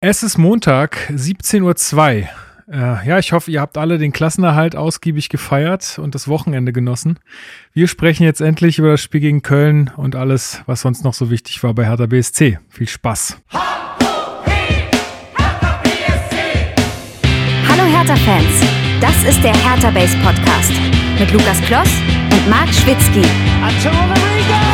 Es ist Montag, 17.02 Uhr. Äh, ja, ich hoffe, ihr habt alle den Klassenerhalt ausgiebig gefeiert und das Wochenende genossen. Wir sprechen jetzt endlich über das Spiel gegen Köln und alles, was sonst noch so wichtig war bei Hertha BSC. Viel Spaß. Hallo Hertha-Fans, das ist der Hertha Base Podcast mit Lukas Kloss und Marc Schwitzky. Das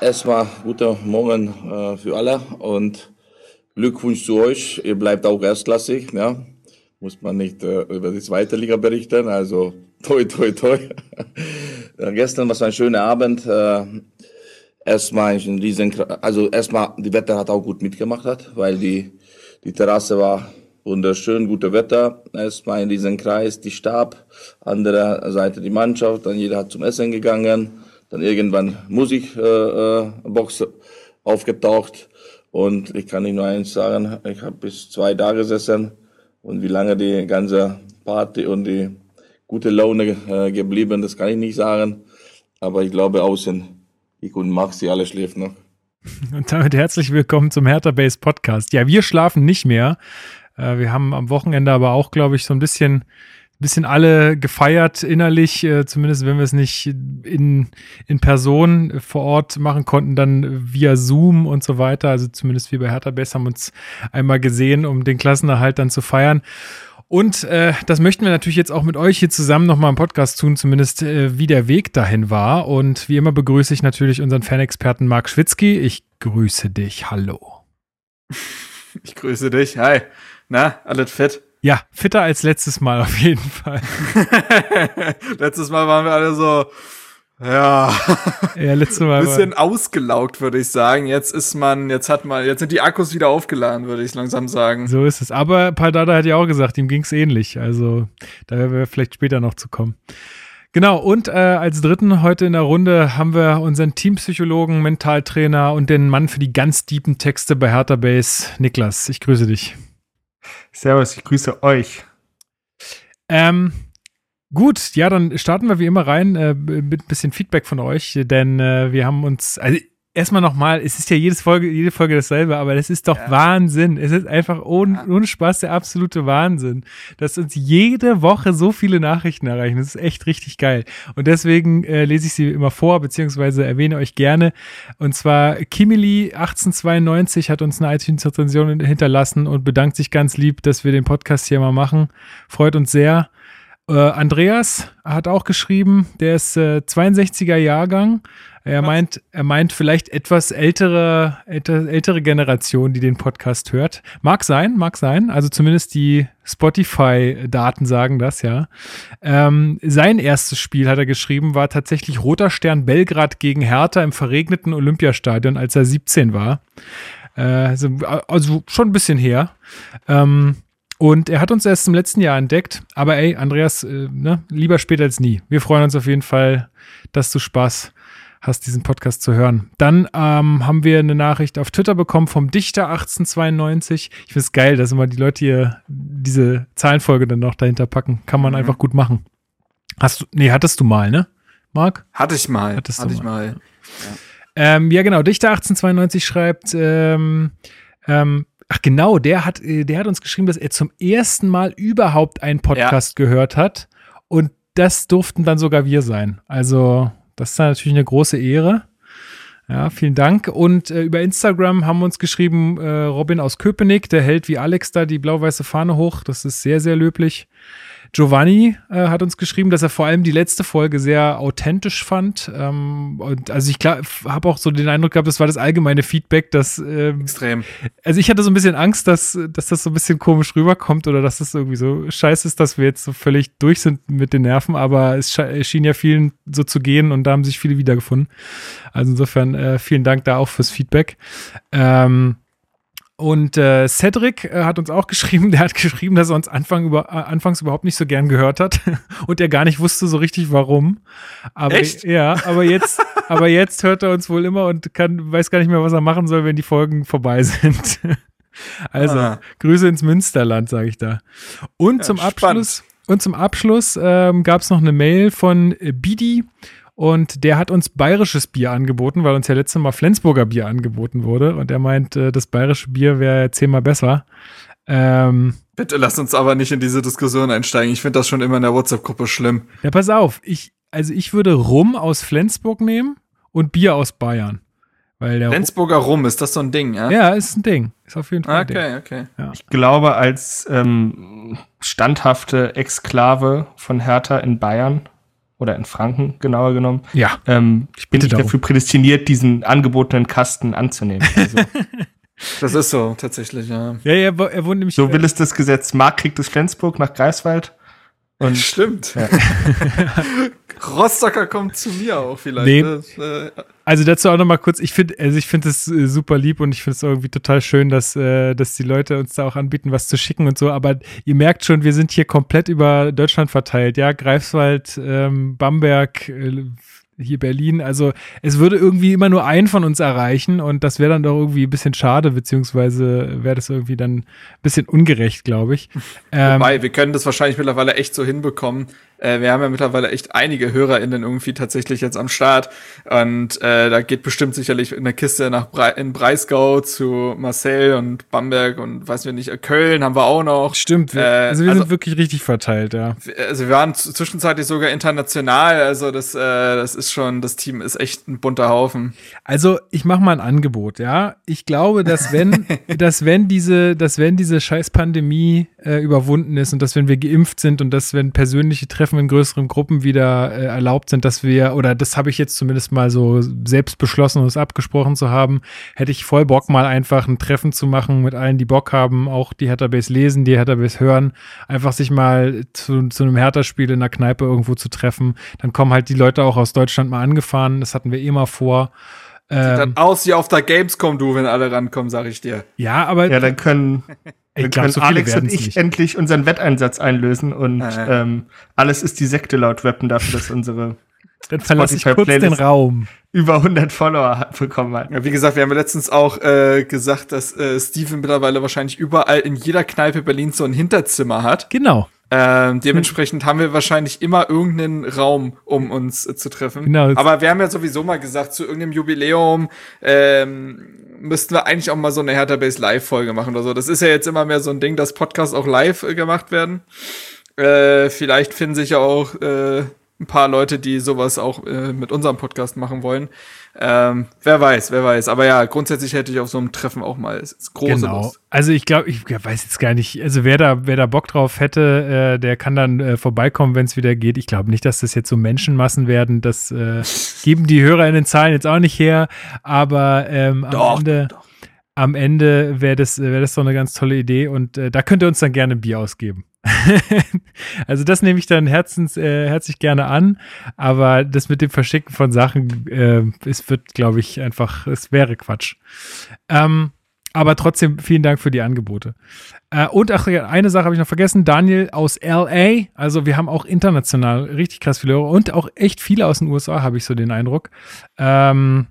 Erstmal guter Morgen äh, für alle und Glückwunsch zu euch. Ihr bleibt auch erstklassig, ja. Muss man nicht äh, über die zweite Liga berichten, also toi, toi, toi. ja, gestern war es ein schöner Abend. Äh, erstmal ein riesen, also erstmal die Wetter hat auch gut mitgemacht hat, weil die, die Terrasse war wunderschön, gute Wetter. Erstmal in diesen Kreis die Stab, andere Seite die Mannschaft, dann jeder hat zum Essen gegangen, dann irgendwann Musikbox äh, aufgetaucht und ich kann nicht nur eins sagen, ich habe bis zwei da gesessen und wie lange die ganze Party und die gute Laune äh, geblieben, das kann ich nicht sagen, aber ich glaube außen, ich und Maxi, alle schläft noch. Und damit herzlich willkommen zum Hertha Base Podcast. Ja, wir schlafen nicht mehr. Äh, wir haben am Wochenende aber auch, glaube ich, so ein bisschen, bisschen alle gefeiert innerlich, äh, zumindest wenn wir es nicht in, in Person vor Ort machen konnten, dann via Zoom und so weiter. Also zumindest wir bei Hertha Bess haben uns einmal gesehen, um den Klassenerhalt dann zu feiern. Und äh, das möchten wir natürlich jetzt auch mit euch hier zusammen nochmal im Podcast tun, zumindest äh, wie der Weg dahin war. Und wie immer begrüße ich natürlich unseren Fanexperten Marc Schwitzky. Ich grüße dich. Hallo. Ich grüße dich. Hi. Na, alles fit? Ja, fitter als letztes Mal auf jeden Fall. letztes Mal waren wir alle so, ja, ja letztes Mal ein bisschen ausgelaugt, würde ich sagen. Jetzt ist man, jetzt hat man, jetzt sind die Akkus wieder aufgeladen, würde ich langsam sagen. So ist es. Aber Paldada hat ja auch gesagt, ihm ging es ähnlich. Also da werden wir vielleicht später noch zu kommen. Genau, und äh, als dritten heute in der Runde haben wir unseren Teampsychologen, Mentaltrainer und den Mann für die ganz deepen Texte bei Hertha Base, Niklas. Ich grüße dich. Servus, ich grüße euch. Ähm, gut, ja, dann starten wir wie immer rein äh, mit ein bisschen Feedback von euch, denn äh, wir haben uns, also erstmal nochmal, es ist ja jedes Folge, jede Folge dasselbe, aber das ist doch ja. Wahnsinn. Es ist einfach ohne, ohne Spaß der absolute Wahnsinn, dass uns jede Woche so viele Nachrichten erreichen. Das ist echt richtig geil. Und deswegen äh, lese ich sie immer vor, beziehungsweise erwähne euch gerne. Und zwar Kimili 1892 hat uns eine iTunes-Rezension hinterlassen und bedankt sich ganz lieb, dass wir den Podcast hier mal machen. Freut uns sehr. Äh, Andreas hat auch geschrieben, der ist äh, 62er Jahrgang. Er meint, er meint vielleicht etwas ältere, ältere Generation, die den Podcast hört. Mag sein, mag sein. Also zumindest die Spotify-Daten sagen das, ja. Ähm, sein erstes Spiel, hat er geschrieben, war tatsächlich Roter Stern Belgrad gegen Hertha im verregneten Olympiastadion, als er 17 war. Äh, also, also, schon ein bisschen her. Ähm, und er hat uns erst im letzten Jahr entdeckt. Aber ey, Andreas, äh, ne, lieber später als nie. Wir freuen uns auf jeden Fall, dass du Spaß hast, diesen Podcast zu hören. Dann ähm, haben wir eine Nachricht auf Twitter bekommen vom Dichter 1892. Ich finde es geil, dass immer die Leute hier diese Zahlenfolge dann noch dahinter packen. Kann man mhm. einfach gut machen. Hast du, nee, hattest du mal, ne? Marc? Hatte ich mal. Hattest Hatte du ich mal. mal. Ja. Ähm, ja, genau. Dichter 1892 schreibt, ähm, ähm, ach genau, der hat, äh, der hat uns geschrieben, dass er zum ersten Mal überhaupt einen Podcast ja. gehört hat. Und das durften dann sogar wir sein. Also das ist natürlich eine große Ehre. Ja, vielen Dank. Und äh, über Instagram haben uns geschrieben, äh, Robin aus Köpenick, der hält wie Alex da die blau-weiße Fahne hoch. Das ist sehr, sehr löblich. Giovanni äh, hat uns geschrieben, dass er vor allem die letzte Folge sehr authentisch fand. Ähm, und also ich habe auch so den Eindruck gehabt, das war das allgemeine Feedback, dass ähm, extrem. Also ich hatte so ein bisschen Angst, dass, dass das so ein bisschen komisch rüberkommt oder dass das irgendwie so scheiße ist, dass wir jetzt so völlig durch sind mit den Nerven, aber es schien ja vielen so zu gehen und da haben sich viele wiedergefunden. Also insofern äh, vielen Dank da auch fürs Feedback. Ähm, und äh, Cedric äh, hat uns auch geschrieben, der hat geschrieben, dass er uns Anfang über, äh, anfangs überhaupt nicht so gern gehört hat und er gar nicht wusste so richtig warum. Aber Echt? ja, aber jetzt, aber jetzt hört er uns wohl immer und kann, weiß gar nicht mehr, was er machen soll, wenn die Folgen vorbei sind. also, ah. Grüße ins Münsterland, sage ich da. Und ja, zum spannend. Abschluss, und zum Abschluss ähm, gab es noch eine Mail von Bidi Und der hat uns bayerisches Bier angeboten, weil uns ja letztes Mal Flensburger Bier angeboten wurde. Und er meint, äh, das bayerische Bier wäre zehnmal besser. Ähm, Bitte lass uns aber nicht in diese Diskussion einsteigen. Ich finde das schon immer in der WhatsApp-Gruppe schlimm. ja, pass auf. Ich, also ich würde Rum aus Flensburg nehmen und Bier aus Bayern. Weil der Flensburger Rum, ist das so ein Ding, ja? Ja, ist ein Ding. Ist auf jeden Fall ein Ding. Okay, okay. Ich glaube, als ähm, standhafte Exklave von Hertha in Bayern oder in Franken, genauer genommen, Ja. ähm, ich bin ich darum. dafür prädestiniert, diesen angebotenen Kasten anzunehmen. Also, Das ist so, tatsächlich, ja. Ja, ja, er wohnt nämlich. so will es das Gesetz. Mark kriegt es Flensburg nach Greifswald. Und Stimmt. Rostocker kommt zu mir auch vielleicht. Nee. Das, äh, Also dazu auch noch mal kurz, ich finde, also ich finde es äh, super lieb und ich finde es irgendwie total schön, dass, äh, dass die Leute uns da auch anbieten, was zu schicken und so. Aber ihr merkt schon, wir sind hier komplett über Deutschland verteilt, ja, Greifswald, ähm, Bamberg, äh, hier Berlin. Also es würde irgendwie immer nur einen von uns erreichen und das wäre dann doch irgendwie ein bisschen schade, beziehungsweise wäre das irgendwie dann ein bisschen ungerecht, glaube ich. Ähm, Wobei, wir können das wahrscheinlich mittlerweile echt so hinbekommen. Äh, wir haben ja mittlerweile echt einige HörerInnen irgendwie tatsächlich jetzt am Start. Und äh, da geht bestimmt sicherlich in der Kiste nach Brei in Breisgau zu Marcel und Bamberg und weiß wir nicht, äh, Köln haben wir auch noch. Stimmt, wir, Äh, also wir also- sind wirklich richtig verteilt, ja. Also wir waren zwischenzeitlich sogar international. Also das, äh, das ist schon, das Team ist echt ein bunter Haufen. Also, ich mache mal ein Angebot, ja. Ich glaube, dass wenn, dass wenn diese, dass wenn diese scheiß Pandemie äh, überwunden ist und dass wenn wir geimpft sind und dass wenn persönliche Treffen in größeren Gruppen wieder äh, erlaubt sind, dass wir, oder das habe ich jetzt zumindest mal so selbst beschlossen und es abgesprochen zu haben, hätte ich voll Bock, mal einfach ein Treffen zu machen mit allen, die Bock haben, auch die Hertha Base lesen, die Hertha Base hören, einfach sich mal zu, zu einem Hertha-Spiel in der Kneipe irgendwo zu treffen. Dann kommen halt die Leute auch aus Deutschland mal angefahren, das hatten wir eh mal vor. Ähm, Dann aus wie auf der Gamescom, du, wenn alle rankommen, sag ich dir. ja, aber ja, dann können, ich dann glaube, können so Alex und ich nicht. endlich unseren Wetteinsatz einlösen und Äh. ähm, alles ist die Sekte laut Rappen dafür, dass unsere Dann verlasse ich kurz den Spotify-Playlist. Raum. über 100 Follower hat- bekommen hat. Ja, wie gesagt, wir haben ja letztens auch äh, gesagt, dass äh, Steven mittlerweile wahrscheinlich überall in jeder Kneipe Berlins so ein Hinterzimmer hat. Genau. Ähm, dementsprechend haben wir wahrscheinlich immer irgendeinen Raum, um uns äh, zu treffen. Genau. Aber wir haben ja sowieso mal gesagt, zu irgendeinem Jubiläum ähm, müssten wir eigentlich auch mal so eine Hertha Base Live-Folge machen oder so. Das ist ja jetzt immer mehr so ein Ding, dass Podcasts auch live äh, gemacht werden. Äh, vielleicht finden sich ja auch äh, ein paar Leute, die sowas auch äh, mit unserem Podcast machen wollen. Ähm, wer weiß, wer weiß. Aber ja, grundsätzlich hätte ich auf so einem Treffen auch mal es ist große Genau. Lust. Also ich glaube, ich weiß jetzt gar nicht, also wer da, wer da Bock drauf hätte, äh, der kann dann äh, vorbeikommen, wenn es wieder geht. Ich glaube nicht, dass das jetzt so Menschenmassen werden. Das äh, geben die Hörer in den Zahlen jetzt auch nicht her. Aber ähm, am Doch, Ende, doch. am Ende wäre das, wäre das doch eine ganz tolle Idee und äh, da könnt ihr uns dann gerne ein Bier ausgeben. also das nehme ich dann herzens, äh, herzlich gerne an, aber das mit dem Verschicken von Sachen, äh, es wird, glaube ich, einfach, es wäre Quatsch. Ähm, aber trotzdem vielen Dank für die Angebote. Äh, und ach, eine Sache habe ich noch vergessen. Daniel aus LA. Also wir haben auch international richtig krass viele Hörer und auch echt viele aus den USA, habe ich so den Eindruck. Ähm,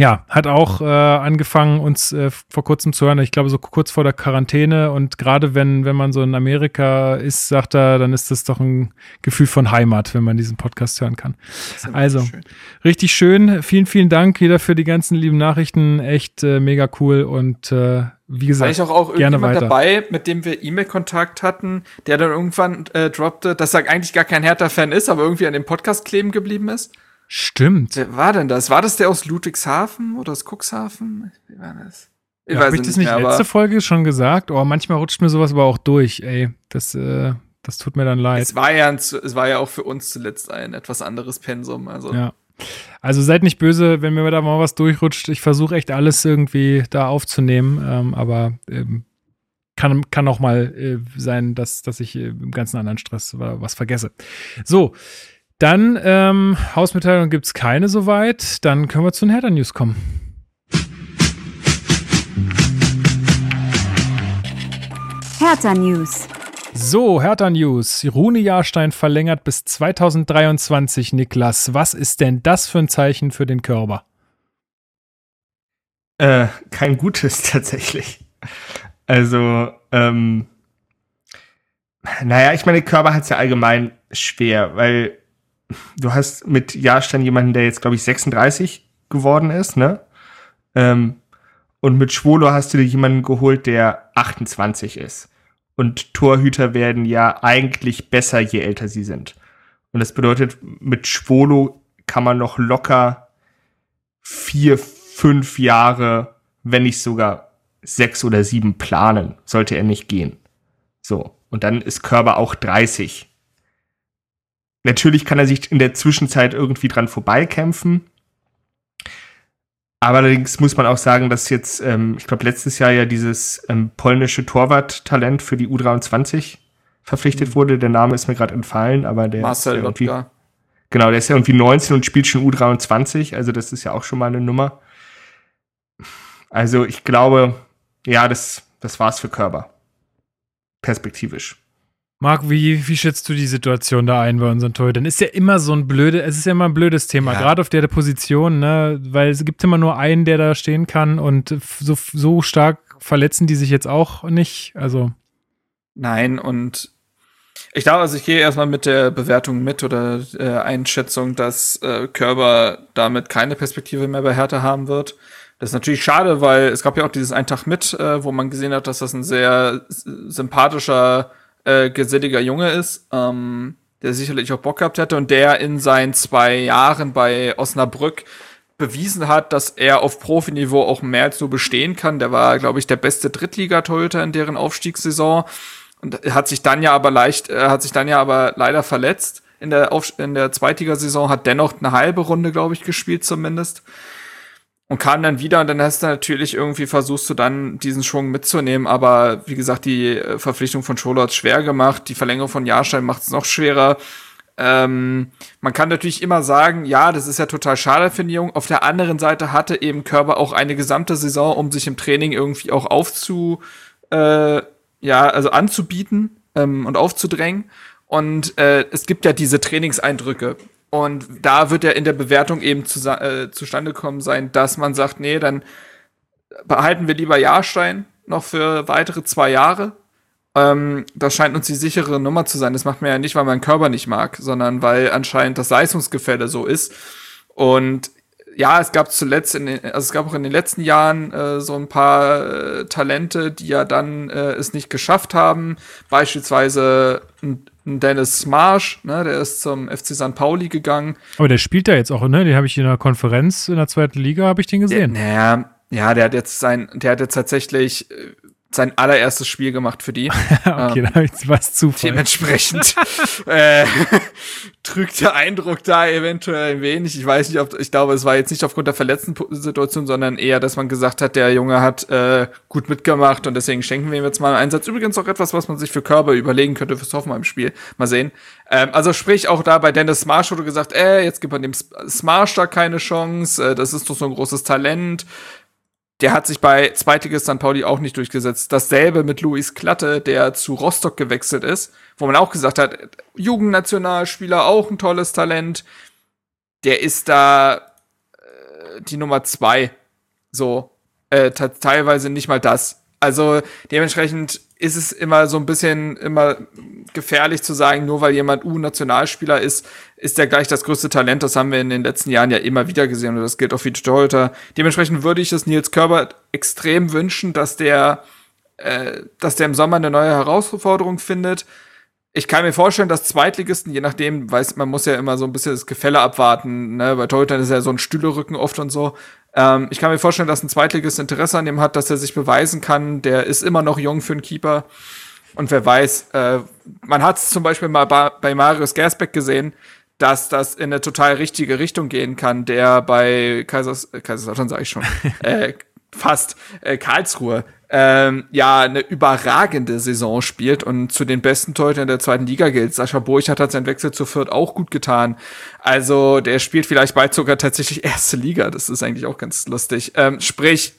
ja, hat auch äh, angefangen, uns äh, vor kurzem zu hören. Ich glaube, so kurz vor der Quarantäne. Und gerade wenn, wenn man so in Amerika ist, sagt er, dann ist das doch ein Gefühl von Heimat, wenn man diesen Podcast hören kann. Also, schön. Richtig schön. Vielen, vielen Dank wieder für die ganzen lieben Nachrichten. Echt äh, mega cool. Und äh, wie War gesagt, ich auch, auch gerne irgendjemand weiter. dabei, mit dem wir E-Mail-Kontakt hatten, der dann irgendwann äh, droppte, dass er eigentlich gar kein Hertha-Fan ist, aber irgendwie an dem Podcast kleben geblieben ist? Stimmt. Wer war denn das? War das der aus Ludwigshafen oder aus Cuxhaven? Wie war das? Ich Ja, Habe ich das nicht mehr, letzte Folge schon gesagt? Oh, manchmal rutscht mir sowas aber auch durch. Ey, das, äh, das tut mir dann leid. es war, ja ein, es war ja auch für uns zuletzt ein etwas anderes Pensum. Also Ja. Also seid nicht böse, wenn mir da mal was durchrutscht. Ich versuche echt alles irgendwie da aufzunehmen, ähm, aber ähm, kann, kann auch mal äh, sein, dass, dass ich äh, im ganzen anderen Stress wa- was vergesse. So, dann ähm, Hausmitteilung gibt es keine soweit. Dann können wir zu den Hertha-News kommen. Hertha News. So, Hertha News. Rune Jahrstein verlängert bis 2023, Niklas. Was ist denn das für ein Zeichen für den Körper? Äh, kein gutes tatsächlich. Also, ähm, naja, ich meine, Körper hat es ja allgemein schwer, weil du hast mit Jahrstein jemanden, der jetzt, glaube ich, 36 geworden ist, ne? Ähm, und mit Schwolo hast du dir jemanden geholt, der 28 ist. Und Torhüter werden ja eigentlich besser, je älter sie sind. Und das bedeutet, mit Schwolo kann man noch locker vier, fünf Jahre, wenn nicht sogar sechs oder sieben planen, sollte er nicht gehen. So. Und dann ist Körber auch 30. Natürlich kann er sich in der Zwischenzeit irgendwie dran vorbeikämpfen. Aber allerdings muss man auch sagen, dass jetzt, ähm, ich glaube, letztes Jahr ja dieses ähm, polnische Torwart-Talent für die U23 verpflichtet mhm. wurde. Der Name ist mir gerade entfallen, aber der Marcel ist ja irgendwie, Lotka. Genau, der ist ja irgendwie 19 und spielt schon U23, also das ist ja auch schon mal eine Nummer. Also ich glaube, ja, das, das war's für Körber. Perspektivisch. Marc, wie, wie schätzt du die Situation da ein bei unseren Torhütern? Ist ja immer so ein blöde, es ist ja immer ein blödes Thema, ja. gerade auf der Position, ne? Weil es gibt immer nur einen, der da stehen kann und so, so stark verletzen die sich jetzt auch nicht. Also. Nein, und ich glaube, also ich gehe erstmal mit der Bewertung mit oder äh, Einschätzung, dass äh, Körber damit keine Perspektive mehr bei Hertha haben wird. Das ist natürlich schade, weil es gab ja auch dieses Ein Tag mit, äh, wo man gesehen hat, dass das ein sehr sympathischer äh, geselliger Junge ist, ähm, der sicherlich auch Bock gehabt hätte und der in seinen zwei Jahren bei Osnabrück bewiesen hat, dass er auf Profiniveau auch mehr als nur bestehen kann. Der war, glaube ich, der beste Drittligatorhüter in deren Aufstiegssaison. Und hat sich dann ja aber leicht, äh, hat sich dann ja aber leider verletzt. In der Auf in der Zweitligasaison, hat dennoch eine halbe Runde, glaube ich, gespielt zumindest und kam dann wieder und dann hast du natürlich irgendwie versuchst du dann diesen Schwung mitzunehmen, aber wie gesagt, die äh, Verpflichtung von Scholo hat schwer gemacht, die Verlängerung von Jahrstein macht es noch schwerer. Ähm, man kann natürlich immer sagen, ja, das ist ja total schade für den Jungen. Auf der anderen Seite hatte eben Körber auch eine gesamte Saison, um sich im Training irgendwie auch aufzu, äh, ja, also anzubieten ähm, und aufzudrängen. Und äh, es gibt ja diese Trainingseindrücke. Und da wird ja in der Bewertung eben zu, äh, zustande kommen sein, dass man sagt, nee, dann behalten wir lieber Jahrstein noch für weitere zwei Jahre. Ähm, das scheint uns die sichere Nummer zu sein. Das macht man ja nicht, weil man Körper nicht mag, sondern weil anscheinend das Leistungsgefälle so ist. Und ja, es gab zuletzt, in den, also es gab auch in den letzten Jahren äh, so ein paar äh, Talente, die ja dann äh, es nicht geschafft haben. Beispielsweise Dennis Marsch, ne, der ist zum FC St. Pauli gegangen. Aber der spielt da jetzt auch, ne? Den habe ich in der Konferenz in der zweiten Liga, habe ich den gesehen. Naja, ja, der hat jetzt sein, der hat jetzt tatsächlich äh, sein allererstes Spiel gemacht für die. okay, ähm, da ich was zu. Dementsprechend äh, trügt der Eindruck da eventuell ein wenig. Ich weiß nicht, ob ich glaube, es war jetzt nicht aufgrund der verletzten Situation, sondern eher, dass man gesagt hat, der Junge hat äh, gut mitgemacht und deswegen schenken wir ihm jetzt mal einen Einsatz. Übrigens auch etwas, was man sich für Körper überlegen könnte fürs Hoffenheim-Spiel. Mal sehen. Ähm, also sprich auch da bei Dennis Smarsh wurde gesagt, äh, jetzt gibt man dem Smarsh da keine Chance. Äh, das ist doch so ein großes Talent der hat sich bei Zweitiges St. Pauli auch nicht durchgesetzt. Dasselbe mit Luis Klatte, der zu Rostock gewechselt ist, wo man auch gesagt hat, Jugendnationalspieler, auch ein tolles Talent. Der ist da äh, die Nummer zwei. So, äh, teilweise nicht mal das. Also dementsprechend ist es immer so ein bisschen immer gefährlich zu sagen, nur weil jemand U-Nationalspieler ist, ist der gleich das größte Talent. Das haben wir in den letzten Jahren ja immer wieder gesehen und das gilt auch für die Torhüter. Dementsprechend würde ich es Nils Körber extrem wünschen, dass der, äh, dass der im Sommer eine neue Herausforderung findet. Ich kann mir vorstellen, dass Zweitligisten, je nachdem, weiß man muss ja immer so ein bisschen das Gefälle abwarten. Ne? Bei Torhütern ist ja so ein Stühlerücken oft und so. Ähm, ich kann mir vorstellen, dass ein Zweitligist Interesse an dem hat, dass er sich beweisen kann. Der ist immer noch jung für einen Keeper. Und wer weiß, äh, man hat es zum Beispiel mal bei Marius Gersbeck gesehen, dass das in eine total richtige Richtung gehen kann, der bei Kaisers, äh, Kaiserslautern sage ich schon, äh, fast äh, Karlsruhe ähm, ja eine überragende Saison spielt und zu den besten Torhütern der zweiten Liga gilt. Sascha Burchardt hat seinen Wechsel zu Fürth auch gut getan. Also der spielt vielleicht bald sogar tatsächlich erste Liga. Das ist eigentlich auch ganz lustig. Ähm, sprich,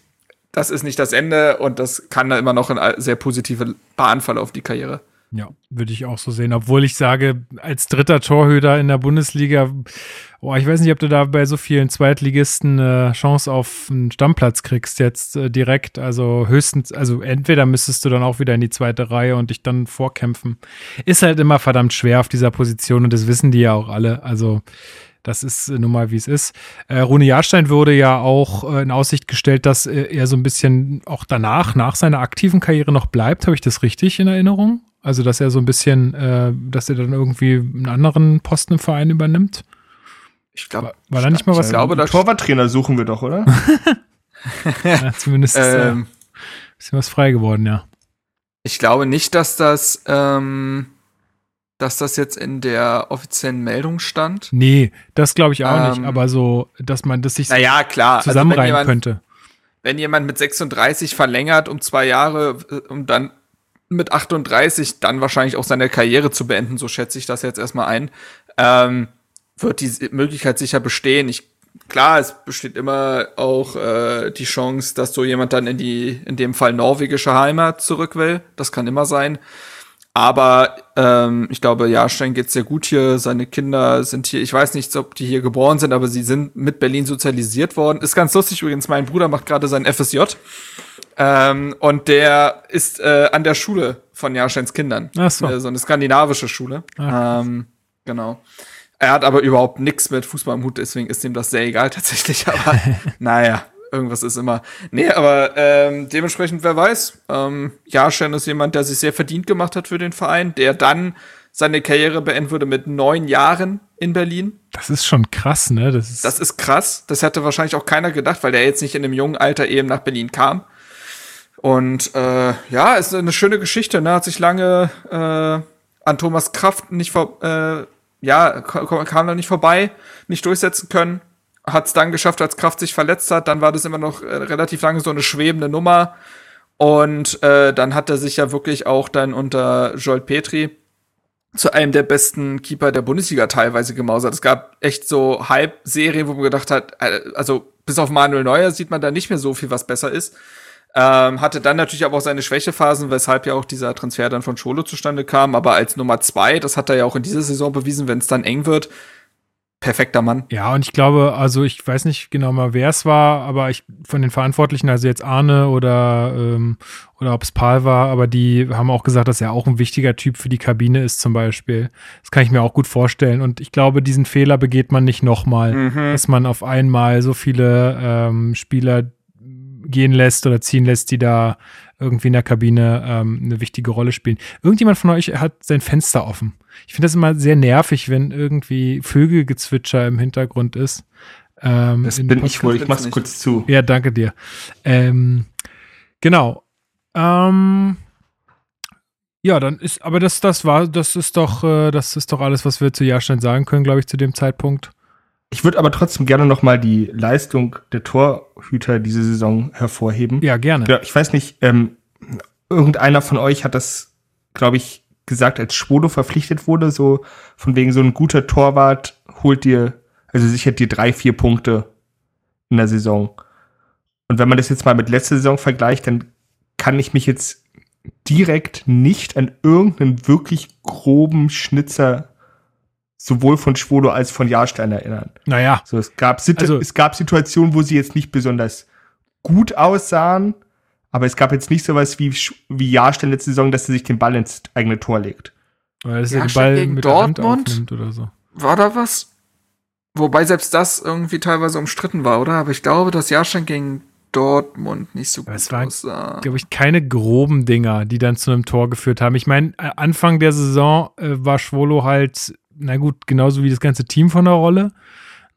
das ist nicht das Ende und das kann da immer noch eine sehr positive Bahn verlaufen, die Karriere. Ja, würde ich auch so sehen. Obwohl ich sage, als dritter Torhüter in der Bundesliga, oh, ich weiß nicht, ob du da bei so vielen Zweitligisten eine Chance auf einen Stammplatz kriegst jetzt äh, direkt. Also höchstens, also entweder müsstest du dann auch wieder in die zweite Reihe und dich dann vorkämpfen. Ist halt immer verdammt schwer auf dieser Position und das wissen die ja auch alle. Also das ist äh, nun mal, wie es ist. Äh, Rune Jahrstein wurde ja auch äh, in Aussicht gestellt, dass äh, er so ein bisschen auch danach, nach seiner aktiven Karriere noch bleibt. Habe ich das richtig in Erinnerung? Also, dass er so ein bisschen, äh, dass er dann irgendwie einen anderen Posten im Verein übernimmt? Ich glaube, War, war da nicht mal was? ich glaube, da Torwarttrainer suchen wir doch, oder? ja, zumindest ist äh, ähm, ein bisschen was frei geworden, ja. Ich glaube nicht, dass das, ähm, dass das jetzt in der offiziellen Meldung stand. Nee, das glaube ich auch nicht, Ähm, aber so, dass man das sich Naja, klar. zusammenreihen also wenn jemand, könnte. wenn jemand mit 36 verlängert um zwei Jahre, äh, um dann mit 38 dann wahrscheinlich auch seine Karriere zu beenden, so schätze ich das jetzt erstmal ein, ähm, wird die Möglichkeit sicher bestehen. Ich, klar, es besteht immer auch äh, die Chance, dass so jemand dann in die, in dem Fall norwegische Heimat zurück will. Das kann immer sein. Aber ähm, ich glaube, Jahrstein geht's sehr gut hier. Seine Kinder sind hier, ich weiß nicht, ob die hier geboren sind, aber sie sind mit Berlin sozialisiert worden. Ist ganz lustig übrigens, mein Bruder macht gerade sein FSJ. Ähm, und der ist äh, an der Schule von Jahrsteins Kindern. Ach so. Äh, so eine skandinavische Schule. Ach, ähm, genau. Er hat aber überhaupt nichts mit Fußball im Hut, deswegen ist ihm das sehr egal tatsächlich. Aber naja, irgendwas ist immer. Nee, aber ähm, dementsprechend, wer weiß. Ähm, Jahrstein ist jemand, der sich sehr verdient gemacht hat für den Verein, der dann seine Karriere beenden würde mit neun Jahren in Berlin. Das ist schon krass, ne? Das ist, Das ist krass. Das hätte wahrscheinlich auch keiner gedacht, weil der jetzt nicht in einem jungen Alter eben nach Berlin kam. Und äh, ja, ist eine schöne Geschichte. Ne? Hat sich lange äh, an Thomas Kraft nicht vor, äh, ja, kam, da nicht vorbei, nicht durchsetzen können. Hat es dann geschafft, als Kraft sich verletzt hat. Dann war das immer noch äh, relativ lange so eine schwebende Nummer. Und äh, dann hat er sich ja wirklich auch dann unter Joel Petri zu einem der besten Keeper der Bundesliga teilweise gemausert. Es gab echt so Hype-Serien, wo man gedacht hat, äh, also bis auf Manuel Neuer sieht man da nicht mehr so viel, was besser ist. Ähm, hatte dann natürlich aber auch seine Schwächephasen, weshalb ja auch dieser Transfer dann von Scholo zustande kam. Aber als Nummer zwei, das hat er ja auch in dieser Saison bewiesen, wenn es dann eng wird, perfekter Mann. Ja, und ich glaube, also ich weiß nicht genau mal, wer es war, aber ich von den Verantwortlichen, also jetzt Arne oder, ähm, oder ob es Paul war, aber die haben auch gesagt, dass er auch ein wichtiger Typ für die Kabine ist zum Beispiel. Das kann ich mir auch gut vorstellen. Und ich glaube, diesen Fehler begeht man nicht nochmal, dass man auf einmal so viele ähm, Spieler gehen lässt oder ziehen lässt, die da irgendwie in der Kabine ähm, eine wichtige Rolle spielen. Irgendjemand von euch hat sein Fenster offen. Ich finde das immer sehr nervig, wenn irgendwie Vögelgezwitscher im Hintergrund ist. Ähm, Das in bin Podcast- ich wohl. Ich mach's kurz zu. Ja, danke dir. Ähm, genau. Ähm, ja, dann ist, aber das, das war, das ist doch, äh, das ist doch alles, was wir zu Jahrstein sagen können, glaube ich, zu dem Zeitpunkt. Ich würde aber trotzdem gerne noch mal die Leistung der Torhüter diese Saison hervorheben. Ja, gerne. Ja, ich weiß nicht, ähm, irgendeiner von euch hat das, glaube ich, gesagt, als Schwodo verpflichtet wurde, so von wegen so ein guter Torwart holt dir, also sichert dir drei, vier Punkte in der Saison. Und wenn man das jetzt mal mit letzter Saison vergleicht, dann kann ich mich jetzt direkt nicht an irgendeinen wirklich groben Schnitzer sowohl von Schwodo als von Jahrstein erinnern. Naja, So, es gab, Sit Also- es gab Situationen, wo sie jetzt nicht besonders gut aussahen, aber es gab jetzt nicht sowas wie, Sch- wie Jahrstein letzte Saison, dass er sich den Ball ins eigene Tor legt. weil das ja den Jahrstein Ball gegen mit der Hand Dortmund? aufnimmt oder so. War da was? Wobei selbst das irgendwie teilweise umstritten war, oder? Aber ich glaube, dass Jahrstein gegen Dortmund nicht so Aber gut es war- aussah. glaube ich, keine groben Dinger, die dann zu einem Tor geführt haben. Ich meine, äh, Anfang der Saison äh, war Schwolo halt, na gut, genauso wie das ganze Team von der Rolle.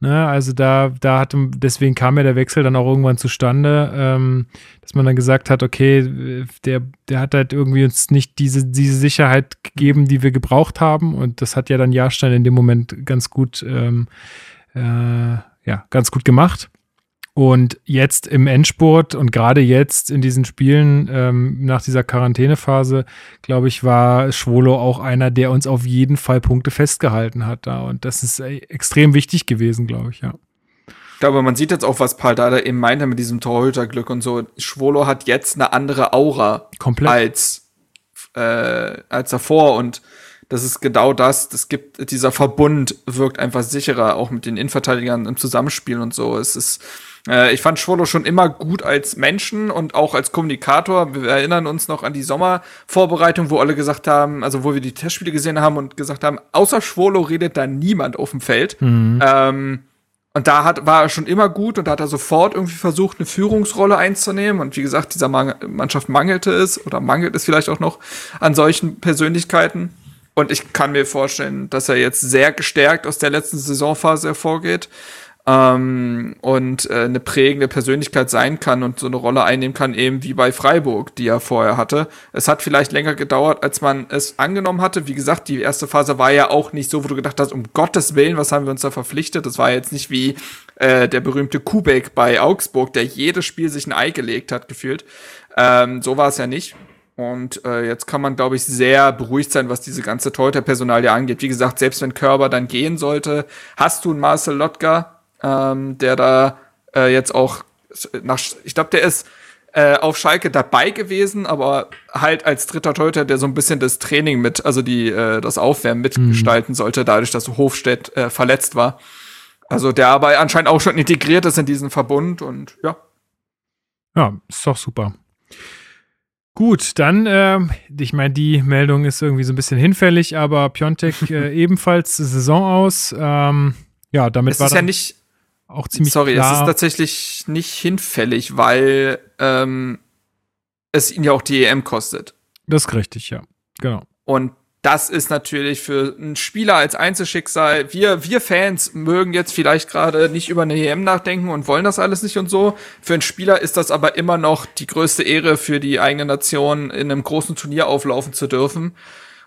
Ne, also da, da hatte, deswegen kam ja der Wechsel dann auch irgendwann zustande, ähm, dass man dann gesagt hat, okay, der, der hat halt irgendwie uns nicht diese, diese Sicherheit gegeben, die wir gebraucht haben. Und das hat ja dann Jahrstein in dem Moment ganz gut, ähm, äh, ja, ganz gut gemacht. Und jetzt im Endspurt und gerade jetzt in diesen Spielen ähm, nach dieser Quarantänephase, glaube ich, war Schwolo auch einer, der uns auf jeden Fall Punkte festgehalten hat da. Und das ist äh, extrem wichtig gewesen, glaube ich, ja. Ich glaube, man sieht jetzt auch, was Paul Dada eben meinte mit diesem Torhüterglück und so. Schwolo hat jetzt eine andere Aura Komplett. als äh, als davor und das ist genau das. Das gibt, dieser Verbund wirkt einfach sicherer, auch mit den Innenverteidigern im Zusammenspiel und so. Es ist, ich fand Schwolo schon immer gut als Menschen und auch als Kommunikator. Wir erinnern uns noch an die Sommervorbereitung, wo alle gesagt haben, also wo wir die Testspiele gesehen haben und gesagt haben, außer Schwolo redet da niemand auf dem Feld. Mhm. Ähm, und da hat, war er schon immer gut und da hat er sofort irgendwie versucht, eine Führungsrolle einzunehmen. Und wie gesagt, dieser Mannschaft mangelte es oder mangelt es vielleicht auch noch an solchen Persönlichkeiten. Und ich kann mir vorstellen, dass er jetzt sehr gestärkt aus der letzten Saisonphase hervorgeht ähm, und äh, eine prägende Persönlichkeit sein kann und so eine Rolle einnehmen kann, eben wie bei Freiburg, die er vorher hatte. Es hat vielleicht länger gedauert, als man es angenommen hatte. Wie gesagt, die erste Phase war ja auch nicht so, wo du gedacht hast, um Gottes Willen, was haben wir uns da verpflichtet? Das war jetzt nicht wie äh, der berühmte Kubek bei Augsburg, der jedes Spiel sich ein Ei gelegt hat, gefühlt. Ähm, so war es ja nicht. Und äh, jetzt kann man, glaube ich, sehr beruhigt sein, was diese ganze Torhüter-Personalie angeht. Wie gesagt, selbst wenn Körber dann gehen sollte, hast du einen Marcel Lotka, ähm, der da äh, jetzt auch nach, ich glaube, der ist äh, auf Schalke dabei gewesen, aber halt als dritter Torhüter, der so ein bisschen das Training mit, also die äh, das Aufwärmen mitgestalten sollte, dadurch, dass Hofstedt äh, verletzt war. Also der aber anscheinend auch schon integriert ist in diesen Verbund und ja. Ja, ist doch super. Gut, dann, ähm, ich meine, die Meldung ist irgendwie so ein bisschen hinfällig, aber Piontek äh, ebenfalls Saison aus. Ähm, ja, damit Es war ist ja nicht, auch ziemlich sorry, klar. es ist tatsächlich nicht hinfällig, weil ähm, es ihn ja auch die EM kostet. das ist richtig, ja. Genau. Und das ist natürlich für einen Spieler als Einzelschicksal. Wir, wir Fans mögen jetzt vielleicht gerade nicht über eine EM nachdenken und wollen das alles nicht und so. Für einen Spieler ist das aber immer noch die größte Ehre für die eigene Nation, in einem großen Turnier auflaufen zu dürfen.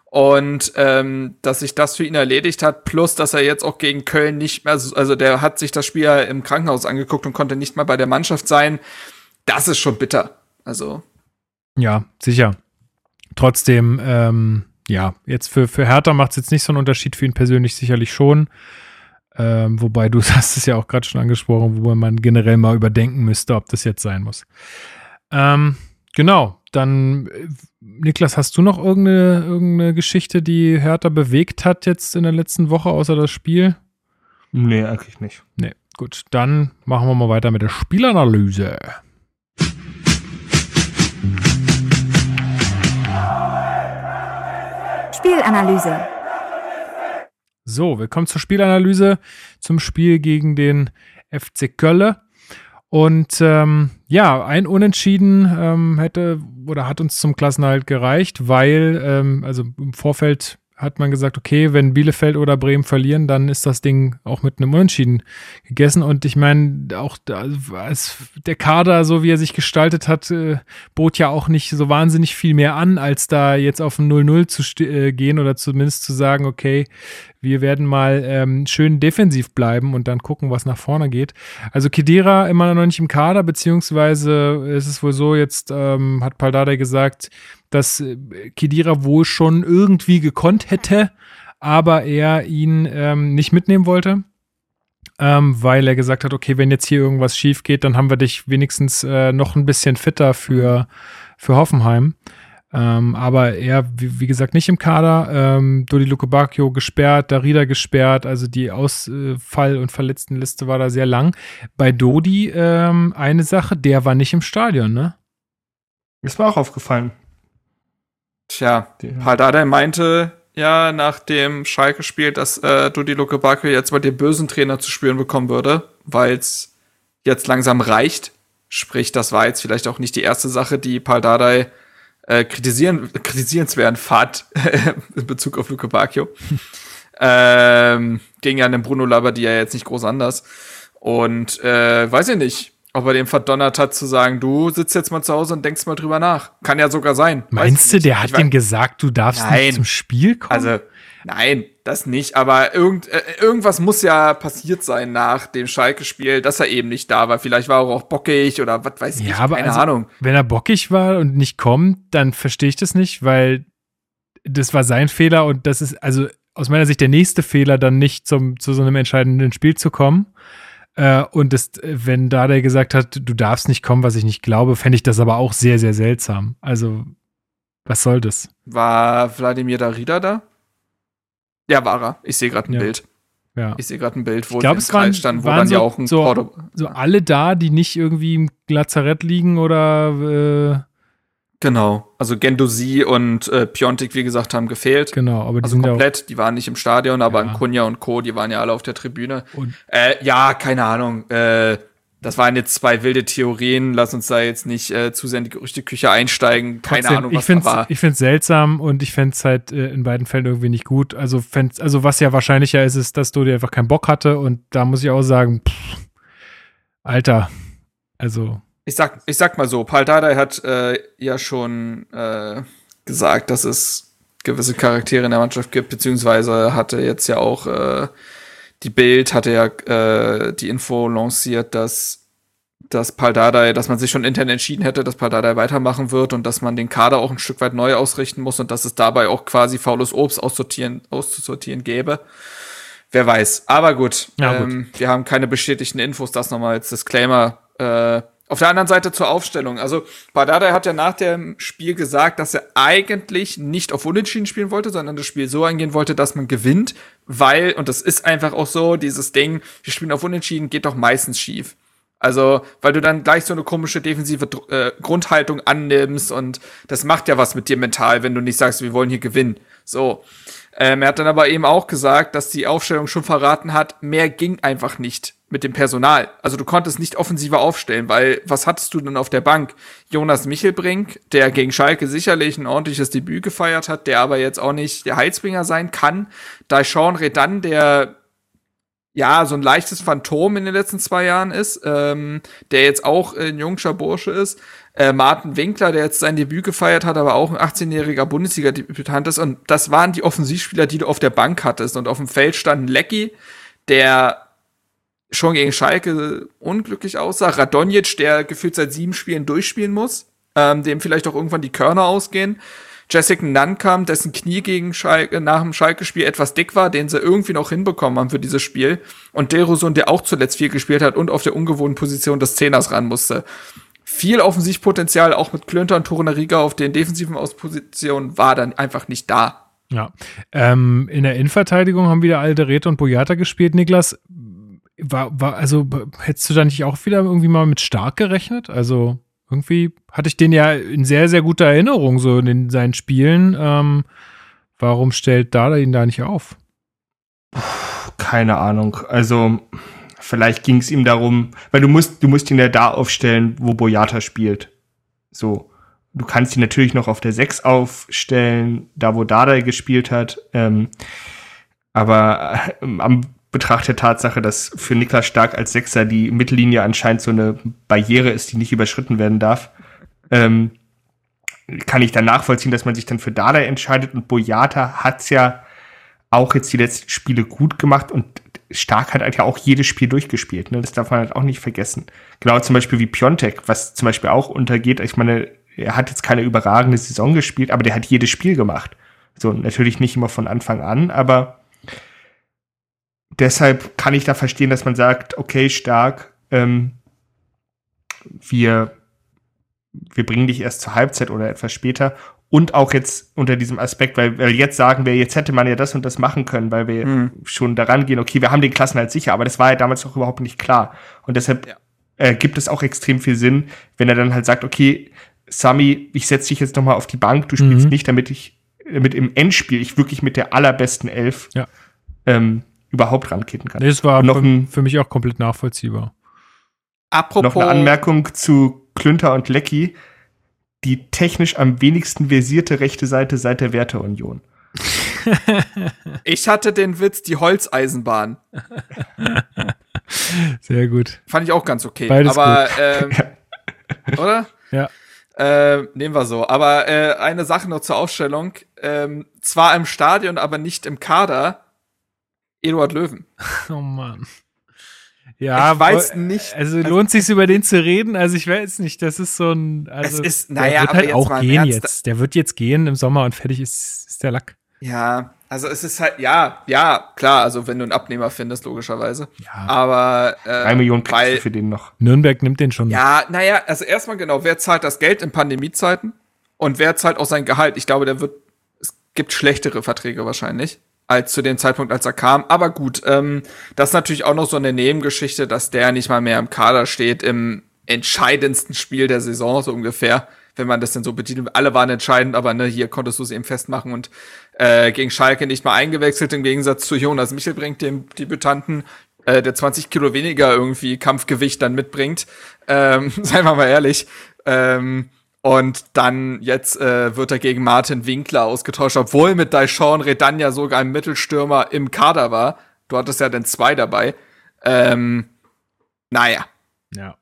Und ähm, dass sich das für ihn erledigt hat, plus dass er jetzt auch gegen Köln nicht mehr, also der hat sich das Spiel ja im Krankenhaus angeguckt und konnte nicht mal bei der Mannschaft sein. Das ist schon bitter. Also Ja, sicher. Trotzdem, ähm, ja, jetzt für, für Hertha macht es jetzt nicht so einen Unterschied, für ihn persönlich sicherlich schon. Ähm, wobei du hast es ja auch gerade schon angesprochen, wo man generell mal überdenken müsste, ob das jetzt sein muss. Ähm, genau, dann, äh, Niklas, hast du noch irgendeine, irgendeine Geschichte, die Hertha bewegt hat jetzt in der letzten Woche, außer das Spiel? Nee, eigentlich nicht. Nee, gut, dann machen wir mal weiter mit der Spielanalyse. Spielanalyse. So, wir kommen zur Spielanalyse, zum Spiel gegen den FC Kölle. Und ähm, ja, ein Unentschieden ähm, hätte oder hat uns zum Klassenhalt gereicht, weil, ähm, also im Vorfeld hat man gesagt, okay, wenn Bielefeld oder Bremen verlieren, dann ist das Ding auch mit einem Unentschieden gegessen. Und ich meine, auch als der Kader, so wie er sich gestaltet hat, äh, bot ja auch nicht so wahnsinnig viel mehr an, als da jetzt auf ein 0-0 zu äh, gehen oder zumindest zu sagen, okay, wir werden mal ähm, schön defensiv bleiben und dann gucken, was nach vorne geht. Also Kedira immer noch nicht im Kader, beziehungsweise ist es wohl so, jetzt ähm, hat Paldada gesagt, dass äh, Kedira wohl schon irgendwie gekonnt hätte, aber er ihn ähm, nicht mitnehmen wollte. Ähm, weil er gesagt hat, okay, wenn jetzt hier irgendwas schief geht, dann haben wir dich wenigstens äh, noch ein bisschen fitter für, für Hoffenheim. Ähm, aber er, wie, wie gesagt, nicht im Kader. Ähm, Dodi Lukebakio gesperrt, Darida gesperrt. Also die Ausfall- und Verletztenliste war da sehr lang. Bei Dodi ähm, eine Sache, der war nicht im Stadion, ne? Ist mir auch aufgefallen. Tja, Paldada meinte ja nach dem Schalke-Spiel, dass äh, Dudi Lukebakio jetzt mal den bösen Trainer zu spüren bekommen würde, weil es jetzt langsam reicht. Sprich, das war jetzt vielleicht auch nicht die erste Sache, die Paldadei äh, kritisieren, kritisierenswert fand in Bezug auf Luke Bacchio. ähm, ging ja an den Bruno Labbadia jetzt nicht groß anders. Und äh, weiß ich nicht, ob er den verdonnert hat zu sagen, du sitzt jetzt mal zu Hause und denkst mal drüber nach. Kann ja sogar sein. Meinst ich du, der hat Ich ihm gesagt, du darfst Nein. nicht zum Spiel kommen? also, nein, das nicht. Aber irgend, äh, irgendwas muss ja passiert sein nach dem Schalke-Spiel, dass er eben nicht da war. Vielleicht war er auch bockig oder was weiß ich. ja, aber Keine also, Ahnung. wenn er bockig war und nicht kommt, dann verstehe ich das nicht, weil das war sein Fehler und das ist also aus meiner Sicht der nächste Fehler, dann nicht zum, zu so einem entscheidenden Spiel zu kommen. Äh, und das, wenn Dada gesagt hat, du darfst nicht kommen, was ich nicht glaube, fände ich das aber auch sehr, sehr seltsam. Also Was soll das? War Wladimir Darida da? Ja, war er. Ich sehe gerade ein Ja. Bild. Ja. Ich sehe gerade ein Bild, wo Ich glaub, es waren- standen, wo waren dann ja so- auch ein so- Porto So alle da, die nicht irgendwie im Lazarett liegen oder äh, Genau. Also Gendosi und äh, Piontek, wie gesagt, haben gefehlt. genau, aber die Also sind ja auch, komplett, die waren nicht im Stadion, aber Ja. Kunja und Co., die waren ja alle auf der Tribüne. Und- äh, ja, keine Ahnung. Äh, das waren jetzt zwei wilde Theorien. Lass uns da jetzt nicht äh, zu sehr in die Gerüchteküche einsteigen. Keine trotzdem, Ahnung, ich was find's, da war. ich find's seltsam und ich fänd's halt äh, in beiden Fällen irgendwie nicht gut. Also, also was ja wahrscheinlicher ist, ist, dass Dodi einfach keinen Bock hatte und da muss ich auch sagen, pff, Alter, also Ich sag, ich sag mal so, Paul Dardai hat äh, ja schon äh, gesagt, dass es gewisse Charaktere in der Mannschaft gibt, beziehungsweise hatte jetzt ja auch äh, die Bild hatte ja äh, die Info lanciert, dass dass Paldadei, dass man sich schon intern entschieden hätte, dass Paldadei weitermachen wird und dass man den Kader auch ein Stück weit neu ausrichten muss und dass es dabei auch quasi faules Obst aussortieren, auszusortieren gäbe. Wer weiß. Aber gut, Ja, gut. ähm, wir haben keine bestätigten Infos, das nochmal als Disclaimer. Äh, auf der anderen Seite zur Aufstellung. Also Paldadei hat ja nach dem Spiel gesagt, dass er eigentlich nicht auf Unentschieden spielen wollte, sondern das Spiel so angehen wollte, dass man gewinnt, weil, und das ist einfach auch so, dieses Ding, wir spielen auf Unentschieden, geht doch meistens schief. Also, weil du dann gleich so eine komische defensive äh, Grundhaltung annimmst und das macht ja was mit dir mental, wenn du nicht sagst, wir wollen hier gewinnen. So. Ähm, er hat dann aber eben auch gesagt, dass die Aufstellung schon verraten hat, mehr ging einfach nicht mit dem Personal. Also du konntest nicht offensiver aufstellen, weil was hattest du denn auf der Bank? Jonas Michelbrink, der gegen Schalke sicherlich ein ordentliches Debüt gefeiert hat, der aber jetzt auch nicht der Heizbringer sein kann. Da Sean Redan, der ja, so ein leichtes Phantom in den letzten zwei Jahren ist, ähm, der jetzt auch ein jungscher Bursche ist. Äh, Martin Winkler, der jetzt sein Debüt gefeiert hat, aber auch ein 18-jähriger Bundesliga-Debütant ist. Und das waren die Offensivspieler, die du auf der Bank hattest. Und auf dem Feld stand ein Lecky, der schon gegen Schalke unglücklich aussah. Radonjic, der gefühlt seit sieben Spielen durchspielen muss, ähm, dem vielleicht auch irgendwann die Körner ausgehen. Jessica Nankam, dessen Knie gegen Schalke, nach dem Schalke-Spiel etwas dick war, den sie irgendwie noch hinbekommen haben für dieses Spiel. Und Derosun, der auch zuletzt viel gespielt hat und auf der ungewohnten Position des Zehners ran musste. Viel Offensivpotenzial, auch mit Klünter und Torunariga auf den defensiven Auspositionen, war dann einfach nicht da. Ja. Ähm, in der Innenverteidigung haben wieder Alderete und Boyata gespielt, Niklas. War, war, also hättest du da nicht auch wieder irgendwie mal mit stark gerechnet? Also irgendwie hatte ich den ja in sehr, sehr guter Erinnerung, so in seinen Spielen. Ähm, warum stellt Dada ihn da nicht auf? Keine Ahnung. Also, vielleicht ging es ihm darum, weil du musst, du musst ihn ja da aufstellen, wo Boyata spielt. So. Du kannst ihn natürlich noch auf der 6 aufstellen, da wo Dada gespielt hat. Ähm, aber äh, am Betracht der Tatsache, dass für Niklas Stark als Sechser die Mittellinie anscheinend so eine Barriere ist, die nicht überschritten werden darf, ähm, kann ich dann nachvollziehen, dass man sich dann für Dada entscheidet. Und Boyata hat's ja auch jetzt die letzten Spiele gut gemacht und Stark hat halt ja auch jedes Spiel durchgespielt. Ne? Das darf man halt auch nicht vergessen. Genau zum Beispiel wie Piontek, was zum Beispiel auch untergeht. Ich meine, er hat jetzt keine überragende Saison gespielt, aber der hat jedes Spiel gemacht. So, natürlich nicht immer von Anfang an, aber deshalb kann ich da verstehen, dass man sagt, okay, Stark, ähm, wir, wir bringen dich erst zur Halbzeit oder etwas später und auch jetzt unter diesem Aspekt, weil, weil jetzt sagen wir, jetzt hätte man ja das und das machen können, weil wir Hm. schon daran gehen, okay, wir haben den Klassenhalt sicher, aber das war ja damals noch überhaupt nicht klar. Und deshalb Ja. äh, gibt es auch extrem viel Sinn, wenn er dann halt sagt, okay, Sami, ich setze dich jetzt noch mal auf die Bank, du spielst Mhm. nicht, damit ich, damit im Endspiel ich wirklich mit der allerbesten Elf Ja. ähm, überhaupt rankitten kann. Das war noch für, ein- für mich auch komplett nachvollziehbar. Apropos. Noch eine Anmerkung zu Klünter und Lecky. Die technisch am wenigsten versierte rechte Seite seit der Werteunion. Ich hatte den Witz, die Holzeisenbahn. Sehr gut. Fand ich auch ganz okay. Beides aber, ähm, oder? Ja. Äh, nehmen wir so. Aber äh, eine Sache noch zur Aufstellung. Ähm, zwar im Stadion, aber nicht im Kader. Eduard Löwen. Oh Mann. Ja, Ich weiß nicht. Also lohnt sich über den zu reden? Also ich weiß nicht, das ist so ein. Also, Es ist- der naja, wird aber halt jetzt auch gehen Ernst, jetzt. Der wird jetzt gehen im Sommer und fertig ist, ist der Lack. Ja, also es ist halt, ja, ja, klar, also wenn du einen Abnehmer findest, logischerweise. Ja. Aber äh, Drei Millionen weil, du für den noch. Nürnberg nimmt den schon. Ja, naja, also erstmal genau, wer zahlt das Geld in Pandemiezeiten? Und wer zahlt auch sein Gehalt? Ich glaube, der wird, es gibt schlechtere Verträge wahrscheinlich als zu dem Zeitpunkt, als er kam. Aber gut, ähm, das ist natürlich auch noch so eine Nebengeschichte, dass der nicht mal mehr im Kader steht im entscheidendsten Spiel der Saison, so ungefähr, wenn man das denn so betitelt. Alle waren entscheidend, aber ne, hier konntest du es eben festmachen und äh, gegen Schalke nicht mal eingewechselt, im Gegensatz zu Jonas Michelbrink, dem Debütanten, äh, der 20 Kilo weniger irgendwie Kampfgewicht dann mitbringt. Ähm, seien wir mal ehrlich. Ähm, und dann jetzt äh, wird er gegen Martin Winkler ausgetauscht, obwohl mit Daishon Redanya sogar ein Mittelstürmer im Kader war. Du hattest ja dann zwei dabei. Ähm, naja. Ja.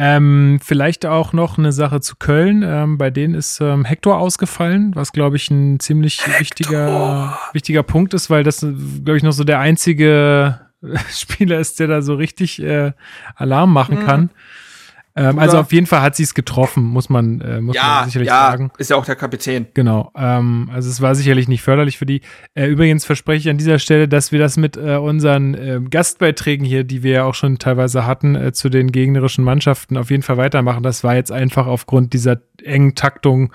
Ähm, vielleicht auch noch eine Sache zu Köln. Ähm, bei denen ist ähm, Hector ausgefallen, was glaube ich ein ziemlich wichtiger, wichtiger Punkt ist, weil das, glaube ich, noch so der einzige Spieler ist, der da so richtig äh, Alarm machen mhm. kann. Ähm, also auf jeden Fall hat sie es getroffen, muss man, äh, muss ja, man sicherlich ja, sagen. Ist ja auch der Kapitän. Genau. Ähm, also es war sicherlich nicht förderlich für die. Äh, übrigens verspreche ich an dieser Stelle, dass wir das mit äh, unseren äh, Gastbeiträgen hier, die wir ja auch schon teilweise hatten, äh, zu den gegnerischen Mannschaften auf jeden Fall weitermachen. Das war jetzt einfach aufgrund dieser engen Taktung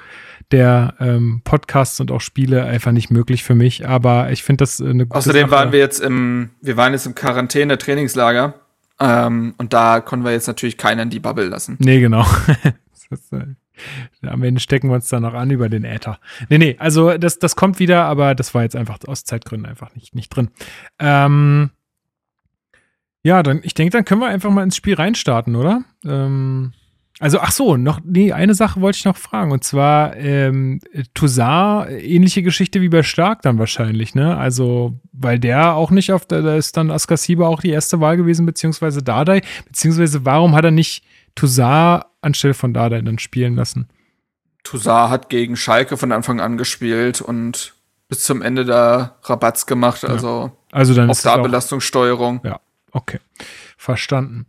der ähm, Podcasts und auch Spiele einfach nicht möglich für mich. Aber ich finde das äh, eine gute Außerdem Sache. waren wir jetzt im, wir waren jetzt im Quarantäne-Trainingslager. Ähm, und da können wir jetzt natürlich keinen in die Bubble lassen. Nee, genau. ist, äh, am Ende stecken wir uns dann noch an über den Äther. Nee, nee, also das, das kommt wieder, aber das war jetzt einfach aus Zeitgründen einfach nicht, nicht drin. Ähm, ja, dann, ich denke, dann können wir einfach mal ins Spiel reinstarten, oder? Ähm, also, ach so, noch, nee, eine Sache wollte ich noch fragen. Und zwar, ähm, Toussaint, ähnliche Geschichte wie bei Stark dann wahrscheinlich, ne? Also, weil der auch nicht auf, da ist dann Askasiba auch die erste Wahl gewesen, beziehungsweise Dardai. Beziehungsweise, warum hat er nicht Toussaint anstelle von Dardai dann spielen lassen? Toussaint hat gegen Schalke von Anfang an gespielt und bis zum Ende da Rabatz gemacht, also, ja. also dann auf auch- Belastungssteuerung. Ja, okay. Verstanden.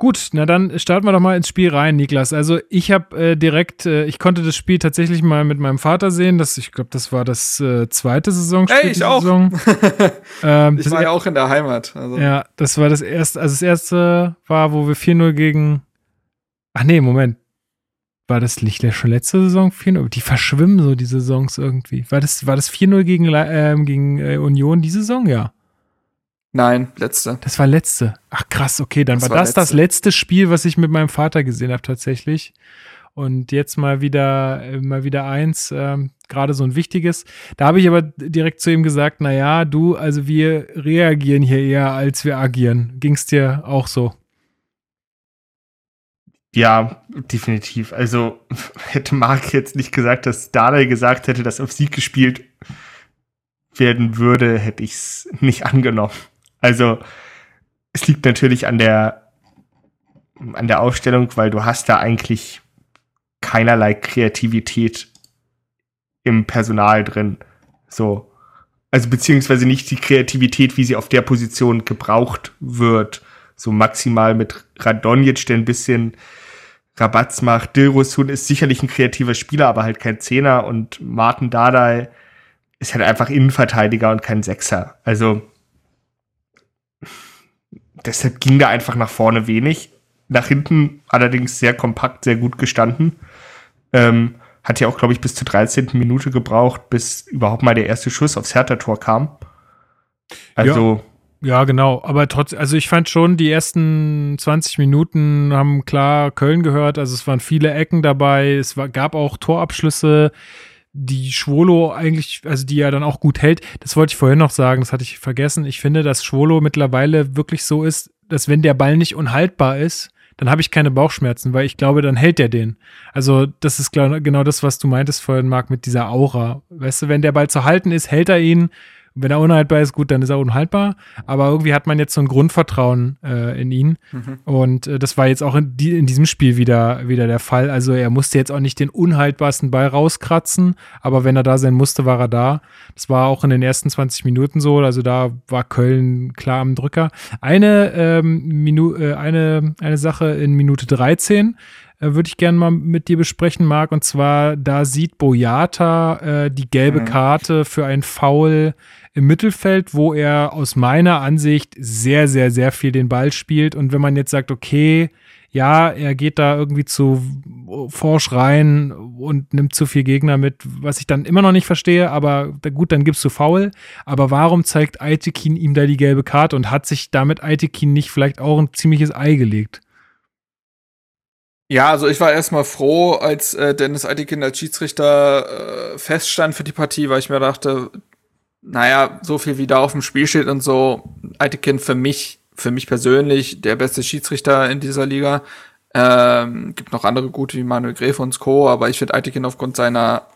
Gut, na dann starten wir doch mal ins Spiel rein, Niklas. Also ich habe äh, direkt, äh, ich konnte das Spiel tatsächlich mal mit meinem Vater sehen. Das, ich glaube, das war das äh, zweite Saisonspiel. Ey, ich auch. Saison. ähm, Ich war ja auch in der Heimat. Also. ja, das war das erste, also das erste war, wo wir 4-0 gegen. Ach nee, Moment. War das nicht schon letzte Saison 4-0? Die verschwimmen so die Saisons irgendwie. War das, war das 4-0 gegen, ähm, gegen äh, Union die Saison? Ja. Nein, letzte. Das war letzte. Ach krass, okay, dann Das war war das das letzte. letzte Spiel, was ich mit meinem Vater gesehen habe tatsächlich. Und jetzt mal wieder, äh, mal wieder eins, ähm, gerade so ein wichtiges. Da habe ich aber direkt zu ihm gesagt, na ja, du, also wir reagieren hier eher, als wir agieren. Ging's dir auch so? Ja, definitiv. Also hätte Marc jetzt nicht gesagt, dass Dardai gesagt hätte, dass auf Sieg gespielt werden würde, hätte ich es nicht angenommen. Also es liegt natürlich an der an der Aufstellung, weil du hast da eigentlich keinerlei Kreativität im Personal drin. So. Also beziehungsweise nicht die Kreativität, wie sie auf der Position gebraucht wird. So maximal mit Radonjic, der ein bisschen Rabatz macht. Dilrosun ist sicherlich ein kreativer Spieler, aber halt kein Zehner. Und Martin Dardai ist halt einfach Innenverteidiger und kein Sechser. Also deshalb ging da einfach nach vorne wenig. Nach hinten allerdings sehr kompakt, sehr gut gestanden. Ähm, hat ja auch, glaube ich, bis zur 13. Minute gebraucht, bis überhaupt mal der erste Schuss aufs Hertha-Tor kam. Also, Ja, genau. Aber trotz, also ich fand schon, die ersten 20 Minuten haben klar Köln gehört. Also es waren viele Ecken dabei. Es war, gab auch Torabschlüsse, die Schwolo eigentlich, also die ja dann auch gut hält. Das wollte ich vorhin noch sagen, das hatte ich vergessen. Ich finde, dass Schwolo mittlerweile wirklich so ist, dass wenn der Ball nicht unhaltbar ist, dann habe ich keine Bauchschmerzen, weil ich glaube, dann hält er den. Also das ist genau das, was du meintest vorhin, Marc, mit dieser Aura. Weißt du, wenn der Ball zu halten ist, hält er ihn. Und wenn er unhaltbar ist, gut, dann ist er unhaltbar. Aber irgendwie hat man jetzt so ein Grundvertrauen äh, in ihn. Und äh, das war jetzt auch in, die, in diesem Spiel wieder, wieder der Fall. Also er musste jetzt auch nicht den unhaltbarsten Ball rauskratzen, aber wenn er da sein musste, war er da. Das war auch in den ersten 20 Minuten so. Also da war Köln klar am Drücker. Eine, ähm, Minu äh, eine, eine Sache in Minute 13 äh, würde ich gerne mal mit dir besprechen, Marc. Und zwar, da sieht Boyata äh, die gelbe Mhm. Karte für ein Foul im Mittelfeld, wo er aus meiner Ansicht sehr, sehr, sehr viel den Ball spielt. Und wenn man jetzt sagt, okay, ja, er geht da irgendwie zu forsch rein und nimmt zu viel Gegner mit, was ich dann immer noch nicht verstehe, aber gut, dann gibst du faul. Aber warum zeigt Aitekin ihm da die gelbe Karte und hat sich damit Aitekin nicht vielleicht auch ein ziemliches Ei gelegt? Ja, also ich war erstmal froh, als äh, Dennis Aitekin als Schiedsrichter äh, feststand für die Partie, weil ich mir dachte, naja, so viel wie da auf dem Spiel steht und so, Aitekin für mich, für mich persönlich der beste Schiedsrichter in dieser Liga. Ähm, gibt noch andere gute wie Manuel Gräfe und Co., aber ich finde Aitekin aufgrund seiner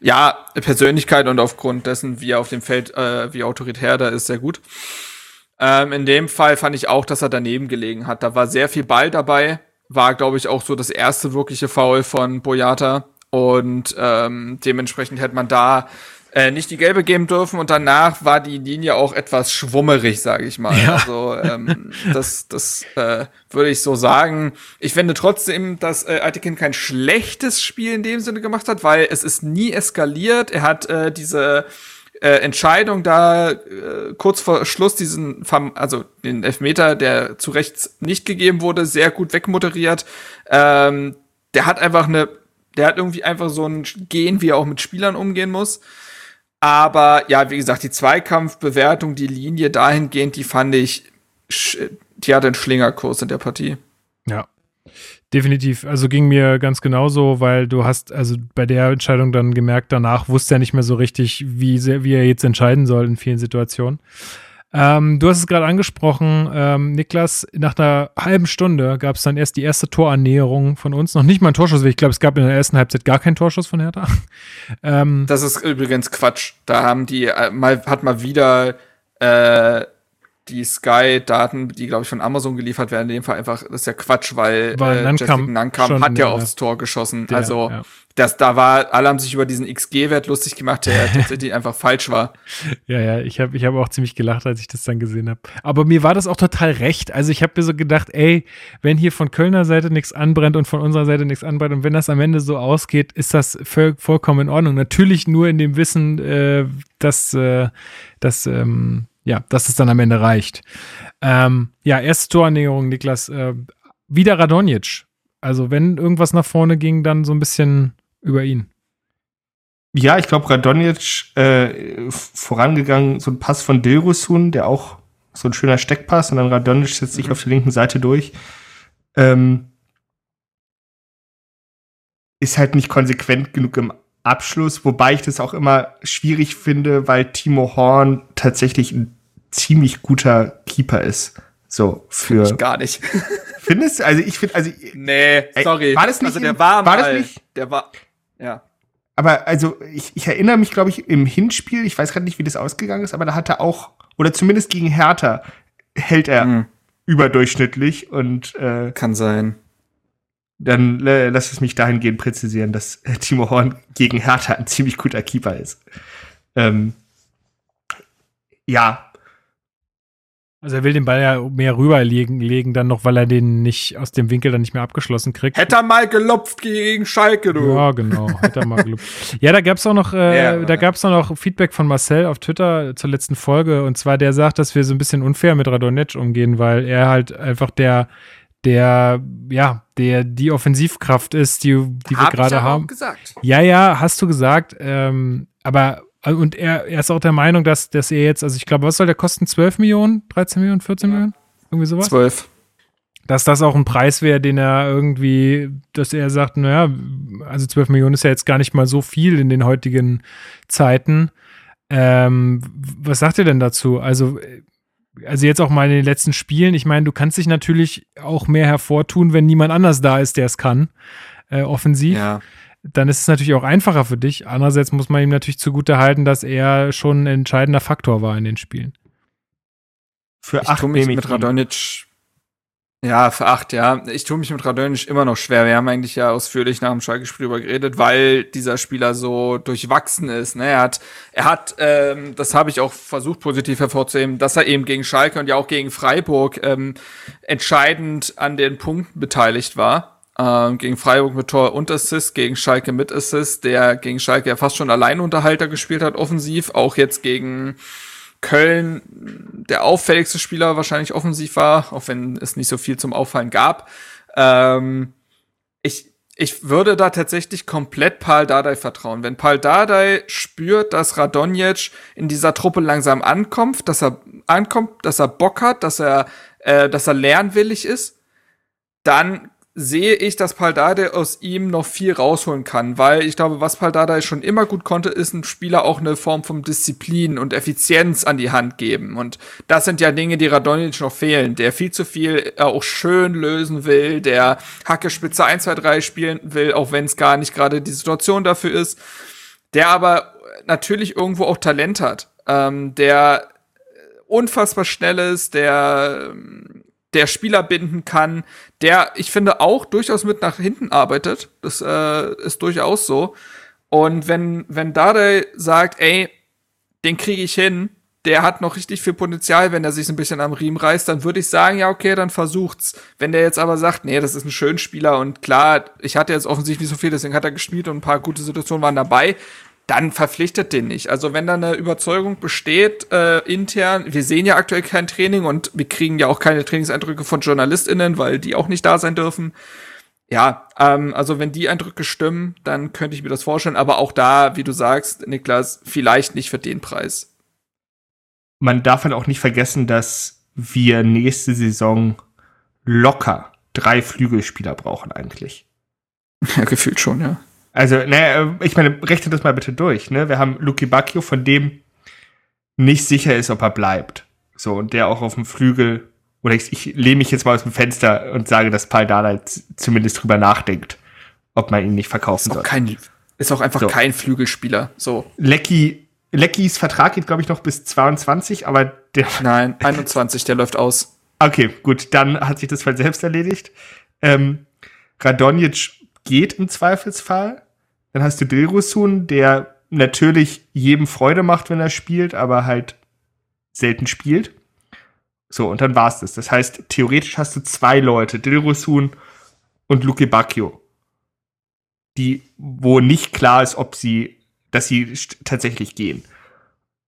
ja, Persönlichkeit und aufgrund dessen, wie er auf dem Feld, äh, wie autoritär da ist, sehr gut. Ähm, in dem Fall fand ich auch, dass er daneben gelegen hat. Da war sehr viel Ball dabei war, glaube ich, auch so das erste wirkliche Foul von Boyata. Und ähm, dementsprechend hätte man da äh, nicht die gelbe geben dürfen und danach war die Linie auch etwas schwummerig, sage ich mal. Ja. Also ähm, das, das äh, würde ich so sagen. Ich finde trotzdem, dass äh, Aitekin kein schlechtes Spiel in dem Sinne gemacht hat, weil es ist nie eskaliert. Er hat äh, diese äh, Entscheidung da äh, kurz vor Schluss diesen, also den Elfmeter, der zu Rechts nicht gegeben wurde, sehr gut wegmoderiert. Ähm, der hat einfach eine, der hat irgendwie einfach so ein Gehen, wie er auch mit Spielern umgehen muss. Aber ja, wie gesagt, die Zweikampfbewertung, die Linie dahingehend, die fand ich, die hat einen Schlingerkurs in der Partie. Ja, Definitiv. Also ging mir ganz genauso, weil du hast also bei der Entscheidung dann gemerkt, danach wusste er nicht mehr so richtig, wie, wie er jetzt entscheiden soll in vielen Situationen. Ähm, du hast es gerade angesprochen, ähm, Niklas, nach einer halben Stunde gab es dann erst die erste Torannäherung von uns. Noch nicht mal ein Torschuss, ich glaube, es gab in der ersten Halbzeit gar keinen Torschuss von Hertha. ähm, das ist übrigens Quatsch. Da haben die äh, mal, hat mal wieder äh, die Sky-Daten, die, glaube ich, von Amazon geliefert werden, in dem Fall einfach, das ist ja Quatsch, weil, weil äh, Jessica Nankam hat ja aufs Tor geschossen. Der, also, ja. das, da war, alle haben sich über diesen XG-Wert lustig gemacht, der tatsächlich einfach falsch war. Ja, ja, ich habe ich hab auch ziemlich gelacht, als ich das dann gesehen habe. Aber mir war das auch total recht. Also, ich habe mir so gedacht, ey, wenn hier von Kölner Seite nichts anbrennt und von unserer Seite nichts anbrennt und wenn das am Ende so ausgeht, ist das voll, vollkommen in Ordnung. Natürlich nur in dem Wissen, äh, dass, äh, dass, ähm, ja, dass es dann am Ende reicht. Ähm, ja, erste Torannäherung, Niklas. Äh, wieder Radonjic. Also, wenn irgendwas nach vorne ging, dann so ein bisschen über ihn. Ja, ich glaube, Radonjic äh, vorangegangen, so ein Pass von Dilrosun, der auch so ein schöner Steckpass, und dann Radonjic setzt sich mhm. auf der linken Seite durch. Ähm, ist halt nicht konsequent genug im Abschluss, wobei ich das auch immer schwierig finde, weil Timo Horn tatsächlich ein ziemlich guter Keeper ist. So für ich gar nicht. Findest du? Also ich finde, also nee, sorry. War das nicht? Also der im, war, war das nicht? Der war ja. Aber also ich, ich erinnere mich, glaube ich, im Hinspiel, ich weiß gerade nicht, wie das ausgegangen ist, aber da hat er auch oder zumindest gegen Hertha hält er mhm. überdurchschnittlich und äh, kann sein. Dann äh, lass es mich dahingehend präzisieren, dass äh, Timo Horn gegen Hertha ein ziemlich guter Keeper ist. Ähm, ja, also er will den Ball ja mehr rüberlegen, legen dann noch, weil er den nicht aus dem Winkel dann nicht mehr abgeschlossen kriegt. Hätte er mal gelopft gegen Schalke, du. Ja, genau. Hätte er mal gelopft. ja, da gab es auch noch, äh, ja, da gab es auch noch Feedback von Marcel auf Twitter zur letzten Folge. Und zwar der sagt, dass wir so ein bisschen unfair mit Radonec umgehen, weil er halt einfach der, der, ja, der die Offensivkraft ist, die, die wir gerade haben. Gesagt. Ja, ja, hast du gesagt. Ähm, aber und er, er ist auch der Meinung, dass, dass er jetzt, also ich glaube, was soll der kosten? 12 Millionen, 13 Millionen, 14 Millionen? Irgendwie sowas? 12. Dass das auch ein Preis wäre, den er irgendwie, dass er sagt, naja, also 12 Millionen ist ja jetzt gar nicht mal so viel in den heutigen Zeiten. Ähm, was sagt ihr denn dazu? Also, also jetzt auch mal in den letzten Spielen, ich meine, du kannst dich natürlich auch mehr hervortun, wenn niemand anders da ist, der es kann, äh, offensiv. Ja dann ist es natürlich auch einfacher für dich. Andererseits muss man ihm natürlich zugute halten, dass er schon ein entscheidender Faktor war in den Spielen. Für ich acht tue mich mit Radonic. Ja, für acht, ja. Ich tue mich mit Radonic immer noch schwer. Wir haben eigentlich ja ausführlich nach dem Schalke-Spiel darüber geredet, weil dieser Spieler so durchwachsen ist. Ne? Er hat, er hat, ähm, das habe ich auch versucht positiv hervorzuheben, dass er eben gegen Schalke und ja auch gegen Freiburg ähm, entscheidend an den Punkten beteiligt war ähm, gegen Freiburg mit Tor und Assist, gegen Schalke mit Assist, der gegen Schalke ja fast schon Alleinunterhalter gespielt hat, offensiv, auch jetzt gegen Köln der auffälligste Spieler wahrscheinlich offensiv war, auch wenn es nicht so viel zum Auffallen gab. Ähm, ich, ich würde da tatsächlich komplett Paul Dardai vertrauen. Wenn Paul Dardai spürt, dass Radonjic in dieser Truppe langsam ankommt, dass er ankommt, dass er Bock hat, dass er, äh, dass er lernwillig ist, dann sehe ich, dass Paldade aus ihm noch viel rausholen kann, weil ich glaube, was Paldade schon immer gut konnte, ist ein Spieler auch eine Form von Disziplin und Effizienz an die Hand geben. Und das sind ja Dinge, die Radonic noch fehlen, der viel zu viel äh, auch schön lösen will, der Hacke Spitze 1, 2, 3 spielen will, auch wenn es gar nicht gerade die Situation dafür ist, der aber natürlich irgendwo auch Talent hat, ähm, der unfassbar schnell ist, der ähm, der Spieler binden kann, der, ich finde, auch durchaus mit nach hinten arbeitet. Das äh, ist durchaus so. Und wenn, wenn Dade sagt, ey, den kriege ich hin, der hat noch richtig viel Potenzial, wenn er sich ein bisschen am Riemen reißt, dann würde ich sagen, ja, okay, dann versucht's. Wenn der jetzt aber sagt, nee, das ist ein schön Spieler und klar, ich hatte jetzt offensichtlich nicht so viel, deswegen hat er gespielt und ein paar gute Situationen waren dabei, dann verpflichtet den nicht. Also wenn da eine Überzeugung besteht äh, intern, wir sehen ja aktuell kein Training und wir kriegen ja auch keine Trainingseindrücke von JournalistInnen, weil die auch nicht da sein dürfen. Ja, ähm, also wenn die Eindrücke stimmen, dann könnte ich mir das vorstellen. Aber auch da, wie du sagst, Niklas, vielleicht nicht für den Preis. Man darf halt auch nicht vergessen, dass wir nächste Saison locker drei Flügelspieler brauchen eigentlich. Ja, gefühlt schon, ja. Also, naja, ich meine, rechne das mal bitte durch. Ne? Wir haben Luki Bacchio, von dem nicht sicher ist, ob er bleibt. So, und der auch auf dem Flügel, oder ich, ich lehne mich jetzt mal aus dem Fenster und sage, dass Paul Dardai zumindest drüber nachdenkt, ob man ihn nicht verkaufen ist soll. Kein, ist auch einfach so. kein Flügelspieler. So. Lecky, Leckys Vertrag geht, glaube ich, noch bis 22, aber der. Nein, 21, der läuft aus. Okay, gut, dann hat sich das Fall selbst erledigt. Ähm, Radonjic geht im Zweifelsfall. Dann hast du Dilrosun, der natürlich jedem Freude macht, wenn er spielt, aber halt selten spielt. So, und dann war's das. Das heißt, theoretisch hast du zwei Leute, Dilrosun und Luke Bacchio, die, wo nicht klar ist, ob sie, dass sie tatsächlich gehen.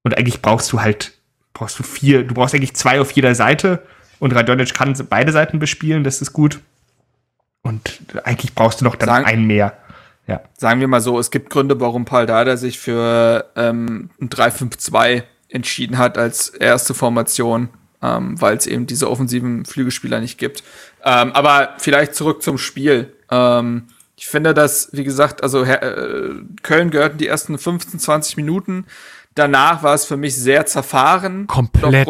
Und eigentlich brauchst du halt, brauchst du vier, du brauchst eigentlich zwei auf jeder Seite und Radonic kann beide Seiten bespielen, das ist gut. Und eigentlich brauchst du noch dann Sagen einen mehr. Ja. Sagen wir mal so, es gibt Gründe, warum Paul Dada sich für ähm, ein 3-5-2 entschieden hat als erste Formation, ähm, weil es eben diese offensiven Flügelspieler nicht gibt. Ähm, aber vielleicht zurück zum Spiel. Ähm, ich finde, dass, wie gesagt, also äh, Köln gehörten die ersten 15, 20 Minuten. Danach war es für mich sehr zerfahren. Komplett.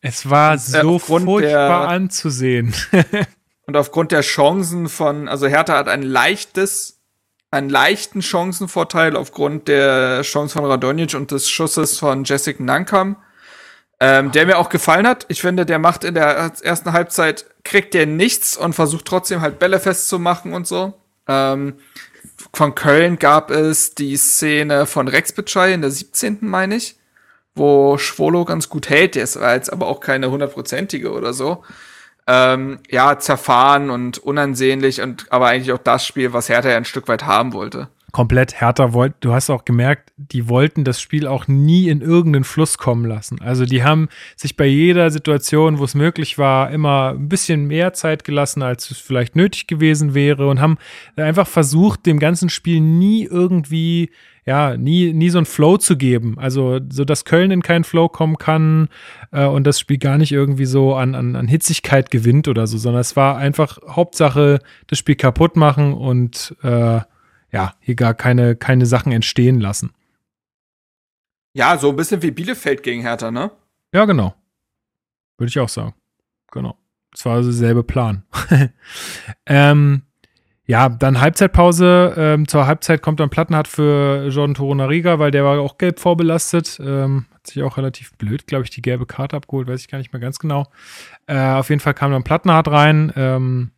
es war äh, so furchtbar der, anzusehen. und aufgrund der Chancen von, also Hertha hat ein leichtes einen leichten Chancenvorteil aufgrund der Chance von Radonjic und des Schusses von Jessica Nankam, ähm, der mir auch gefallen hat. Ich finde, der macht in der ersten Halbzeit, kriegt der nichts und versucht trotzdem halt Bälle festzumachen und so. Ähm, von Köln gab es die Szene von Rex Bitschei in der 17. meine ich, wo Schwolo ganz gut hält. Der ist jetzt aber auch keine hundertprozentige oder so ähm, ja, zerfahren und unansehnlich und aber eigentlich auch das Spiel, was Hertha ja ein Stück weit haben wollte. Komplett Hertha wollte, du hast auch gemerkt, die wollten das Spiel auch nie in irgendeinen Fluss kommen lassen. Also die haben sich bei jeder Situation, wo es möglich war, immer ein bisschen mehr Zeit gelassen, als es vielleicht nötig gewesen wäre und haben einfach versucht, dem ganzen Spiel nie irgendwie ja, nie, nie so einen Flow zu geben. Also, so dass Köln in keinen Flow kommen kann äh, und das Spiel gar nicht irgendwie so an, an, an Hitzigkeit gewinnt oder so, sondern es war einfach Hauptsache, das Spiel kaputt machen und äh, ja, hier gar keine, keine Sachen entstehen lassen. Ja, so ein bisschen wie Bielefeld gegen Hertha, ne? Ja, genau. Würde ich auch sagen. Genau. Das war also derselbe Plan. ähm, ja, dann Halbzeitpause. Ähm, zur Halbzeit kommt dann Plattenhardt für Jordan Torunariga, weil der war auch gelb vorbelastet. Ähm, hat sich auch relativ blöd, glaube ich, die gelbe Karte abgeholt, weiß ich gar nicht mehr ganz genau. Äh, auf jeden Fall kam dann Plattenhardt rein. Ähm,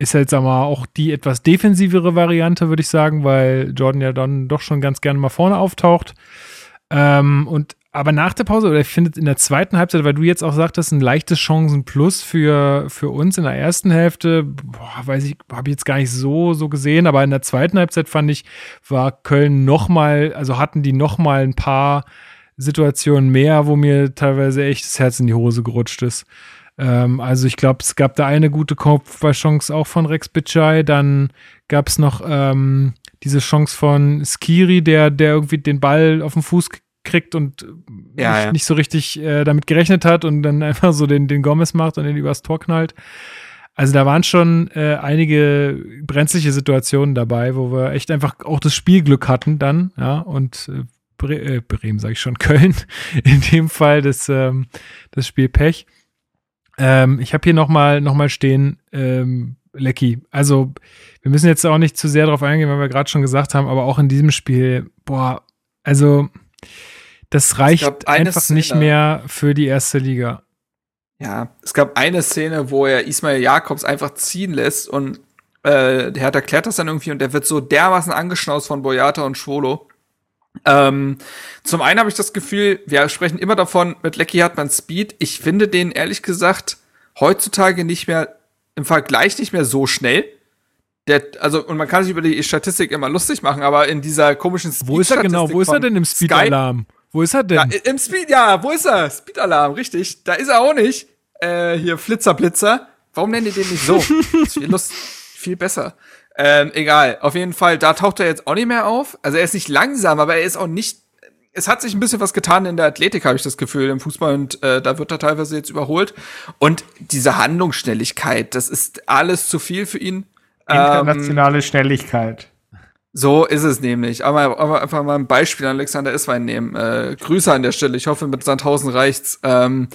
ist jetzt aber auch die etwas defensivere Variante, würde ich sagen, weil Jordan ja dann doch schon ganz gerne mal vorne auftaucht. Ähm, und aber nach der Pause, oder ich finde in der zweiten Halbzeit, weil du jetzt auch sagtest, ein leichtes Chancen-Plus für, für uns in der ersten Hälfte, boah, weiß ich, habe ich jetzt gar nicht so, so gesehen, aber in der zweiten Halbzeit fand ich, war Köln nochmal, also hatten die nochmal ein paar Situationen mehr, wo mir teilweise echt das Herz in die Hose gerutscht ist. Ähm, also ich glaube, es gab da eine gute Kopfballchance auch von Rex Bitschei. Dann gab es noch ähm, diese Chance von Skiri, der, der irgendwie den Ball auf den Fuß kriegt und Ja, nicht, ja. nicht so richtig äh, damit gerechnet hat und dann einfach so den, den Gomez macht und den übers Tor knallt. Also da waren schon äh, einige brenzliche Situationen dabei, wo wir echt einfach auch das Spielglück hatten dann, ja, und äh, Bre äh, Bremen sage ich schon, Köln, in dem Fall das, ähm, das Spiel Pech. Ähm, ich habe hier nochmal noch mal stehen, ähm, Lecky. Also wir müssen jetzt auch nicht zu sehr drauf eingehen, weil wir gerade schon gesagt haben, aber auch in diesem Spiel, boah, also das reicht einfach nicht Szene- mehr für die erste Liga. Ja, es gab eine Szene, wo er Ismail Jakobs einfach ziehen lässt und äh, der Hertha klärt das dann irgendwie und der wird so dermaßen angeschnauzt von Boyata und Schwolo. Ähm, zum einen habe ich das Gefühl, wir sprechen immer davon, mit Lecky hat man Speed. Ich finde den ehrlich gesagt heutzutage nicht mehr, im Vergleich nicht mehr so schnell. Der, also, und man kann sich über die Statistik immer lustig machen, aber in dieser komischen Wo ist er genau? Wo ist er denn im Speed-Alarm? Wo ist er denn? ja, im Speed, ja, wo ist er? Speed-Alarm, richtig. Da ist er auch nicht. Äh, hier, Flitzer, Blitzer. Warum nennt ihr den nicht so? ist viel, Lust, viel besser. Ähm, egal, auf jeden Fall, da taucht er jetzt auch nicht mehr auf. Also er ist nicht langsam, aber er ist auch nicht. Es hat sich ein bisschen was getan in der Athletik, habe ich das Gefühl, im Fußball und äh, da wird er teilweise jetzt überholt. Und diese Handlungsschnelligkeit, das ist alles zu viel für ihn. Ähm, Internationale Schnelligkeit. so ist es nämlich. Aber, aber einfach mal ein Beispiel an Alexander Iswein nehmen. Äh, Grüße an der Stelle. Ich hoffe, mit Sandhausen reicht's. Ähm,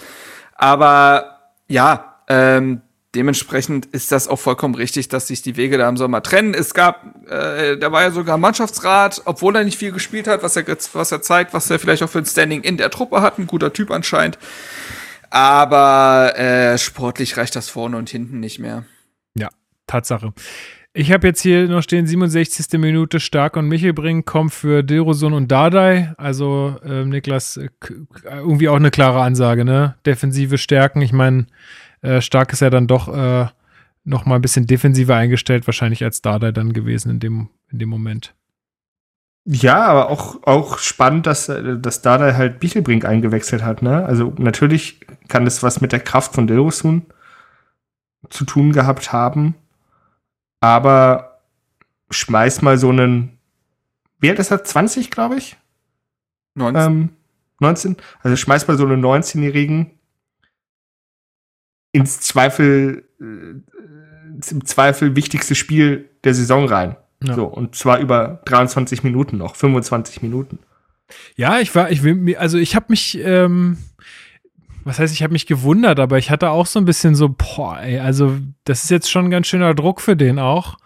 aber ja, ähm, dementsprechend ist das auch vollkommen richtig, dass sich die Wege da im Sommer trennen. Es gab, äh, da war ja sogar Mannschaftsrat, obwohl er nicht viel gespielt hat, was er, was er zeigt, was er vielleicht auch für ein Standing in der Truppe hat. Ein guter Typ anscheinend. Aber äh, sportlich reicht das vorne und hinten nicht mehr. Tatsache. Ich habe jetzt hier noch stehen, 67. Minute, Stark und Michelbring kommen für Dilrosun und Dardai. Also ähm, Niklas, äh, irgendwie auch eine klare Ansage, ne? Defensive Stärken. Ich meine, äh, Stark ist ja dann doch äh, noch mal ein bisschen defensiver eingestellt, wahrscheinlich als Dardai dann gewesen in dem, in dem Moment. Ja, aber auch, auch spannend, dass, äh, dass Dada halt Bichelbrink eingewechselt hat, ne? Also natürlich kann das was mit der Kraft von Dilrosun zu tun gehabt haben. Aber schmeiß mal so einen, wie alt ist er? 20, glaube ich? 19. Ähm, 19? Also schmeiß mal so einen 19-Jährigen ins Zweifel, äh, im Zweifel wichtigste Spiel der Saison rein. Ja. So, und zwar über 23 Minuten noch, 25 Minuten. Ja, ich war, ich will mir, also ich habe mich, ähm, was heißt, ich habe mich gewundert, aber ich hatte auch so ein bisschen so, boah, ey, also das ist jetzt schon ein ganz schöner Druck für den auch.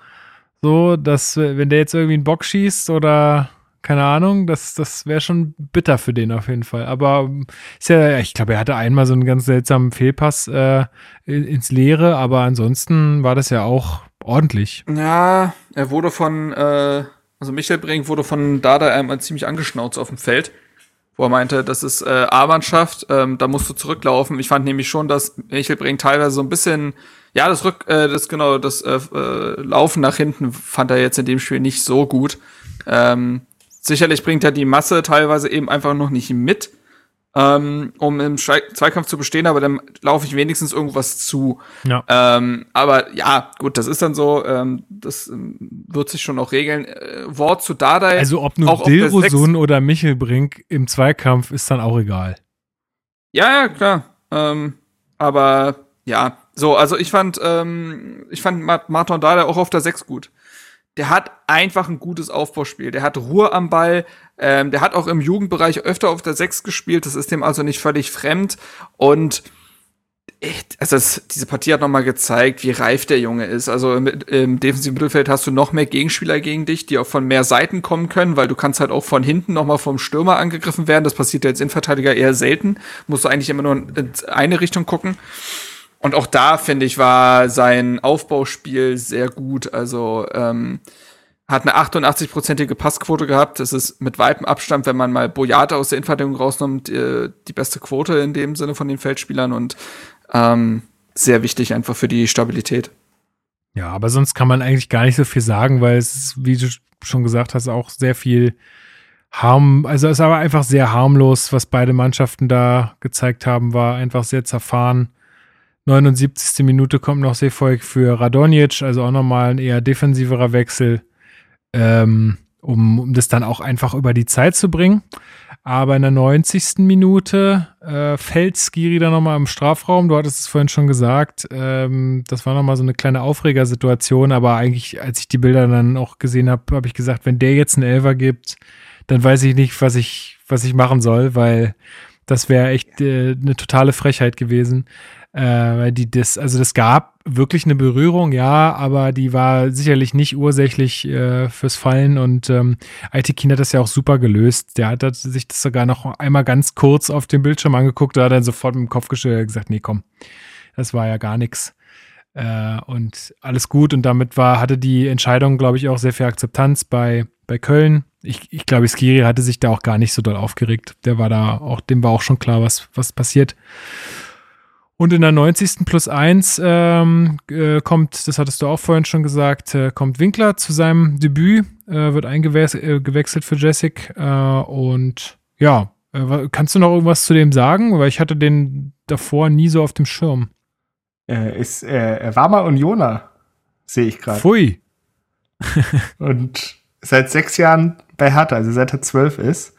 So, dass, wenn der jetzt irgendwie einen Bock schießt oder keine Ahnung, das, das wäre schon bitter für den auf jeden Fall. Aber ähm, ist ja, ich glaube, er hatte einmal so einen ganz seltsamen Fehlpass äh, in- ins Leere, aber ansonsten war das ja auch ordentlich. Ja, er wurde von, äh, also Michael Brink wurde von Dada einmal ziemlich angeschnauzt auf dem Feld, wo er meinte, das ist äh, A-Mannschaft, ähm, da musst du zurücklaufen. Ich fand nämlich schon, dass Michael Brink teilweise so ein bisschen, ja, das Rück, äh, das genau, das äh, äh, Laufen nach hinten fand er jetzt in dem Spiel nicht so gut. Ähm, sicherlich bringt er die Masse teilweise eben einfach noch nicht mit, ähm, um im Zweikampf zu bestehen, aber dann laufe ich wenigstens irgendwas zu. Ja. Ähm, aber ja, gut, das ist dann so, ähm, das ähm, wird sich schon auch regeln. Äh, Wort zu Dardai. Also ob nun Dilrosun oder Michelbrink im Zweikampf ist dann auch egal. Ja, ja, klar. Ähm, aber ja, so, also ich fand, ähm, ich fand Ma- Martin Dardai auch auf der 6 gut. Der hat einfach ein gutes Aufbauspiel. Der hat Ruhe am Ball. Ähm, der hat auch im Jugendbereich öfter auf der 6 gespielt. Das ist dem also nicht völlig fremd. Und echt, also das, diese Partie hat noch mal gezeigt, wie reif der Junge ist. Also im, im defensiven Mittelfeld hast du noch mehr Gegenspieler gegen dich, die auch von mehr Seiten kommen können, weil du kannst halt auch von hinten noch mal vom Stürmer angegriffen werden. Das passiert ja als Innenverteidiger eher selten. Musst du eigentlich immer nur in eine Richtung gucken. Und auch da, finde ich, war sein Aufbauspiel sehr gut. Also ähm, hat eine 88-prozentige Passquote gehabt. Das ist mit weitem Abstand, wenn man mal Boyata aus der Innenverteidigung rausnimmt, äh, die beste Quote in dem Sinne von den Feldspielern und ähm, sehr wichtig einfach für die Stabilität. Ja, aber sonst kann man eigentlich gar nicht so viel sagen, weil es wie du schon gesagt hast, auch sehr viel harm, also es war einfach sehr harmlos, was beide Mannschaften da gezeigt haben, war einfach sehr zerfahren. 79. Minute kommt noch Seevolk für Radonjic, also auch nochmal ein eher defensiverer Wechsel, ähm, um, um das dann auch einfach über die Zeit zu bringen. Aber in der 90. Minute äh, fällt Skiri dann nochmal im Strafraum. Du hattest es vorhin schon gesagt. Ähm, das war nochmal so eine kleine Aufregersituation. Aber eigentlich, als ich die Bilder dann auch gesehen habe, habe ich gesagt, wenn der jetzt einen Elfer gibt, dann weiß ich nicht, was ich, was ich machen soll, weil das wäre echt äh, eine totale Frechheit gewesen. Äh, weil die das, also das gab wirklich eine Berührung, ja, aber die war sicherlich nicht ursächlich äh, fürs Fallen und ähm, Aitekin hat das ja auch super gelöst. Der hat, sich das sogar noch einmal ganz kurz auf dem Bildschirm angeguckt, da hat dann sofort mit dem Kopf gesagt, nee, komm, das war ja gar nichts. Äh, und alles gut und damit war, hatte die Entscheidung, glaube ich, auch sehr viel Akzeptanz bei, bei Köln. Ich, ich glaube, Skiri hatte sich da auch gar nicht so doll aufgeregt. Der war da auch, dem war auch schon klar, was, was passiert. Und in der 90. plus 1 ähm, äh, kommt, das hattest du auch vorhin schon gesagt, äh, kommt Winkler zu seinem Debüt, äh, wird eingewechselt äh, für Jessic. Äh, und ja, äh, kannst du noch irgendwas zu dem sagen? Weil ich hatte den davor nie so auf dem Schirm. Er ist, er war mal Unioner, sehe ich gerade. Pfui. und seit sechs Jahren bei Hertha, also seit er zwölf ist.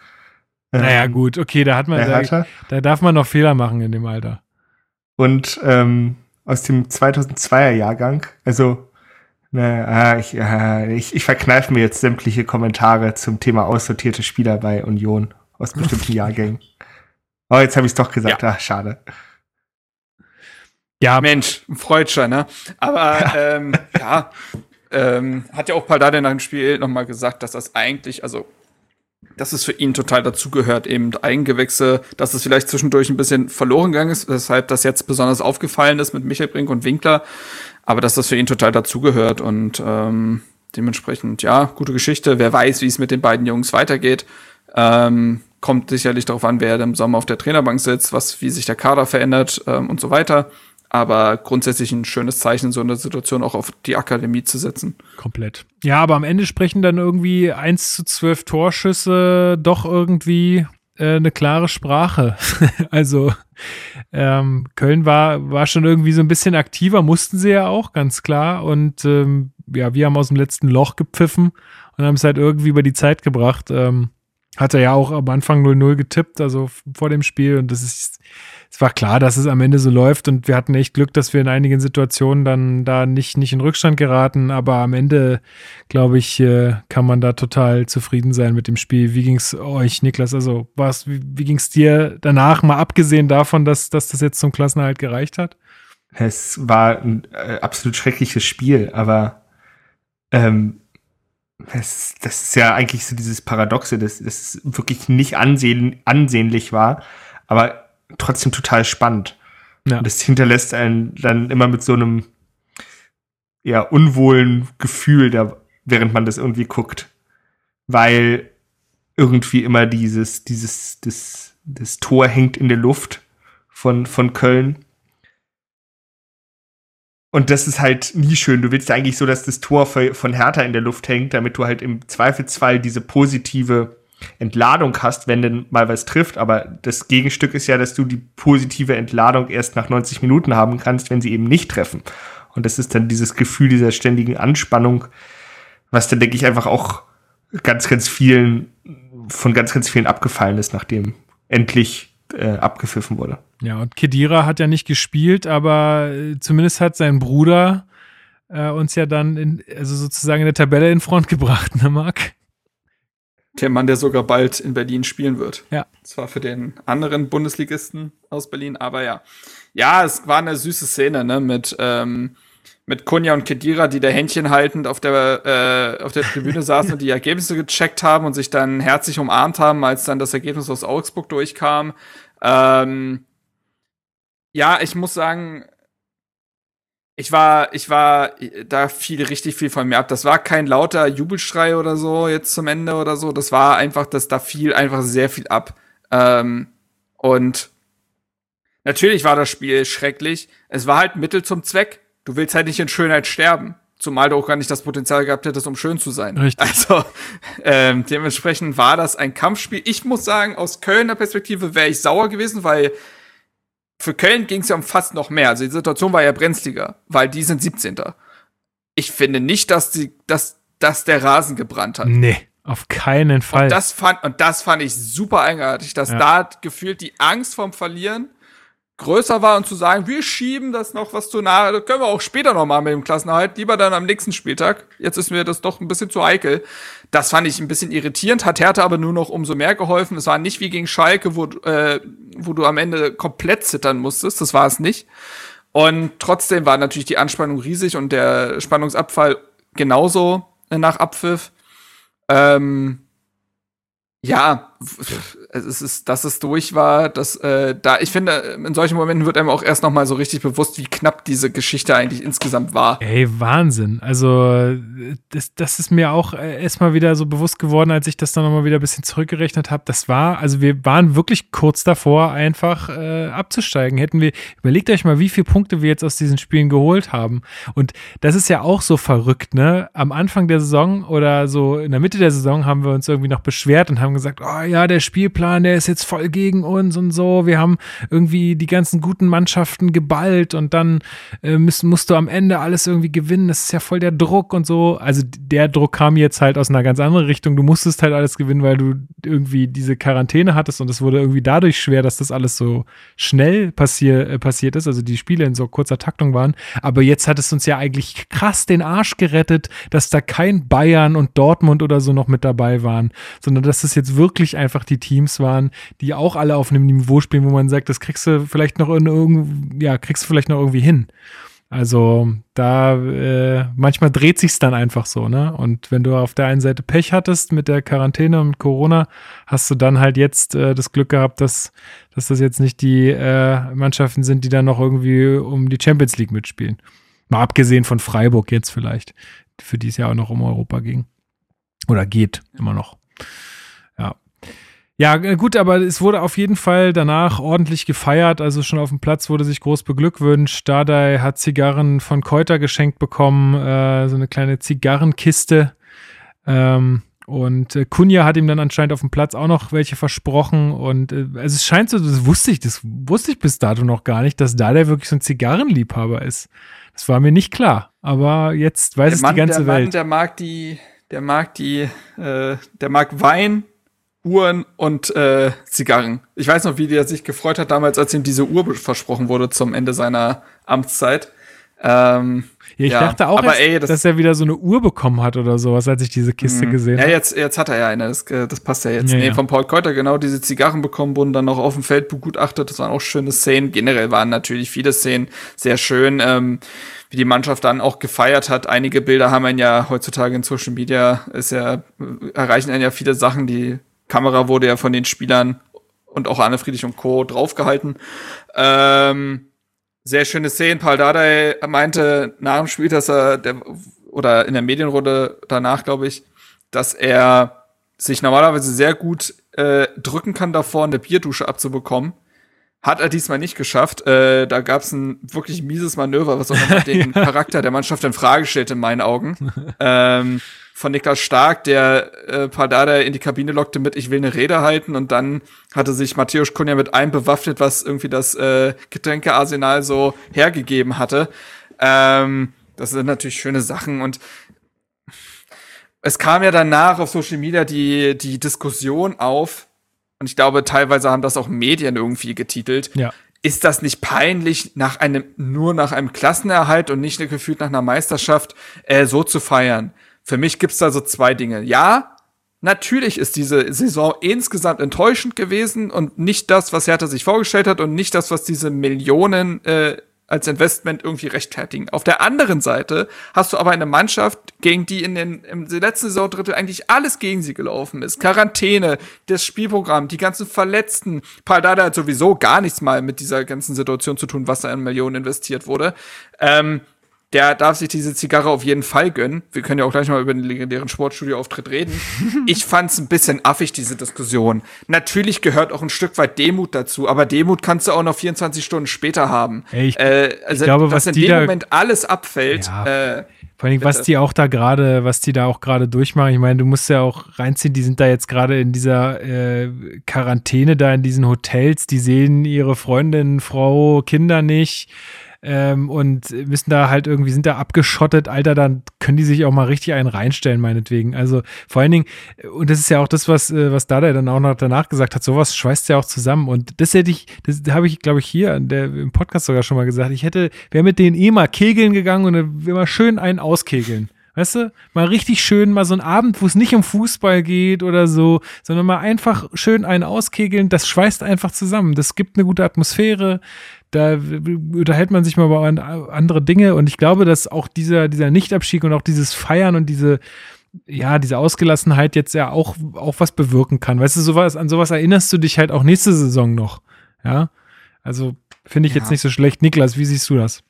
Naja, ähm, gut, okay, da hat man, da, da darf man noch Fehler machen in dem Alter und ähm, aus dem 2002er Jahrgang. Also na, ich, äh, ich, ich verkneife mir jetzt sämtliche Kommentare zum Thema aussortierte Spieler bei Union aus bestimmten Jahrgängen. Oh, jetzt habe ich es doch gesagt. Ja. Ach, schade. Ja, Mensch, Freudschein, ne? Aber ja, ähm, ja ähm, hat ja auch Paldade nach dem Spiel nochmal gesagt, dass das eigentlich, also dass es für ihn total dazugehört, eben Eigengewächse, dass es vielleicht zwischendurch ein bisschen verloren gegangen ist, weshalb das jetzt besonders aufgefallen ist mit Michael Brink und Winkler, aber dass das für ihn total dazugehört und ähm, dementsprechend, ja, gute Geschichte. Wer weiß, wie es mit den beiden Jungs weitergeht. Ähm, kommt sicherlich darauf an, wer im Sommer auf der Trainerbank sitzt, was, wie sich der Kader verändert ähm, und so weiter aber grundsätzlich ein schönes Zeichen, in so einer Situation auch auf die Akademie zu setzen. Komplett. Ja, aber am Ende sprechen dann irgendwie 1 zu 12 Torschüsse doch irgendwie äh, eine klare Sprache. also ähm, Köln war, war schon irgendwie so ein bisschen aktiver, mussten sie ja auch, ganz klar. Und ähm, ja, wir haben aus dem letzten Loch gepfiffen und haben es halt irgendwie über die Zeit gebracht. Ähm, hat er ja auch am Anfang 0-0 getippt, also vor dem Spiel. Und das ist es war klar, dass es am Ende so läuft und wir hatten echt Glück, dass wir in einigen Situationen dann da nicht, nicht in Rückstand geraten, aber am Ende, glaube ich, äh, kann man da total zufrieden sein mit dem Spiel. Wie ging es euch, Niklas? Also, was, wie, wie ging es dir danach, mal abgesehen davon, dass, dass das jetzt zum Klassenerhalt gereicht hat? Es war ein äh, absolut schreckliches Spiel, aber ähm, das, das ist ja eigentlich so dieses Paradoxe, dass, es wirklich nicht ansehen, ansehnlich war, aber trotzdem total spannend. Ja. Und das hinterlässt einen dann immer mit so einem ja, unwohlen Gefühl, da, während man das irgendwie guckt. Weil irgendwie immer dieses, dieses, das, das Tor hängt in der Luft von, von Köln. Und das ist halt nie schön. Du willst ja eigentlich so, dass das Tor von Hertha in der Luft hängt, damit du halt im Zweifelsfall diese positive Entladung hast, wenn denn mal was trifft. Aber das Gegenstück ist ja, dass du die positive Entladung erst nach 90 Minuten haben kannst, wenn sie eben nicht treffen. Und das ist dann dieses Gefühl dieser ständigen Anspannung, was dann, denke ich, einfach auch ganz, ganz vielen, von ganz, ganz vielen abgefallen ist, nachdem endlich äh, abgepfiffen wurde. Ja, und Kedira hat ja nicht gespielt, aber äh, zumindest hat sein Bruder äh, uns ja dann in, also sozusagen in der Tabelle in Front gebracht, ne, Marc? Der Mann, der sogar bald in Berlin spielen wird. Ja. Zwar für den anderen Bundesligisten aus Berlin, aber ja. Ja, es war eine süße Szene, ne, mit, ähm, mit Kunja und Kedira, die da Händchen haltend auf der, äh, auf der Tribüne saßen und die Ergebnisse gecheckt haben und sich dann herzlich umarmt haben, als dann das Ergebnis aus Augsburg durchkam. Ähm, ja, ich muss sagen, ich war, ich war da viel, richtig viel von mir ab. Das war kein lauter Jubelschrei oder so jetzt zum Ende oder so. Das war einfach, dass da fiel einfach sehr viel ab. Ähm, und natürlich war das Spiel schrecklich. Es war halt Mittel zum Zweck. Du willst halt nicht in Schönheit sterben. Zumal du auch gar nicht das Potenzial gehabt hättest, um schön zu sein. Richtig. Also ähm, dementsprechend war das ein Kampfspiel. Ich muss sagen, aus Kölner Perspektive wäre ich sauer gewesen, weil für Köln ging es ja um fast noch mehr. Also die Situation war ja brenzliger, weil die sind 17. Ich finde nicht, dass, die, dass, dass der Rasen gebrannt hat. Nee, auf keinen Fall. Und das fand, und das fand ich super eigenartig, dass Ja. da gefühlt die Angst vorm Verlieren größer war und zu sagen, wir schieben das noch was zu nahe, das können wir auch später noch mal mit dem Klassenerhalt, lieber dann am nächsten Spieltag. Jetzt ist mir das doch ein bisschen zu heikel. Das fand ich ein bisschen irritierend, hat Hertha aber nur noch umso mehr geholfen. Es war nicht wie gegen Schalke, wo, äh, wo du am Ende komplett zittern musstest, das war es nicht. Und trotzdem war natürlich die Anspannung riesig und der Spannungsabfall genauso nach Abpfiff. Ähm, ja, es ist, dass es durch war, dass äh, da, ich finde, in solchen Momenten wird einem auch erst noch mal so richtig bewusst, wie knapp diese Geschichte eigentlich insgesamt war. Ey, Wahnsinn. Also, das, das ist mir auch äh, erstmal wieder so bewusst geworden, als ich das dann nochmal wieder ein bisschen zurückgerechnet habe. Das war, also wir waren wirklich kurz davor, einfach äh, abzusteigen. Hätten wir, überlegt euch mal, wie viele Punkte wir jetzt aus diesen Spielen geholt haben. Und das ist ja auch so verrückt, ne? Am Anfang der Saison oder so in der Mitte der Saison haben wir uns irgendwie noch beschwert und haben gesagt, oh ja, der Spielplan, der ist jetzt voll gegen uns und so. Wir haben irgendwie die ganzen guten Mannschaften geballt und dann äh, müssen, musst du am Ende alles irgendwie gewinnen. Das ist ja voll der Druck und so. Also der Druck kam jetzt halt aus einer ganz anderen Richtung. Du musstest halt alles gewinnen, weil du irgendwie diese Quarantäne hattest und es wurde irgendwie dadurch schwer, dass das alles so schnell passier, äh, passiert ist. Also die Spiele in so kurzer Taktung waren. Aber jetzt hat es uns ja eigentlich krass den Arsch gerettet, dass da kein Bayern und Dortmund oder so noch mit dabei waren, sondern dass es jetzt wirklich einfach die Teams waren, die auch alle auf einem Niveau spielen, wo man sagt, das kriegst du vielleicht noch in irgend, ja, kriegst du vielleicht noch irgendwie hin. Also da äh, manchmal dreht sich's dann einfach so, ne? Und wenn du auf der einen Seite Pech hattest mit der Quarantäne und Corona, hast du dann halt jetzt äh, das Glück gehabt, dass, dass das jetzt nicht die äh, Mannschaften sind, die dann noch irgendwie um die Champions League mitspielen. Mal abgesehen von Freiburg jetzt vielleicht, für die es ja auch noch um Europa ging. Oder geht immer noch. Ja. Äh, gut, aber es wurde auf jeden Fall danach ordentlich gefeiert. Also schon auf dem Platz wurde sich groß beglückwünscht. Dardai hat Zigarren von Keuter geschenkt bekommen, äh, so eine kleine Zigarrenkiste. Ähm, und äh, Kunja hat ihm dann anscheinend auf dem Platz auch noch welche versprochen. Und äh, also es scheint so, das wusste ich, das wusste ich bis dato noch gar nicht, dass Dardai wirklich so ein Zigarrenliebhaber ist. Das war mir nicht klar. Aber jetzt weiß es die ganze der Welt. Mann, der mag die, der mag die, äh, der mag Wein, Uhren und äh, Zigarren. Ich weiß noch, wie der sich gefreut hat damals, als ihm diese Uhr versprochen wurde zum Ende seiner Amtszeit. Ähm, ja, ich ja, dachte auch, erst, ey, das- dass er wieder so eine Uhr bekommen hat oder sowas, als ich diese Kiste gesehen ja, habe. jetzt, jetzt hat er ja eine, das, äh, das passt ja jetzt. Ja, nee, ja. von Paul Keuter genau diese Zigarren bekommen, wurden dann noch auf dem Feld begutachtet. Das waren auch schöne Szenen. Generell waren natürlich viele Szenen sehr schön, ähm, wie die Mannschaft dann auch gefeiert hat. Einige Bilder haben einen ja heutzutage in Social Media, ist ja, erreichen einen ja viele Sachen. Die Kamera wurde ja von den Spielern und auch Anne Friedrich und Co. draufgehalten. Ähm, sehr schöne Szenen. Paul Dardai meinte nach dem Spiel, dass er, der, oder in der Medienrunde danach, glaube ich, dass er sich normalerweise sehr gut äh, drücken kann davor, eine Bierdusche abzubekommen. Hat er diesmal nicht geschafft. Äh, da gab es ein wirklich mieses Manöver, was auch den Charakter der Mannschaft in Frage stellt, in meinen Augen. ähm, von Niklas Stark, der äh, Pardada in die Kabine lockte mit, ich will eine Rede halten und dann hatte sich Matthäus Kunja mit allem bewaffnet, was irgendwie das äh, Getränkearsenal so hergegeben hatte. Ähm, das sind natürlich schöne Sachen und es kam ja danach auf Social Media die, die Diskussion auf, und ich glaube, teilweise haben das auch Medien irgendwie getitelt. Ja. Ist das nicht peinlich, nach einem, nur nach einem Klassenerhalt und nicht gefühlt nach einer Meisterschaft äh, so zu feiern? Für mich gibt's da so zwei Dinge. Ja, natürlich ist diese Saison insgesamt enttäuschend gewesen und nicht das, was Hertha sich vorgestellt hat und nicht das, was diese Millionen äh, als Investment irgendwie rechtfertigen. Auf der anderen Seite hast du aber eine Mannschaft, gegen die in den im letzten Saisondrittel eigentlich alles gegen sie gelaufen ist. Quarantäne, das Spielprogramm, die ganzen Verletzten. Paldada hat sowieso gar nichts mal mit dieser ganzen Situation zu tun, was da in Millionen investiert wurde. Ähm, der darf sich diese Zigarre auf jeden Fall gönnen. Wir können ja auch gleich mal über den legendären Sportstudio-Auftritt reden. ich fand's ein bisschen affig, diese Diskussion. Natürlich gehört auch ein Stück weit Demut dazu, aber Demut kannst du auch noch 24 Stunden später haben. Ich- äh, also, ich glaube, dass was in dem da- Moment alles abfällt. Ja. Äh, Vor allem, was die auch da gerade, was die da auch gerade durchmachen. Ich meine, du musst ja auch reinziehen, die sind da jetzt gerade in dieser äh, Quarantäne da in diesen Hotels, die sehen ihre Freundin, Frau, Kinder nicht. Ähm, und müssen da halt irgendwie, sind da abgeschottet, Alter, dann können die sich auch mal richtig einen reinstellen, meinetwegen. Also vor allen Dingen, und das ist ja auch das, was, äh, was Dada dann auch noch danach gesagt hat, sowas schweißt ja auch zusammen. Und das hätte ich, das habe ich, glaube ich, hier der, im Podcast sogar schon mal gesagt. Ich hätte, wäre mit denen eh mal kegeln gegangen und wäre mal schön einen auskegeln. Weißt du? Mal richtig schön, mal so ein Abend, wo es nicht um Fußball geht oder so, sondern mal einfach schön einen auskegeln. Das schweißt einfach zusammen. Das gibt eine gute Atmosphäre. Da unterhält man sich mal über an- andere Dinge. Und ich glaube, dass auch dieser, dieser Nichtabstieg und auch dieses Feiern und diese, ja, diese Ausgelassenheit jetzt ja auch, auch was bewirken kann. Weißt du, sowas, an sowas erinnerst du dich halt auch nächste Saison noch. Ja. Also finde ich Ja. jetzt nicht so schlecht. Niklas, wie siehst du das?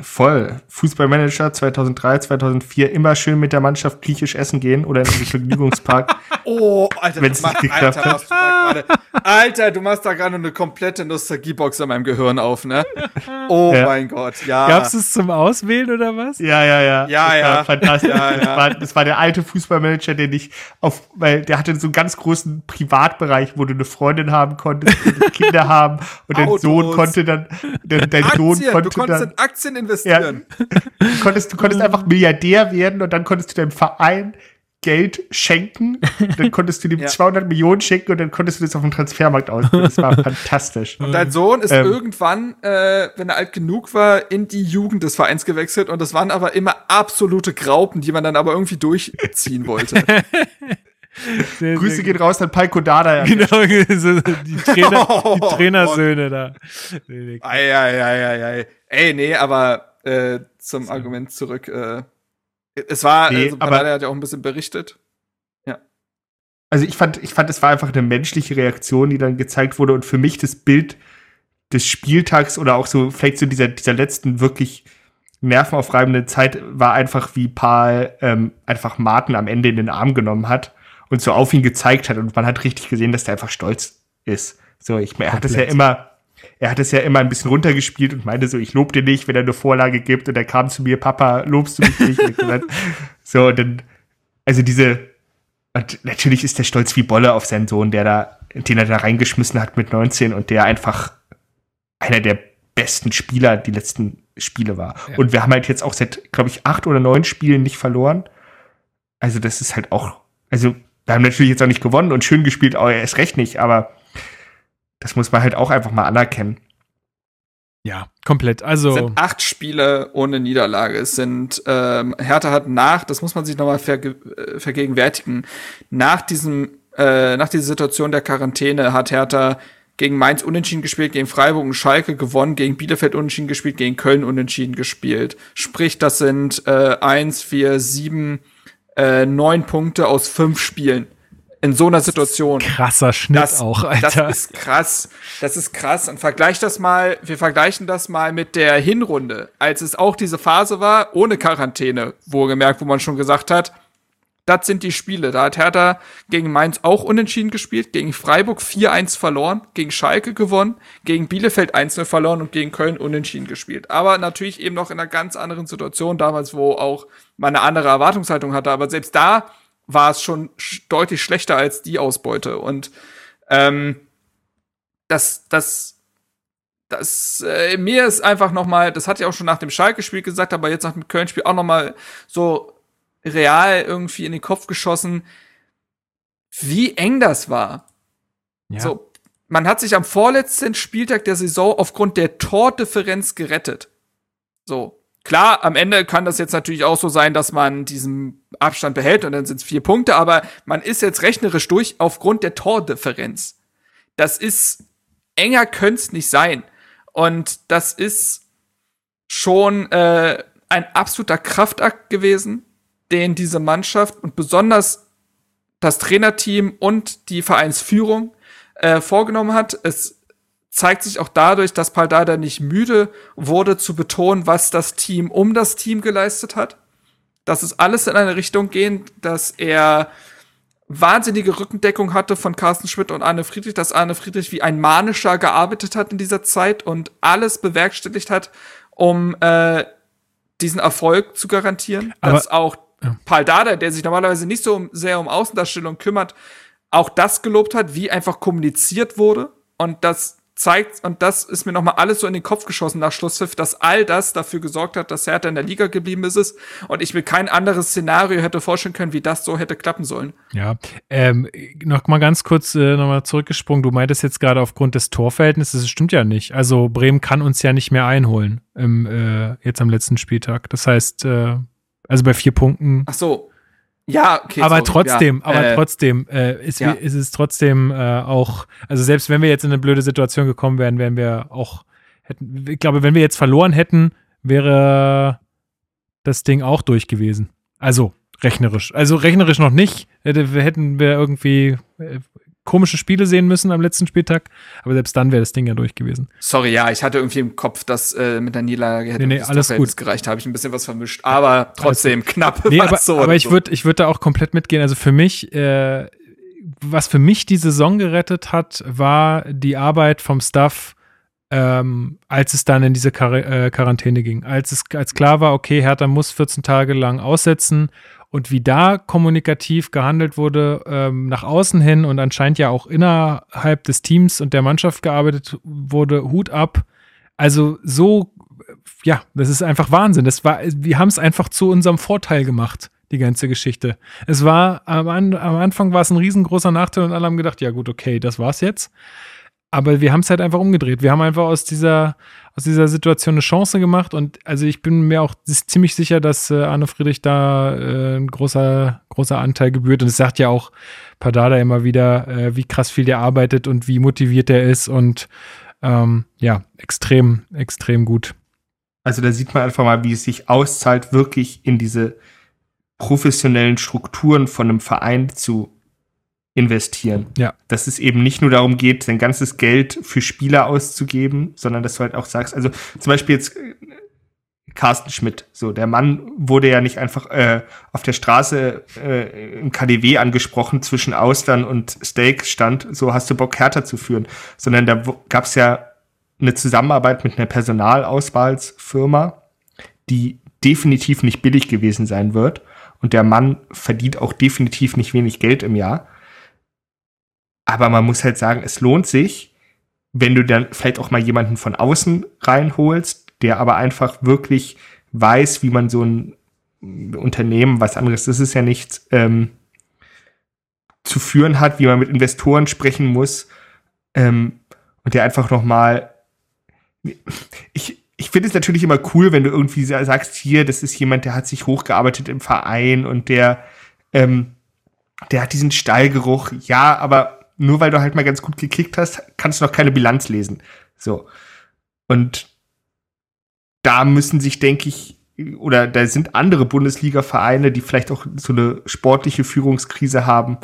Voll. Fußballmanager 2003, 2004 immer schön mit der Mannschaft griechisch essen gehen oder in den Vergnügungspark. Oh, Alter, Wenn's du machst, nicht geklappt Alter, hat. du da grade, Alter, du machst da gerade eine komplette Nostalgiebox in meinem Gehirn auf, ne? Oh Ja. mein Gott, ja. Gab's es zum Auswählen oder was? Ja, ja, ja. Ja, das ja. War fantastisch. Ja, ja. Das, war, das war der alte Fußballmanager, den ich auf, weil der hatte so einen ganz großen Privatbereich, wo du eine Freundin haben konntest, Kinder haben und dein. Sohn konnte dann, dein, dein Sohn Aktien, du konnte konntest dann, in Investieren. du konntest, du konntest einfach Milliardär werden und dann konntest du deinem Verein Geld schenken, dann konntest du dem Ja. 200 Millionen schenken und dann konntest du das auf dem Transfermarkt ausgeben. Das war fantastisch. Und dein Sohn ist Ähm. irgendwann, äh, wenn er alt genug war, in die Jugend des Vereins gewechselt und das waren aber immer absolute Graupen, die man dann aber irgendwie durchziehen wollte. Sehr, Grüße sehr gehen raus an Palko Dada. Genau, so die, Trainer, die Oh, Trainersöhne da. Nee, ei, ei, ei, ei, ei. Ey, nee, aber äh, zum Argument zurück. Äh, es war, Nee, also aber- Banane hat ja auch ein bisschen berichtet. Also ich fand, ich fand, es war einfach eine menschliche Reaktion, die dann gezeigt wurde und für mich das Bild des Spieltags oder auch so vielleicht so dieser, dieser letzten wirklich nervenaufreibenden Zeit war einfach, wie Paul ähm, einfach Martin am Ende in den Arm genommen hat und so auf ihn gezeigt hat und man hat richtig gesehen, dass der einfach stolz ist. So, ich, er hat es ja immer, er hat es ja immer ein bisschen runtergespielt und meinte so, ich lob dir nicht, wenn er eine Vorlage gibt und er kam zu mir, Papa, lobst du mich nicht? Und gesagt, so, und dann, also diese, und natürlich ist der stolz wie Bolle auf seinen Sohn, der da, den er da reingeschmissen hat mit 19 und der einfach einer der besten Spieler die letzten Spiele war. Ja. Und wir haben halt jetzt auch seit, glaube ich, acht oder neun Spielen nicht verloren. Also das ist halt auch, also wir haben natürlich jetzt auch nicht gewonnen und schön gespielt, aber er ist recht nicht, aber das muss man halt auch einfach mal anerkennen. Ja, komplett. Es Also, sind acht Spiele ohne Niederlage. Es sind, ähm, Hertha hat nach, das muss man sich nochmal verge äh, vergegenwärtigen, nach diesem, äh, nach dieser Situation der Quarantäne hat Hertha gegen Mainz unentschieden gespielt, gegen Freiburg und Schalke gewonnen, gegen Bielefeld unentschieden gespielt, gegen Köln unentschieden gespielt. Sprich, das sind äh, eins, vier, sieben, äh, neun Punkte aus fünf Spielen. In so einer Situation. krasser Schnitt Das, auch, Alter. das ist krass. Das ist krass. Und vergleich das mal, wir vergleichen das mal mit der Hinrunde, als es auch diese Phase war, ohne Quarantäne, wohlgemerkt, wo man schon gesagt hat, das sind die Spiele. Da hat Hertha gegen Mainz auch unentschieden gespielt, gegen Freiburg 4-1 verloren, gegen Schalke gewonnen, gegen Bielefeld 1-0 verloren und gegen Köln unentschieden gespielt. Aber natürlich eben noch in einer ganz anderen Situation damals, wo auch man eine andere Erwartungshaltung hatte. Aber selbst da war es schon sch deutlich schlechter als die Ausbeute. Und ähm, das, das, das, äh, mir ist einfach noch mal, das hatte ich auch schon nach dem Schalke-Spiel gesagt, aber jetzt nach dem Köln-Spiel auch noch mal so real irgendwie in den Kopf geschossen, wie eng das war. ja. So, man hat sich am vorletzten Spieltag der Saison aufgrund der Tordifferenz gerettet. So, klar, am Ende kann das jetzt natürlich auch so sein, dass man diesen Abstand behält und dann sind es vier Punkte, aber man ist jetzt rechnerisch durch aufgrund der Tordifferenz. Das ist enger könnte nicht sein. Und das ist schon äh, ein absoluter Kraftakt gewesen, den diese Mannschaft und besonders das Trainerteam und die Vereinsführung äh, vorgenommen hat. Es zeigt sich auch dadurch, dass Paldada nicht müde wurde zu betonen, was das Team um das Team geleistet hat. Dass es alles in eine Richtung geht, dass er wahnsinnige Rückendeckung hatte von Carsten Schmidt und Arne Friedrich, dass Arne Friedrich wie ein Manischer gearbeitet hat in dieser Zeit und alles bewerkstelligt hat, um äh, diesen Erfolg zu garantieren. Aber- dass auch Paul Dardai, der sich normalerweise nicht so um- sehr um Außendarstellung kümmert, auch das gelobt hat, wie einfach kommuniziert wurde. Und das zeigt, und das ist mir nochmal alles so in den Kopf geschossen nach Schlusspfiff, dass all das dafür gesorgt hat, dass Hertha in der Liga geblieben ist. Und ich mir kein anderes Szenario hätte vorstellen können, wie das so hätte klappen sollen. Ja, ähm, noch mal ganz kurz äh, nochmal zurückgesprungen. Du meintest jetzt gerade aufgrund des Torverhältnisses, das stimmt ja nicht. Also Bremen kann uns ja nicht mehr einholen im, äh, jetzt am letzten Spieltag. Das heißt, äh, also bei vier Punkten. Ach so. Ja, okay. aber sorry, trotzdem, ja, aber äh, trotzdem äh, ist, ja. ist es trotzdem äh, auch, also selbst wenn wir jetzt in eine blöde Situation gekommen wären, wären wir auch, hätten, ich glaube, wenn wir jetzt verloren hätten, wäre das Ding auch durch gewesen. Also rechnerisch. Also rechnerisch noch nicht. Hätte, hätten wir irgendwie äh, komische Spiele sehen müssen am letzten Spieltag, aber selbst dann wäre das Ding ja durch gewesen. Sorry, ja, ich hatte irgendwie im Kopf, dass äh, mit der Niederlage hätte Nee, nee, alles gut. gereicht. Habe ich ein bisschen was vermischt. Aber trotzdem knapp. Nee, aber, so aber ich würde ich würd da auch komplett mitgehen. Also für mich, äh, was für mich die Saison gerettet hat, war die Arbeit vom Staff, ähm, als es dann in diese Quar äh, Quarantäne ging. Als es als klar war, okay, Hertha muss 14 Tage lang aussetzen und wie da kommunikativ gehandelt wurde ähm, nach außen hin und anscheinend ja auch innerhalb des Teams und der Mannschaft gearbeitet wurde, Hut ab. Also so, ja, das ist einfach Wahnsinn. Das war, wir haben es einfach zu unserem Vorteil gemacht, die ganze Geschichte. Es war, am, am Anfang war es ein riesengroßer Nachteil und alle haben gedacht, ja gut, okay, das war's jetzt. Aber wir haben es halt einfach umgedreht. Wir haben einfach aus dieser, aus dieser Situation eine Chance gemacht und also ich bin mir auch ziemlich sicher, dass äh, Arne Friedrich da äh, ein großer, großer Anteil gebührt. Und es sagt ja auch Padada immer wieder, äh, wie krass viel der arbeitet und wie motiviert er ist und ähm, ja, extrem, extrem gut. Also da sieht man einfach mal, wie es sich auszahlt, wirklich in diese professionellen Strukturen von einem Verein zu investieren. Ja. Dass es eben nicht nur darum geht, sein ganzes Geld für Spieler auszugeben, sondern dass du halt auch sagst, also zum Beispiel jetzt äh, Carsten Schmidt, so der Mann wurde ja nicht einfach äh, auf der Straße äh, im KDW angesprochen zwischen Austern und Steak stand, so hast du Bock härter zu führen, sondern da gab es ja eine Zusammenarbeit mit einer Personalauswahlsfirma, die definitiv nicht billig gewesen sein wird. Und der Mann verdient auch definitiv nicht wenig Geld im Jahr. Aber man muss halt sagen, es lohnt sich, wenn du dann vielleicht auch mal jemanden von außen reinholst, der aber einfach wirklich weiß, wie man so ein Unternehmen, was anderes ist es ja nicht, ähm, zu führen hat, wie man mit Investoren sprechen muss ähm, und der einfach noch mal ich, ich finde es natürlich immer cool, wenn du irgendwie sa- sagst, hier, das ist jemand, der hat sich hochgearbeitet im Verein und der, ähm, der hat diesen Stallgeruch. Ja, aber nur weil du halt mal ganz gut gekickt hast, kannst du noch keine Bilanz lesen. So. Und da müssen sich, denke ich, oder da sind andere Bundesliga-Vereine, die vielleicht auch so eine sportliche Führungskrise haben,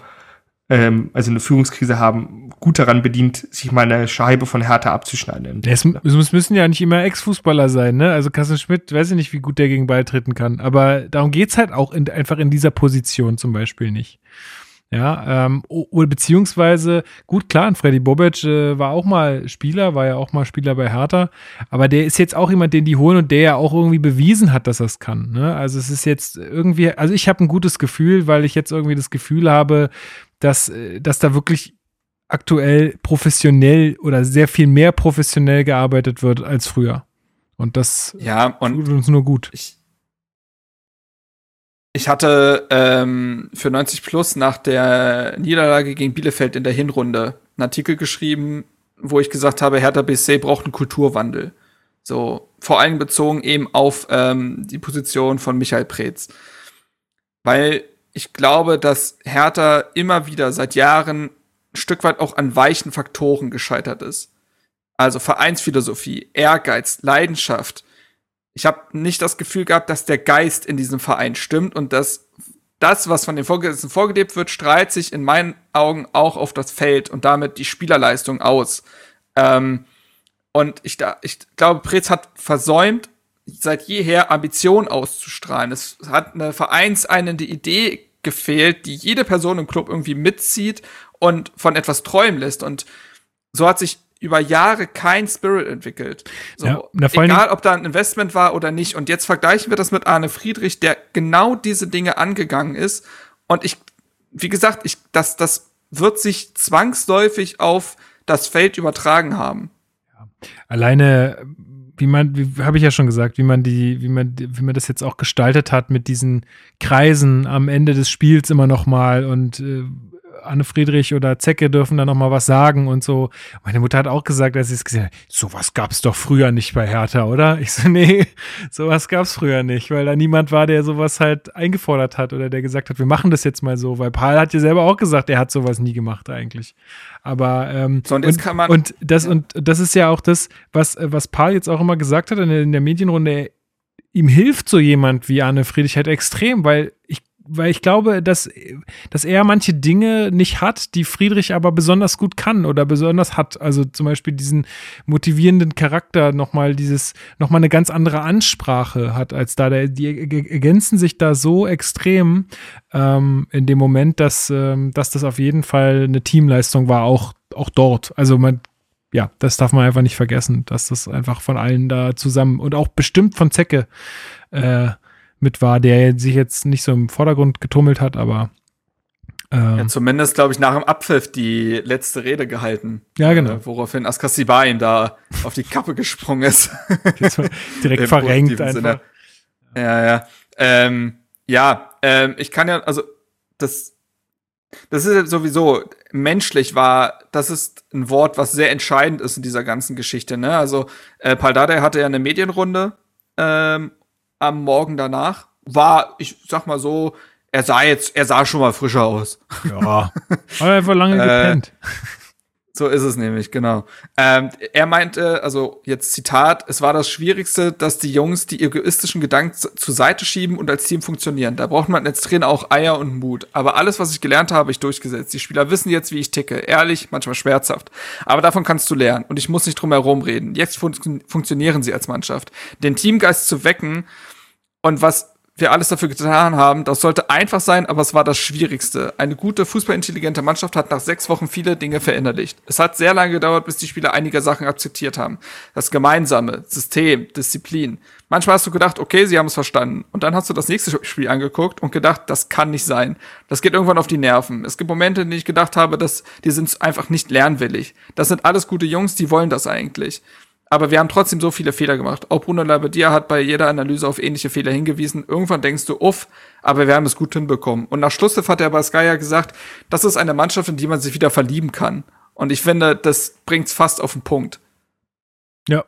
ähm, also eine Führungskrise haben, gut daran bedient, sich mal eine Scheibe von Hertha abzuschneiden. Es, es müssen ja nicht immer Ex-Fußballer sein, ne? Also Carsten Schmidt, weiß ich nicht, wie gut der gegen Ball treten kann. Aber darum geht's halt auch in, einfach in dieser Position zum Beispiel nicht. Ja, ähm, oder beziehungsweise, gut, klar, Freddy Bobic äh, war auch mal Spieler, war ja auch mal Spieler bei Hertha, aber der ist jetzt auch jemand, den die holen und der ja auch irgendwie bewiesen hat, dass er es kann. Ne? Also es ist jetzt irgendwie, also ich habe ein gutes Gefühl, weil ich jetzt irgendwie das Gefühl habe, dass, äh, dass da wirklich aktuell professionell oder sehr viel mehr professionell gearbeitet wird als früher. Und das Ja, und tut uns nur gut. ich, ich hatte ähm, für 90 Plus nach der Niederlage gegen Bielefeld in der Hinrunde einen Artikel geschrieben, wo ich gesagt habe, Hertha BSC braucht einen Kulturwandel. So, vor allem bezogen eben auf ähm, die Position von Michael Preetz. Weil ich glaube, dass Hertha immer wieder seit Jahren ein Stück weit auch an weichen Faktoren gescheitert ist. Also Vereinsphilosophie, Ehrgeiz, Leidenschaft. Ich habe nicht das Gefühl gehabt, dass der Geist in diesem Verein stimmt und dass das, was von den Vorgesetzten vorgelebt wird, strahlt sich in meinen Augen auch auf das Feld und damit die Spielerleistung aus. Ähm, Und ich, da, ich glaube, Preetz hat versäumt, seit jeher Ambition auszustrahlen. Es hat eine vereinseinende Idee gefehlt, die jede Person im Club irgendwie mitzieht und von etwas träumen lässt. Und so hat sich über Jahre kein Spirit entwickelt. So, Ja, egal, ob da ein Investment war oder nicht. Und jetzt vergleichen wir das mit Arne Friedrich, der genau diese Dinge angegangen ist. Und ich, wie gesagt, ich, das, das wird sich zwangsläufig auf das Feld übertragen haben. alleine, wie man, wie habe ich ja schon gesagt, wie man die, wie man, wie man das jetzt auch gestaltet hat mit diesen Kreisen am Ende des Spiels immer noch mal und äh, Anne Friedrich oder Zecke dürfen da noch mal was sagen und so. Meine Mutter hat auch gesagt, als sie es gesehen hat, sowas gab's doch früher nicht bei Hertha, oder? Ich so, nee, sowas gab's früher nicht, weil da niemand war, der sowas halt eingefordert hat oder der gesagt hat, wir machen das jetzt mal so, weil Paul hat ja selber auch gesagt, er hat sowas nie gemacht eigentlich. Aber ähm, So, und kann man- und das und das ist ja auch das, was was Paul jetzt auch immer gesagt hat in der, in der Medienrunde. Ihm hilft so jemand wie Arne Friedrich halt extrem, weil ich weil ich glaube, dass, dass er manche Dinge nicht hat, die Friedrich aber besonders gut kann oder besonders hat. Also zum Beispiel diesen motivierenden Charakter, nochmal dieses, nochmal eine ganz andere Ansprache hat als da. Die ergänzen sich da so extrem ähm, in dem Moment, dass, ähm, dass das auf jeden Fall eine Teamleistung war, auch, auch dort. Also man, ja, das darf man einfach nicht vergessen, dass das einfach von allen da zusammen und auch bestimmt von Zecke äh, mit war, der sich jetzt nicht so im Vordergrund getummelt hat, aber ähm, Ja, zumindest, glaube ich, nach dem Abpfiff die letzte Rede gehalten. Ja, genau. Äh, woraufhin Askasiba ihm da auf die Kappe gesprungen ist. direkt verrenkt einfach. Sinne. Ja, ja. Ähm, ja, ähm, ich kann ja, also, das, das ist sowieso, menschlich war, das ist ein Wort, was sehr entscheidend ist in dieser ganzen Geschichte, ne? Also, äh, Paldade hatte ja eine Medienrunde, ähm, am Morgen danach. War, ich sag mal so, er sah jetzt, er sah schon mal frischer aus. Ja, aber einfach lange Äh, gepennt. So ist es nämlich, genau. Ähm, er meinte, also jetzt Zitat, es war das Schwierigste, dass die Jungs die egoistischen Gedanken zur Seite schieben und als Team funktionieren. Da braucht man als Trainer auch Eier und Mut. Aber alles, was ich gelernt habe, habe ich durchgesetzt. Die Spieler wissen jetzt, wie ich ticke. Ehrlich, manchmal schmerzhaft. Aber davon kannst du lernen. Und ich muss nicht drum herum reden. Jetzt fun funktionieren sie als Mannschaft. Den Teamgeist zu wecken und was wir alles dafür getan haben, das sollte einfach sein, aber es war das Schwierigste. Eine gute, fußballintelligente Mannschaft hat nach sechs Wochen viele Dinge verinnerlicht. Es hat sehr lange gedauert, bis die Spieler einige Sachen akzeptiert haben. Das Gemeinsame, System, Disziplin. Manchmal hast du gedacht, okay, sie haben es verstanden. Und dann hast du das nächste Spiel angeguckt und gedacht, das kann nicht sein. Das geht irgendwann auf die Nerven. Es gibt Momente, in denen ich gedacht habe, dass die sind einfach nicht lernwillig. Das sind alles gute Jungs, die wollen das eigentlich. Aber wir haben trotzdem so viele Fehler gemacht. Auch Bruno Labbadia hat bei jeder Analyse auf ähnliche Fehler hingewiesen. Irgendwann denkst du, uff, aber wir haben es gut hinbekommen. Und nach Schlusspfiff hat er bei Sky ja gesagt, das ist eine Mannschaft, in die man sich wieder verlieben kann. Und ich finde, das bringt's fast auf den Punkt. Ja.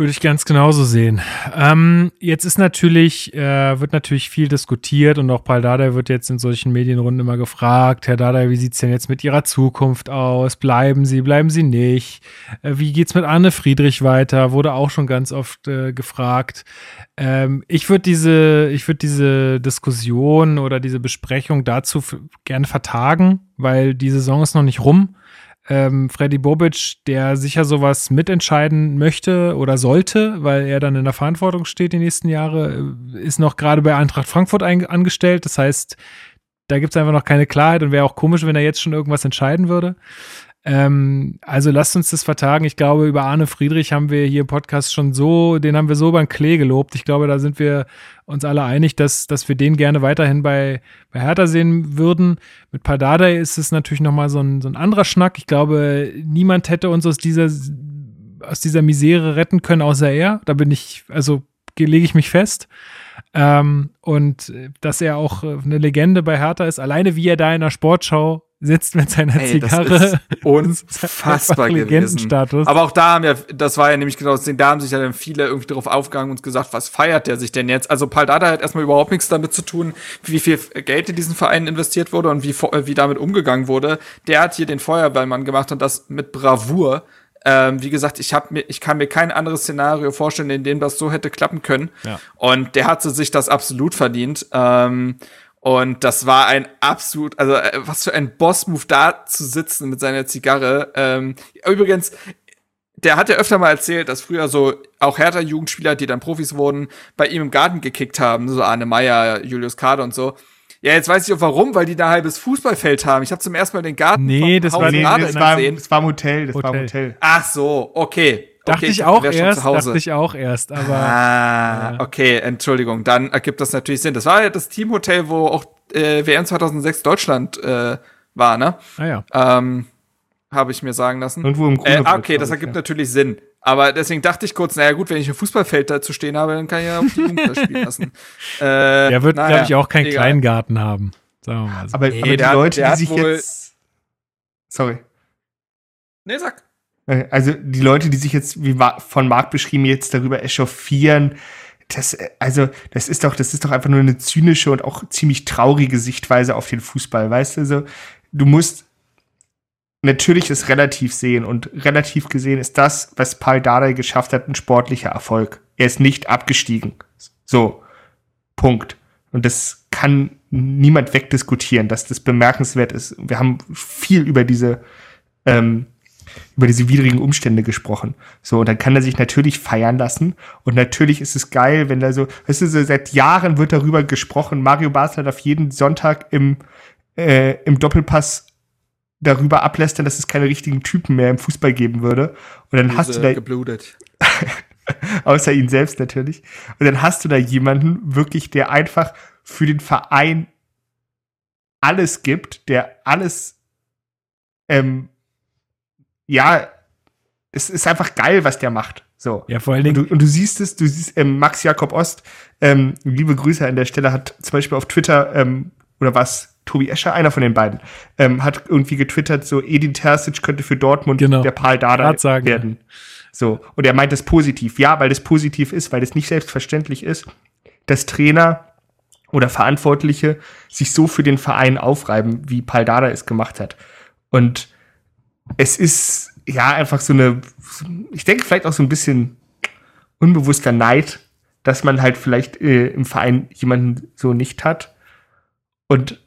Würde ich ganz genauso sehen. Ähm, jetzt ist natürlich, äh, wird natürlich viel diskutiert und auch Paul Dardai wird jetzt in solchen Medienrunden immer gefragt, Herr Dardai, wie sieht's denn jetzt mit Ihrer Zukunft aus? Bleiben Sie, bleiben Sie nicht? Äh, wie geht's mit Anne Friedrich weiter? Wurde auch schon ganz oft äh, gefragt. Ähm, ich würde diese, ich diese Diskussion oder diese Besprechung dazu gerne vertagen, weil die Saison ist noch nicht rum ähm, Freddy Bobic, der sicher sowas mitentscheiden möchte oder sollte, weil er dann in der Verantwortung steht die nächsten Jahre, äh, ist noch gerade bei Eintracht Frankfurt angestellt. Das heißt, da gibt es einfach noch keine Klarheit und wäre auch komisch, wenn er jetzt schon irgendwas entscheiden würde. Ähm, also lasst uns das vertagen. Ich glaube, über Arne Friedrich haben wir hier im Podcast schon so, den haben wir so beim Klee gelobt. Ich glaube, da sind wir uns alle einig, dass, dass wir den gerne weiterhin bei, bei Hertha sehen würden. Mit Pardadei ist es natürlich nochmal so ein, so ein anderer Schnack. Ich glaube, niemand hätte uns aus dieser, aus dieser Misere retten können, außer er. Da bin ich, also lege ich mich fest. Ähm, und äh, dass er auch äh, eine Legende bei Hertha ist, alleine wie er da in der Sportschau sitzt mit seiner Ey, das Zigarre. ist unfassbar Einfach gewesen. Legendenstatus. Aber auch da haben ja, das war ja nämlich genau das Ding, da haben sich ja dann viele irgendwie drauf aufgegangen und gesagt, was feiert der sich denn jetzt? Also Paldada hat erstmal überhaupt nichts damit zu tun, wie viel Geld in diesen Verein investiert wurde und wie, äh, wie damit umgegangen wurde. Der hat hier den Feuerwehrmann gemacht und das mit Bravour. Ähm, wie gesagt, ich hab mir, ich kann mir kein anderes Szenario vorstellen, in dem das so hätte klappen können. Ja. Und der hatte sich das absolut verdient. Ähm, und das war ein absolut, also äh, was für ein Boss-Move da zu sitzen mit seiner Zigarre. Ähm, übrigens, der hat ja öfter mal erzählt, dass früher so auch härter Jugendspieler, die dann Profis wurden, bei ihm im Garten gekickt haben, so Arne Meyer, Julius Kader und so. Ja, jetzt weiß ich auch warum, weil die da ein halbes Fußballfeld haben. Ich habe zum ersten Mal den Garten Nee, das Haus war- nee, das, war, gesehen. das war im Hotel, das war Hotel. im Hotel. Ach so, okay. Dachte okay, ich dachte, auch erst, zu Hause. dachte ich auch erst, aber Ah, okay, Entschuldigung, dann ergibt das natürlich Sinn. Das war ja das Teamhotel, wo auch äh, WM 2006 Deutschland äh, war, ne? naja. Ähm, habe ich mir sagen lassen. Irgendwo im Äh, Grunewald, ah, okay, das ich, ergibt ja. natürlich Sinn. Aber deswegen dachte ich kurz, naja gut, wenn ich ein Fußballfeld dazu stehen habe, dann kann ich ja auch die Jugend da spielen lassen. Äh, Der wird, naja, glaube ich, auch keinen egal. Kleingarten haben. Sagen wir mal so. Aber, Nee, aber die der hat- Leute, der die hat sich jetzt. Sorry. Nee, sag. Äh, Also die Leute, die sich jetzt, wie von Marc beschrieben, jetzt darüber echauffieren, das, äh, also, das ist doch, das ist doch einfach nur eine zynische und auch ziemlich traurige Sichtweise auf den Fußball, weißt du? Also, du musst natürlich es relativ sehen und relativ gesehen ist das, was Paul Dardai geschafft hat, ein sportlicher Erfolg. Er ist nicht abgestiegen. So. Punkt. Und das kann niemand wegdiskutieren, dass das bemerkenswert ist. Wir haben viel über diese, ähm, über diese widrigen Umstände gesprochen. So, und dann kann er sich natürlich feiern lassen. Und natürlich ist es geil, wenn da so, weißt du, so seit Jahren wird darüber gesprochen. Mario Basler darf jeden Sonntag im, äh, im Doppelpass darüber ablästern, dass es keine richtigen Typen mehr im Fußball geben würde. Und dann hast du da, geblutet. außer ihn selbst natürlich. Und dann hast du da jemanden wirklich, der einfach für den Verein alles gibt, der alles, ähm, ja, es ist einfach geil, was der macht. So. Ja, vor allen Und Dingen, du, und du siehst es, du siehst, ähm, Max Jakob Ost, ähm, liebe Grüße an der Stelle, hat zum Beispiel auf Twitter, ähm, oder was, Tobi Escher, einer von den beiden, ähm, hat irgendwie getwittert, so Edin Terzic könnte für Dortmund Genau. der Paul Grad sagen, werden. So. Und er meint das positiv. Ja, weil das positiv ist, weil das nicht selbstverständlich ist, dass Trainer oder Verantwortliche sich so für den Verein aufreiben, wie Paul Dardai es gemacht hat. Und es ist ja einfach so eine, ich denke vielleicht auch so ein bisschen unbewusster Neid, dass man halt vielleicht äh, im Verein jemanden so nicht hat. Und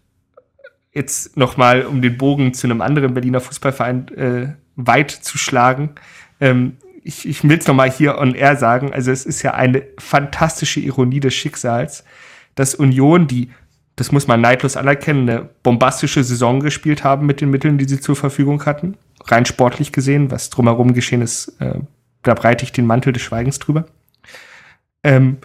jetzt noch mal, um den Bogen zu einem anderen Berliner Fußballverein äh, weit zu schlagen. Ähm, ich, ich will es noch mal hier on air sagen. Also es ist ja eine fantastische Ironie des Schicksals, dass Union, die, das muss man neidlos anerkennen, eine bombastische Saison gespielt haben mit den Mitteln, die sie zur Verfügung hatten. Rein sportlich gesehen, was drumherum geschehen ist, äh, da breite ich den Mantel des Schweigens drüber. Ähm,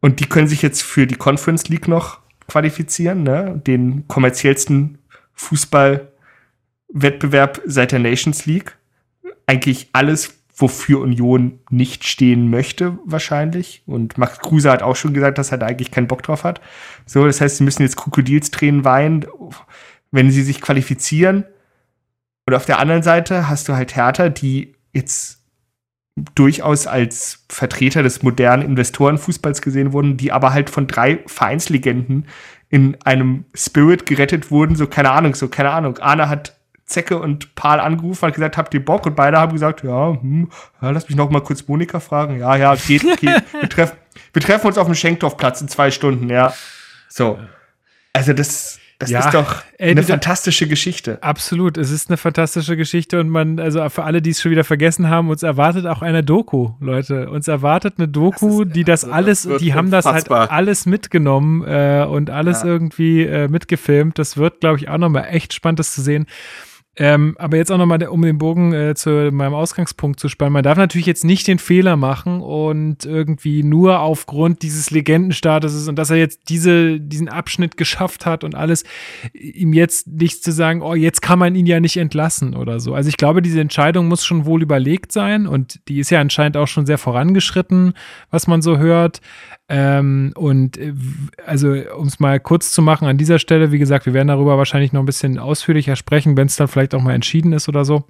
und die können sich jetzt für die Conference League noch qualifizieren, ne? den kommerziellsten Fußballwettbewerb seit der Nations League. Eigentlich alles, wofür Union nicht stehen möchte, wahrscheinlich. Und Max Kruse hat auch schon gesagt, dass er da eigentlich keinen Bock drauf hat. So, das heißt, sie müssen jetzt Krokodilstränen weinen, wenn sie sich qualifizieren. Und auf der anderen Seite hast du halt Hertha, die jetzt durchaus als Vertreter des modernen Investorenfußballs gesehen wurden, die aber halt von drei Vereinslegenden in einem Spirit gerettet wurden, so keine Ahnung, so keine Ahnung. Arne hat Zecke und Paul angerufen, hat gesagt, habt ihr Bock? Und beide haben gesagt, ja, hm, ja lass mich noch mal kurz Monika fragen. Ja, ja, geht, okay. wir, treff, wir treffen uns auf dem Schenkdorfplatz in zwei Stunden, ja. So. Also das, das Ja, ist doch ey, eine du- fantastische Geschichte. absolut. Es ist eine fantastische Geschichte und man, also für alle, die es schon wieder vergessen haben, uns erwartet auch eine Doku, Leute. Uns erwartet eine Doku, die das also, alles, das die haben das halt unfassbar. alles mitgenommen äh, und alles Ja. irgendwie äh, mitgefilmt. Das wird, glaube ich, auch nochmal echt spannend, das zu sehen. Ähm, aber jetzt auch nochmal, um den Bogen äh, zu meinem Ausgangspunkt zu spannen. Man darf natürlich jetzt nicht den Fehler machen und irgendwie nur aufgrund dieses Legendenstatuses und dass er jetzt diese, diesen Abschnitt geschafft hat und alles, ihm jetzt nicht zu sagen, oh, jetzt kann man ihn ja nicht entlassen oder so. Also ich glaube, diese Entscheidung muss schon wohl überlegt sein und die ist ja anscheinend auch schon sehr vorangeschritten, was man so hört. Ähm, und äh, also, um es mal kurz zu machen, an dieser Stelle, wie gesagt, wir werden darüber wahrscheinlich noch ein bisschen ausführlicher sprechen, wenn es dann vielleicht auch mal entschieden ist oder so.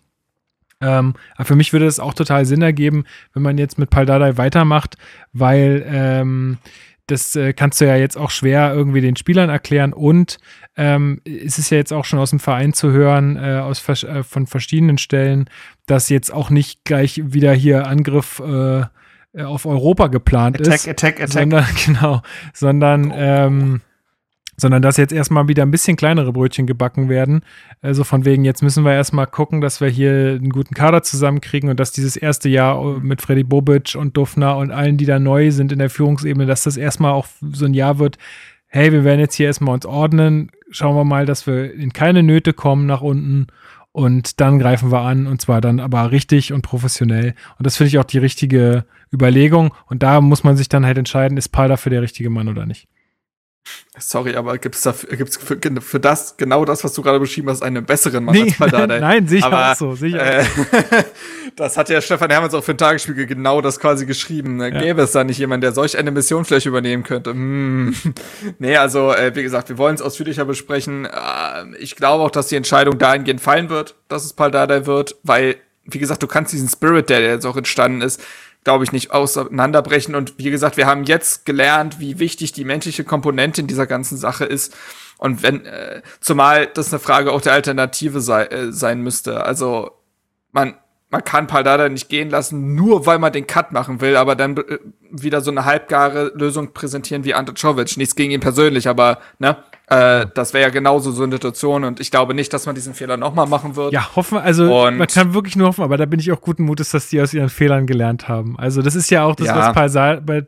Ähm, aber für mich würde es auch total Sinn ergeben, wenn man jetzt mit Paldadei weitermacht, weil ähm, das äh, kannst du ja jetzt auch schwer irgendwie den Spielern erklären und ähm, es ist ja jetzt auch schon aus dem Verein zu hören, äh, aus äh, von verschiedenen Stellen, dass jetzt auch nicht gleich wieder hier Angriff äh, auf Europa geplant Attack, ist attack, attack. sondern genau, sondern ähm, sondern dass jetzt erstmal wieder ein bisschen kleinere Brötchen gebacken werden. Also von wegen, jetzt müssen wir erstmal gucken, dass wir hier einen guten Kader zusammenkriegen und dass dieses erste Jahr mit Freddy Bobic und Dufner und allen, die da neu sind in der Führungsebene, dass das erstmal auch so ein Jahr wird, hey, wir werden jetzt hier erstmal uns ordnen, schauen wir mal, dass wir in keine Nöte kommen nach unten und dann greifen wir an und zwar dann aber richtig und professionell. Und das finde ich auch die richtige Überlegung und da muss man sich dann halt entscheiden, ist Paul dafür der richtige Mann oder nicht. Sorry, aber gibt es gibt's für, für, das, genau das, was du gerade beschrieben hast, einen besseren Mann nee, als Paldada? Nein, nein sicher aber, auch so, sicher. Äh, das hat ja Stefan Hermanns auch für ein Tagesspiegel genau das quasi geschrieben. Ne? Ja. Gäbe es da nicht jemand, der solch eine Mission vielleicht übernehmen könnte? Hm. Nee, also, äh, wie gesagt, wir wollen es ausführlicher besprechen. Äh, ich glaube auch, dass die Entscheidung dahingehend fallen wird, dass es Paldada wird, weil, wie gesagt, du kannst diesen Spirit, der jetzt auch entstanden ist, glaube ich, nicht auseinanderbrechen. Und wie gesagt, wir haben jetzt gelernt, wie wichtig die menschliche Komponente in dieser ganzen Sache ist. Und wenn, äh, zumal das eine Frage auch der Alternative sei, äh, sein müsste. Also man, man kann Paldada nicht gehen lassen, nur weil man den Cut machen will, aber dann äh, wieder so eine halbgare Lösung präsentieren wie Ante Czovic. Nichts gegen ihn persönlich, aber ne, äh, das wäre ja genauso so eine Situation und ich glaube nicht, dass man diesen Fehler nochmal machen wird. Ja, hoffen, also und man kann wirklich nur hoffen, aber da bin ich auch guten Mutes, dass die aus ihren Fehlern gelernt haben. Also das ist ja auch das, ja. was Pal bei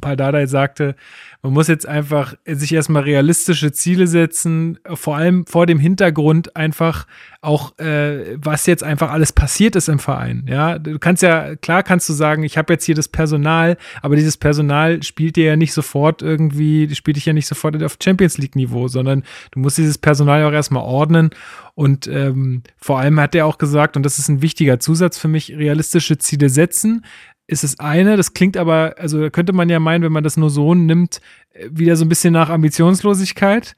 Paldadei sagte, man muss jetzt einfach sich erstmal realistische Ziele setzen, vor allem vor dem Hintergrund einfach auch, äh, was jetzt einfach alles passiert ist im Verein. Ja, du kannst ja, klar kannst du sagen, ich habe jetzt hier das Personal, aber dieses Personal spielt dir ja nicht sofort irgendwie, spielt dich ja nicht sofort auf Champions League-Niveau, sondern du musst dieses Personal auch erstmal ordnen. Und ähm, vor allem hat er auch gesagt, und das ist ein wichtiger Zusatz für mich, realistische Ziele setzen, ist das eine. Das klingt aber, also da könnte man ja meinen, wenn man das nur so nimmt, äh, wieder so ein bisschen nach Ambitionslosigkeit.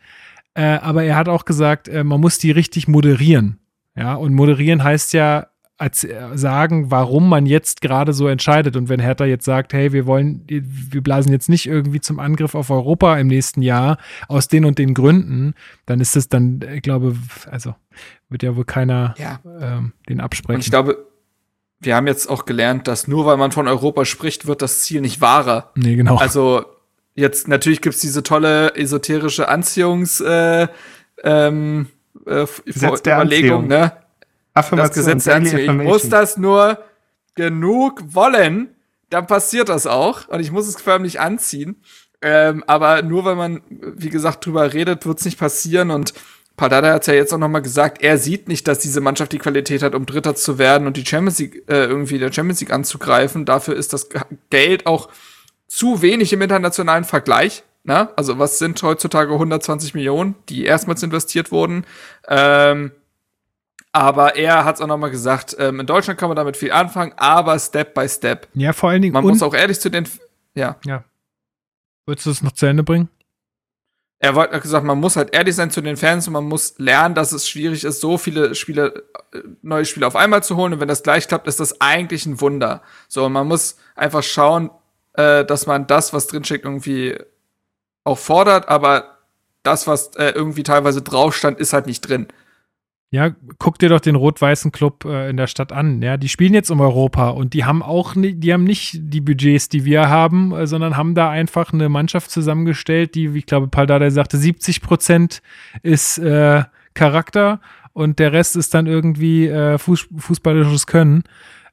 Äh, aber er hat auch gesagt, äh, man muss die richtig moderieren. Ja, und moderieren heißt ja als, äh, sagen, warum man jetzt gerade so entscheidet. Und wenn Hertha jetzt sagt, hey, wir wollen, wir blasen jetzt nicht irgendwie zum Angriff auf Europa im nächsten Jahr aus den und den Gründen, dann ist es dann, ich glaube, also wird ja wohl keiner ja. Ähm, den absprechen. Und ich glaube, wir haben jetzt auch gelernt, dass nur weil man von Europa spricht, wird das Ziel nicht wahrer. Nee, genau. Also jetzt natürlich gibt's diese tolle esoterische Anziehungs äh, ähm, äh, Überlegung, ne? Das Gesetz der Anziehung. Ich muss das nur genug wollen, dann passiert das auch. Und ich muss es förmlich anziehen. Ähm, aber nur weil man, wie gesagt, drüber redet, wird's nicht passieren. Und Pardada hat ja jetzt auch nochmal gesagt, er sieht nicht, dass diese Mannschaft die Qualität hat, um Dritter zu werden und die Champions League äh, irgendwie der Champions League anzugreifen. Dafür ist das Geld auch zu wenig im internationalen Vergleich. Ne? Also was sind heutzutage 120 Millionen, die erstmals investiert wurden? Ähm, aber er hat es auch nochmal gesagt, ähm, in Deutschland kann man damit viel anfangen, aber Step by Step. Ja, vor allen Dingen. Man muss auch ehrlich zu den. Ja. Ja. Würdest du es noch zu Ende bringen? Er wollte gesagt, man muss halt ehrlich sein zu den Fans und man muss lernen, dass es schwierig ist, so viele Spiele, äh, neue Spiele auf einmal zu holen. Und wenn das gleich klappt, ist das eigentlich ein Wunder. So, man muss einfach schauen, äh, dass man das, was drinsteckt, irgendwie auch fordert, aber das, was äh, irgendwie teilweise drauf stand, ist halt nicht drin. Ja, guck dir doch den rot-weißen Club äh, in der Stadt an. Ja, die spielen jetzt um Europa und die haben auch nicht, die haben nicht die Budgets, die wir haben, äh, sondern haben da einfach eine Mannschaft zusammengestellt, die, wie ich glaube, Paldada sagte, 70 Prozent ist äh, Charakter und der Rest ist dann irgendwie äh, Fuß, fußballisches Können.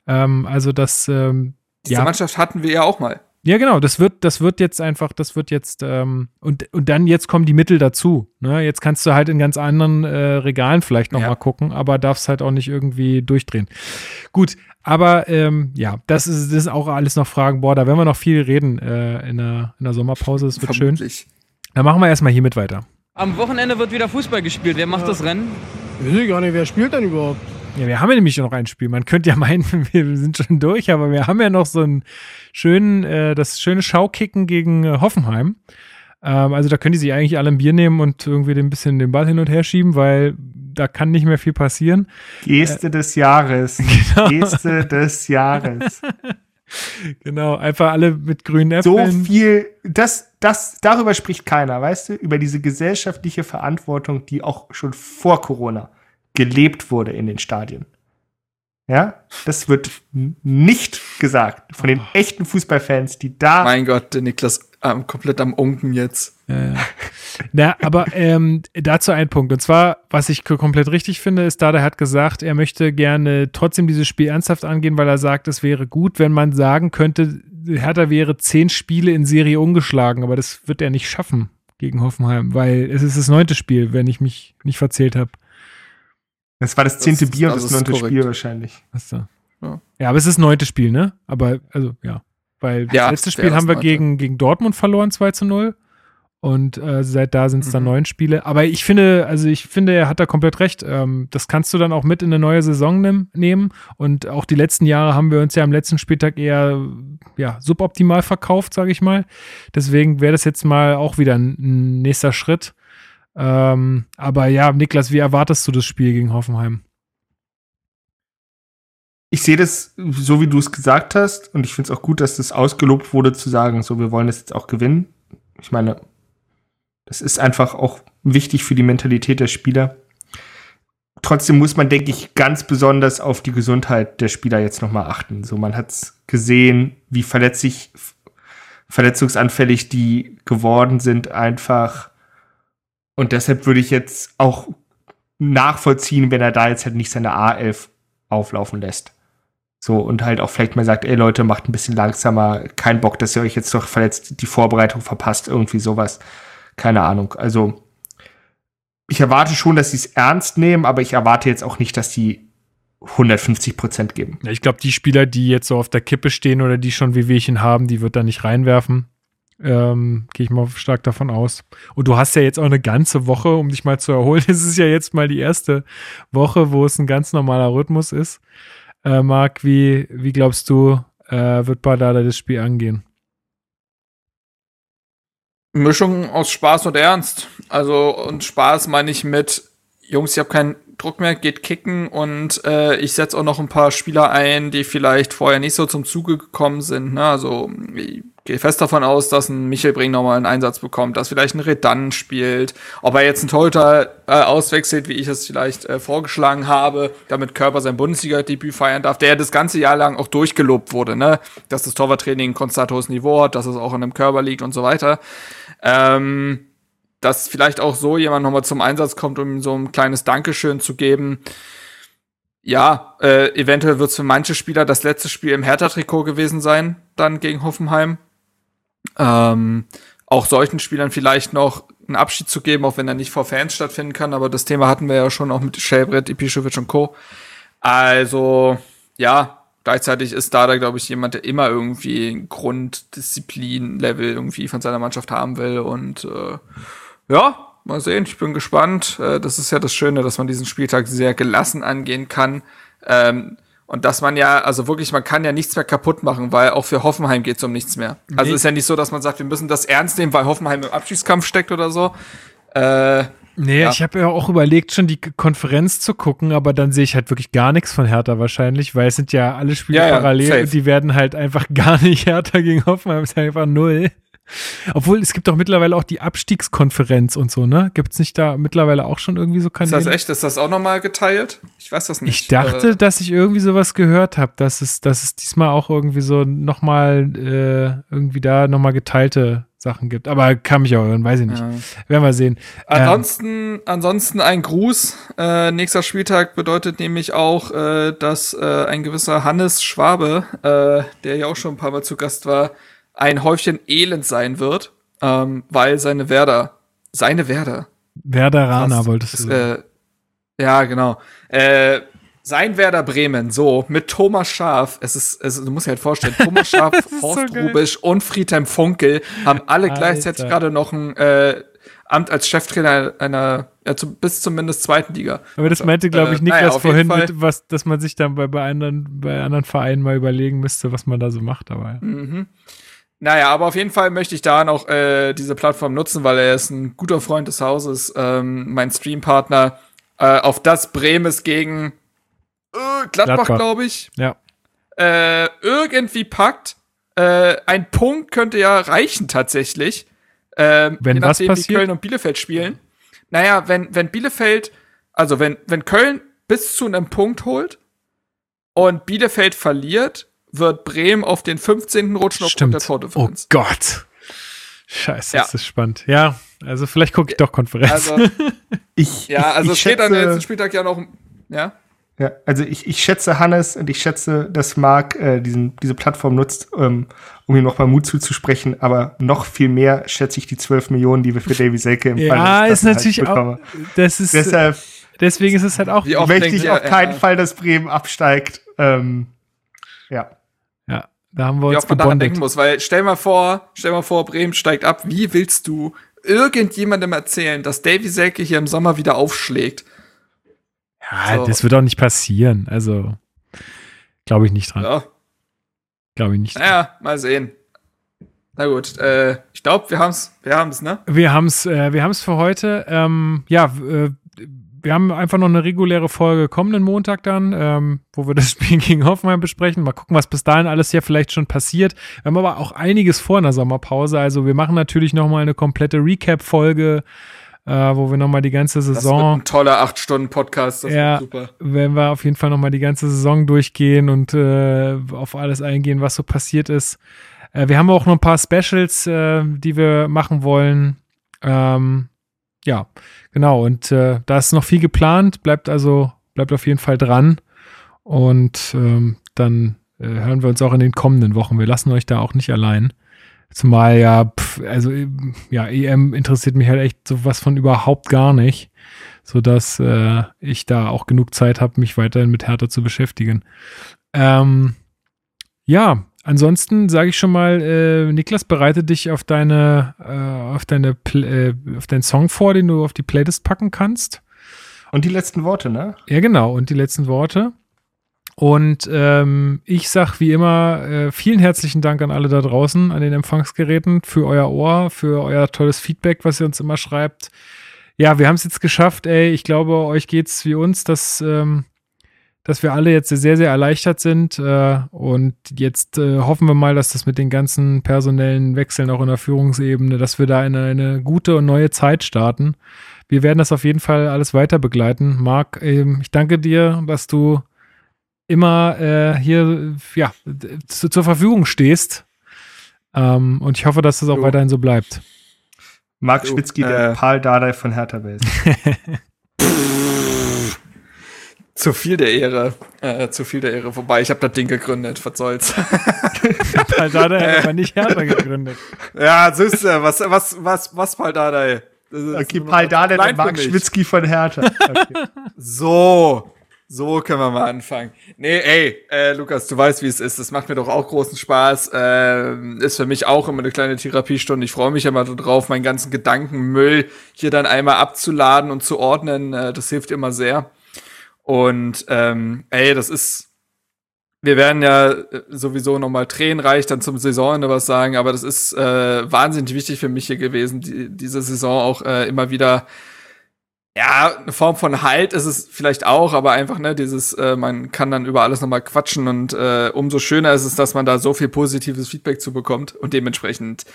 Ähm, also das ähm, Diese ja. Mannschaft hatten wir ja auch mal. Ja, genau, das wird, das wird jetzt einfach, das wird jetzt, ähm, und, und dann jetzt kommen die Mittel dazu. Ne? Jetzt kannst du halt in ganz anderen äh, Regalen vielleicht nochmal ja. gucken, aber darfst halt auch nicht irgendwie durchdrehen. Gut, aber ähm, ja, das ist, das ist auch alles noch Fragen. Boah, da werden wir noch viel reden äh, in, der, in der Sommerpause. Das wird Vermutlich. schön. Dann machen wir erstmal hiermit weiter. Am Wochenende wird wieder Fußball gespielt. Wer macht ja. das Rennen? Ich weiß gar nicht, wer spielt denn überhaupt? Ja, wir haben ja nämlich noch ein Spiel. Man könnte ja meinen, wir sind schon durch, aber wir haben ja noch so ein schönen, äh, das schöne Schaukicken gegen äh, Hoffenheim. Ähm, also da können die sich eigentlich alle ein Bier nehmen und irgendwie ein bisschen den Ball hin und her schieben, weil da kann nicht mehr viel passieren. Geste äh, des Jahres. Genau. Geste des Jahres. genau, einfach alle mit grünen Äpfeln. So viel, das, das, darüber spricht keiner, weißt du, über diese gesellschaftliche Verantwortung, die auch schon vor Corona gelebt wurde in den Stadien. Ja, das wird nicht gesagt von den echten Fußballfans, die da. Mein Gott, der Niklas ähm, komplett am Unken jetzt. Ja, ja. Na, aber ähm, dazu ein Punkt. Und zwar, was ich komplett richtig finde, ist da, der hat gesagt, er möchte gerne trotzdem dieses Spiel ernsthaft angehen, weil er sagt, es wäre gut, wenn man sagen könnte, Hertha wäre zehn Spiele in Serie ungeschlagen, aber das wird er nicht schaffen gegen Hoffenheim, weil es ist das neunte Spiel, wenn ich mich nicht verzählt habe. Das war das zehnte ist- Bier und das neunte. Spiel wahrscheinlich. Du? Ja. Ja, aber es ist das neunte Spiel, ne? Aber, also, ja. Weil Ja, das letzte Spiel haben wir gegen, gegen Dortmund verloren, 2 zu 0. Und äh, seit da sind es dann Mhm. neun Spiele. Aber ich finde, also ich finde, er hat da komplett recht. Ähm, das kannst du dann auch mit in eine neue Saison nehm, nehmen. Und auch die letzten Jahre haben wir uns ja am letzten Spieltag eher ja, suboptimal verkauft, sage ich mal. Deswegen wäre das jetzt mal auch wieder ein, ein nächster Schritt. Ähm, aber ja, Niklas, wie erwartest du das Spiel gegen Hoffenheim? Ich sehe das so, wie du es gesagt hast, und ich finde es auch gut, dass das ausgelobt wurde, zu sagen, so, wir wollen das jetzt auch gewinnen. Ich meine, das ist einfach auch wichtig für die Mentalität der Spieler. Trotzdem muss man, denke ich, ganz besonders auf die Gesundheit der Spieler jetzt nochmal achten. So, man hat es gesehen, wie verletzlich, verletzungsanfällig die geworden sind, einfach. Und deshalb würde ich jetzt auch nachvollziehen, wenn er da jetzt halt nicht seine A11 auflaufen lässt. So, und halt auch vielleicht mal sagt, ey Leute, macht ein bisschen langsamer, kein Bock, dass ihr euch jetzt doch verletzt, die Vorbereitung verpasst, irgendwie sowas. Keine Ahnung. Also, ich erwarte schon, dass sie es ernst nehmen, aber ich erwarte jetzt auch nicht, dass die 150 Prozent geben. Ja, ich glaube, die Spieler, die jetzt so auf der Kippe stehen oder die schon Wehwehchen haben, die wird er nicht reinwerfen. Ähm, Gehe ich mal stark davon aus. Und du hast ja jetzt auch eine ganze Woche, um dich mal zu erholen. Es ist ja jetzt mal die erste Woche, wo es ein ganz normaler Rhythmus ist. Äh, Marc, wie, wie glaubst du, äh, wird Badada das Spiel angehen? Mischung aus Spaß und Ernst. Also, und Spaß meine ich mit, Jungs, ich habe keinen Druck mehr, geht kicken und äh, ich setze auch noch ein paar Spieler ein, die vielleicht vorher nicht so zum Zuge gekommen sind. Ne? Also, ich gehe fest davon aus, dass ein Michel Bring nochmal einen Einsatz bekommt, dass vielleicht ein Redan spielt. Ob er jetzt einen Torhüter äh, auswechselt, wie ich es vielleicht äh, vorgeschlagen habe, damit Körper sein Bundesliga-Debüt feiern darf, der das ganze Jahr lang auch durchgelobt wurde, ne? dass das Torwarttraining ein konstant hohes Niveau hat, dass es auch an dem Körper liegt und so weiter. Ähm, dass vielleicht auch so jemand nochmal zum Einsatz kommt, um so ein kleines Dankeschön zu geben. Ja, äh, eventuell wird es für manche Spieler das letzte Spiel im Hertha-Trikot gewesen sein, dann gegen Hoffenheim. Ähm, auch solchen Spielern vielleicht noch einen Abschied zu geben, auch wenn er nicht vor Fans stattfinden kann, aber das Thema hatten wir ja schon auch mit Shelbrett, Ipischewitsch und Co. Also, ja, gleichzeitig ist da da, glaube ich, jemand, der immer irgendwie ein Grunddisziplin-Level irgendwie von seiner Mannschaft haben will und äh, ja, mal sehen, ich bin gespannt. Äh, das ist ja das Schöne, dass man diesen Spieltag sehr gelassen angehen kann. Ähm, und dass man ja, also wirklich, man kann ja nichts mehr kaputt machen, weil auch für Hoffenheim geht es um nichts mehr. Also Nee. ist ja nicht so, dass man sagt, wir müssen das ernst nehmen, weil Hoffenheim im Abschiedskampf steckt oder so. Äh, Nee, Ja. ich habe ja auch überlegt, schon die Konferenz zu gucken, aber dann sehe ich halt wirklich gar nichts von Hertha wahrscheinlich, weil es sind ja alle Spiele Ja, ja, parallel safe. und die werden halt einfach gar nicht Hertha gegen Hoffenheim, ist einfach null. Obwohl, es gibt doch mittlerweile auch die Abstiegskonferenz und so, ne? Gibt es nicht da mittlerweile auch schon irgendwie so ist Kanäle? das echt? Ist das auch nochmal geteilt? Ich weiß das nicht. Ich dachte, Äh, dass ich irgendwie sowas gehört habe, dass es, dass es diesmal auch irgendwie so nochmal, äh, irgendwie da nochmal geteilte Sachen gibt. Aber kann mich auch irren, weiß ich nicht. ja. Werden wir sehen. Ansonsten, ansonsten ein Gruß. Äh, nächster Spieltag bedeutet nämlich auch, äh, dass äh, ein gewisser Hannes Schwabe, äh, der ja auch schon ein paar Mal zu Gast war, ein Häufchen Elend sein wird, ähm, weil seine Werder, seine Werder, Werderaner Fast. wolltest ist, du. äh, ja genau, äh, sein Werder Bremen, so, mit Thomas Schaf, es ist, es, du musst dir halt vorstellen, Thomas Schaf, so Horst geil. Rubisch und Friedhelm Funkel haben alle Alter. gleichzeitig gerade noch ein äh, Amt als Cheftrainer einer, ja, zu, bis zumindest zweiten Liga. Aber das meinte, glaube ich, Äh, naja, Niklas jeden vorhin, mit, was, dass man sich dann bei, bei, anderen, bei anderen Vereinen mal überlegen müsste, was man da so macht. Aber ja. Mhm. Naja, aber auf jeden Fall möchte ich da noch äh, diese Plattform nutzen, weil er ist ein guter Freund des Hauses, ähm, mein Streampartner, äh, auf das Bremen es gegen äh, Gladbach, Gladbach. glaube ich, ja. äh, irgendwie packt. Äh, ein Punkt könnte ja reichen tatsächlich. Ähm, Wenn je was nachdem, passiert? wie Köln und Bielefeld spielen. Naja, wenn, wenn Bielefeld, also wenn, wenn Köln bis zu einem Punkt holt und Bielefeld verliert, wird Bremen auf den 15. rutschen aufgrund Stimmt. der Oh Tordifferenz. Gott. Scheiße, Ja. das ist spannend. Ja, also vielleicht gucke ich doch Konferenz. Also, Ich, ja, ich, also ich steht am schätze- letzten Spieltag ja noch. Ja. Ja, also ich, ich schätze Hannes und ich schätze, dass Marc äh, diesen, diese Plattform nutzt, ähm, um ihm nochmal Mut zuzusprechen, aber noch viel mehr schätze ich die 12 Millionen, die wir für Davy Selke im ja, Fall des ist natürlich Klassenerhalts auch. bekommen. Das ist, Deshalb deswegen ist es halt auch. Möchte ich auf keinen äh, Fall, dass Bremen absteigt. Ähm, ja. Da haben wir Wie uns oft man daran denken muss, weil stell mal vor, stell mal vor, Bremen steigt ab. Wie willst du irgendjemandem erzählen, dass Davy Selke hier im Sommer wieder aufschlägt? Ja, So. das wird auch nicht passieren. Also, glaube ich nicht dran. Ja, Glaube ich nicht. dran. naja, mal sehen. Na gut, äh, ich glaube, wir haben's, wir haben's, ne? Wir haben es äh, wir haben's für heute. Ähm, ja, äh, wir haben einfach noch eine reguläre Folge kommenden Montag dann, ähm, wo wir das Spiel gegen Hoffenheim besprechen. Mal gucken, was bis dahin alles ja vielleicht schon passiert. Wir haben aber auch einiges vor in der Sommerpause. Also wir machen natürlich noch mal eine komplette Recap-Folge, äh, wo wir noch mal die ganze Das wird Saison ein toller 8-Stunden-Podcast. Das Ja. super. werden wir auf jeden Fall noch mal die ganze Saison durchgehen und äh, auf alles eingehen, was so passiert ist. Äh, wir haben auch noch ein paar Specials, äh, die wir machen wollen. Ähm, ja, genau. Und äh, da ist noch viel geplant. Bleibt also, bleibt auf jeden Fall dran. Und ähm, dann äh, hören wir uns auch in den kommenden Wochen. Wir lassen euch da auch nicht allein. Zumal ja, pf, also ja, EM interessiert mich halt echt sowas von überhaupt gar nicht, sodass äh, ich da auch genug Zeit habe, mich weiterhin mit Hertha zu beschäftigen. Ähm, ja, ansonsten sage ich schon mal, äh, Niklas, bereite dich auf deine, äh, auf deine, Pl äh, auf deinen Song vor, den du auf die Playlist packen kannst. Und die letzten Worte, ne? Ja, genau. Und die letzten Worte. Und ähm, ich sag wie immer äh, vielen herzlichen Dank an alle da draußen, an den Empfangsgeräten, für euer Ohr, für euer tolles Feedback, was ihr uns immer schreibt. Ja, wir haben es jetzt geschafft, ey. Ich glaube, euch geht's wie uns, dass, ähm, dass wir alle jetzt sehr, sehr erleichtert sind. Äh, und jetzt äh, hoffen wir mal, dass das mit den ganzen personellen Wechseln auch in der Führungsebene, dass wir da in eine, gute und neue Zeit starten. Wir werden das auf jeden Fall alles weiter begleiten. Marc, ähm, ich danke dir, dass du immer äh, hier ja, zu, zur Verfügung stehst. Ähm, und ich hoffe, dass das auch Jo. weiterhin so bleibt. Marc Jo, Schwitzky, der äh, Paul Dardai von Hertha Base. Zu viel der Ehre. Äh, zu viel der Ehre. Wobei, ich habe das Ding gegründet. Was soll's? Weil da hat er aber nicht Hertha gegründet. ja, süß, was, was, was, was Paldadei? Das ist Okay, Dardai, der mich. Schwitzky von Hertha. Okay. So, so können wir mal anfangen. Nee, ey, äh, Lukas, du weißt, wie es ist. Das macht mir doch auch großen Spaß. Ähm, ist für mich auch immer eine kleine Therapiestunde. Ich freue mich immer drauf, meinen ganzen Gedankenmüll hier dann einmal abzuladen und zu ordnen. Äh, das hilft immer sehr. Und ähm, ey, das ist. Wir werden ja äh, sowieso noch mal tränenreich dann zum Saisonende was sagen, aber das ist äh, wahnsinnig wichtig für mich hier gewesen, die, diese Saison auch äh, immer wieder ja, eine Form von Halt ist es vielleicht auch, aber einfach, ne, dieses, äh, man kann dann über alles nochmal quatschen und äh, umso schöner ist es, dass man da so viel positives Feedback zu bekommt und dementsprechend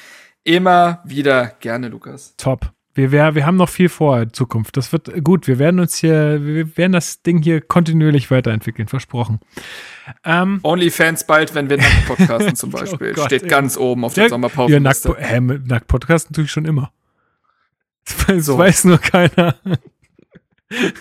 immer wieder gerne, Lukas. Top. Wir, wir, wir haben noch viel vor in Zukunft. Das wird gut. Wir werden uns hier, wir werden das Ding hier kontinuierlich weiterentwickeln, versprochen. Ähm, Onlyfans bald, wenn wir nackt podcasten zum Oh Beispiel. Gott, Steht ey. ganz oben auf der ja, Sommerpause. Nackt, hä, mit Nackt-Podcast natürlich schon immer. Das So. weiß nur keiner.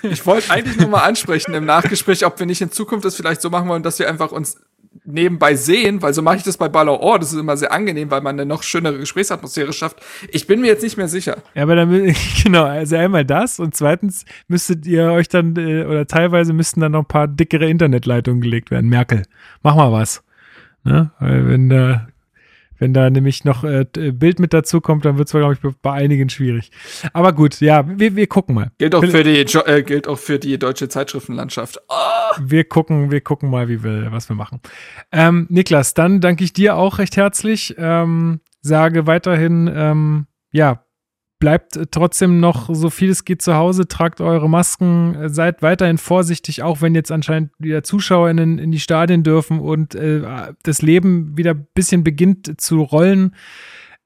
Ich wollte eigentlich nur mal ansprechen im Nachgespräch, ob wir nicht in Zukunft das vielleicht so machen wollen, dass wir einfach uns nebenbei sehen, weil so mache ich das bei Baller Ohr. Das ist immer sehr angenehm, weil man eine noch schönere Gesprächsatmosphäre schafft. Ich bin mir jetzt nicht mehr sicher. Ja, aber dann, genau, also einmal das und zweitens müsstet ihr euch dann, äh, oder teilweise müssten dann noch ein paar dickere Internetleitungen gelegt werden. Merkel, mach mal was. Ne? Weil wenn da, wenn da nämlich noch äh, t- Bild mit dazu kommt, dann wird es, glaube ich, bei- einigen schwierig. Aber gut, ja, wir, wir gucken mal. Gilt auch für die, Jo- äh, gilt auch für die deutsche Zeitschriftenlandschaft. Wir gucken, wir gucken mal, wie wir, was wir machen. Ähm, Niklas, dann danke ich dir auch recht herzlich. Ähm, sage weiterhin, ähm, ja, bleibt trotzdem noch so viel es geht zu Hause, tragt eure Masken, äh, seid weiterhin vorsichtig, auch wenn jetzt anscheinend wieder ZuschauerInnen in die Stadien dürfen und äh, das Leben wieder ein bisschen beginnt zu rollen.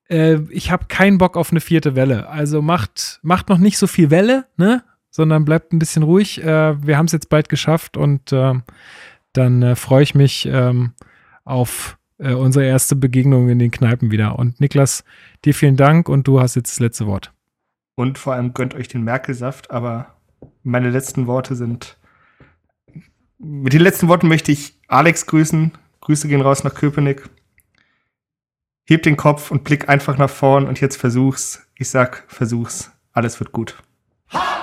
Äh, ich habe keinen Bock auf eine vierte Welle. Also macht, macht noch nicht so viel Welle, ne? sondern bleibt ein bisschen ruhig. Äh, wir haben es jetzt bald geschafft und äh, dann äh, freue ich mich ähm, auf unsere erste Begegnung in den Kneipen wieder. Und Niklas, dir vielen Dank und du hast jetzt das letzte Wort. Und vor allem gönnt euch den Merkelsaft, aber meine letzten Worte sind. Mit den letzten Worten möchte ich Alex grüßen. Grüße gehen raus nach Köpenick. Heb den Kopf und blick einfach nach vorn und jetzt versuch's. Ich sag, versuch's. Alles wird gut. Ha!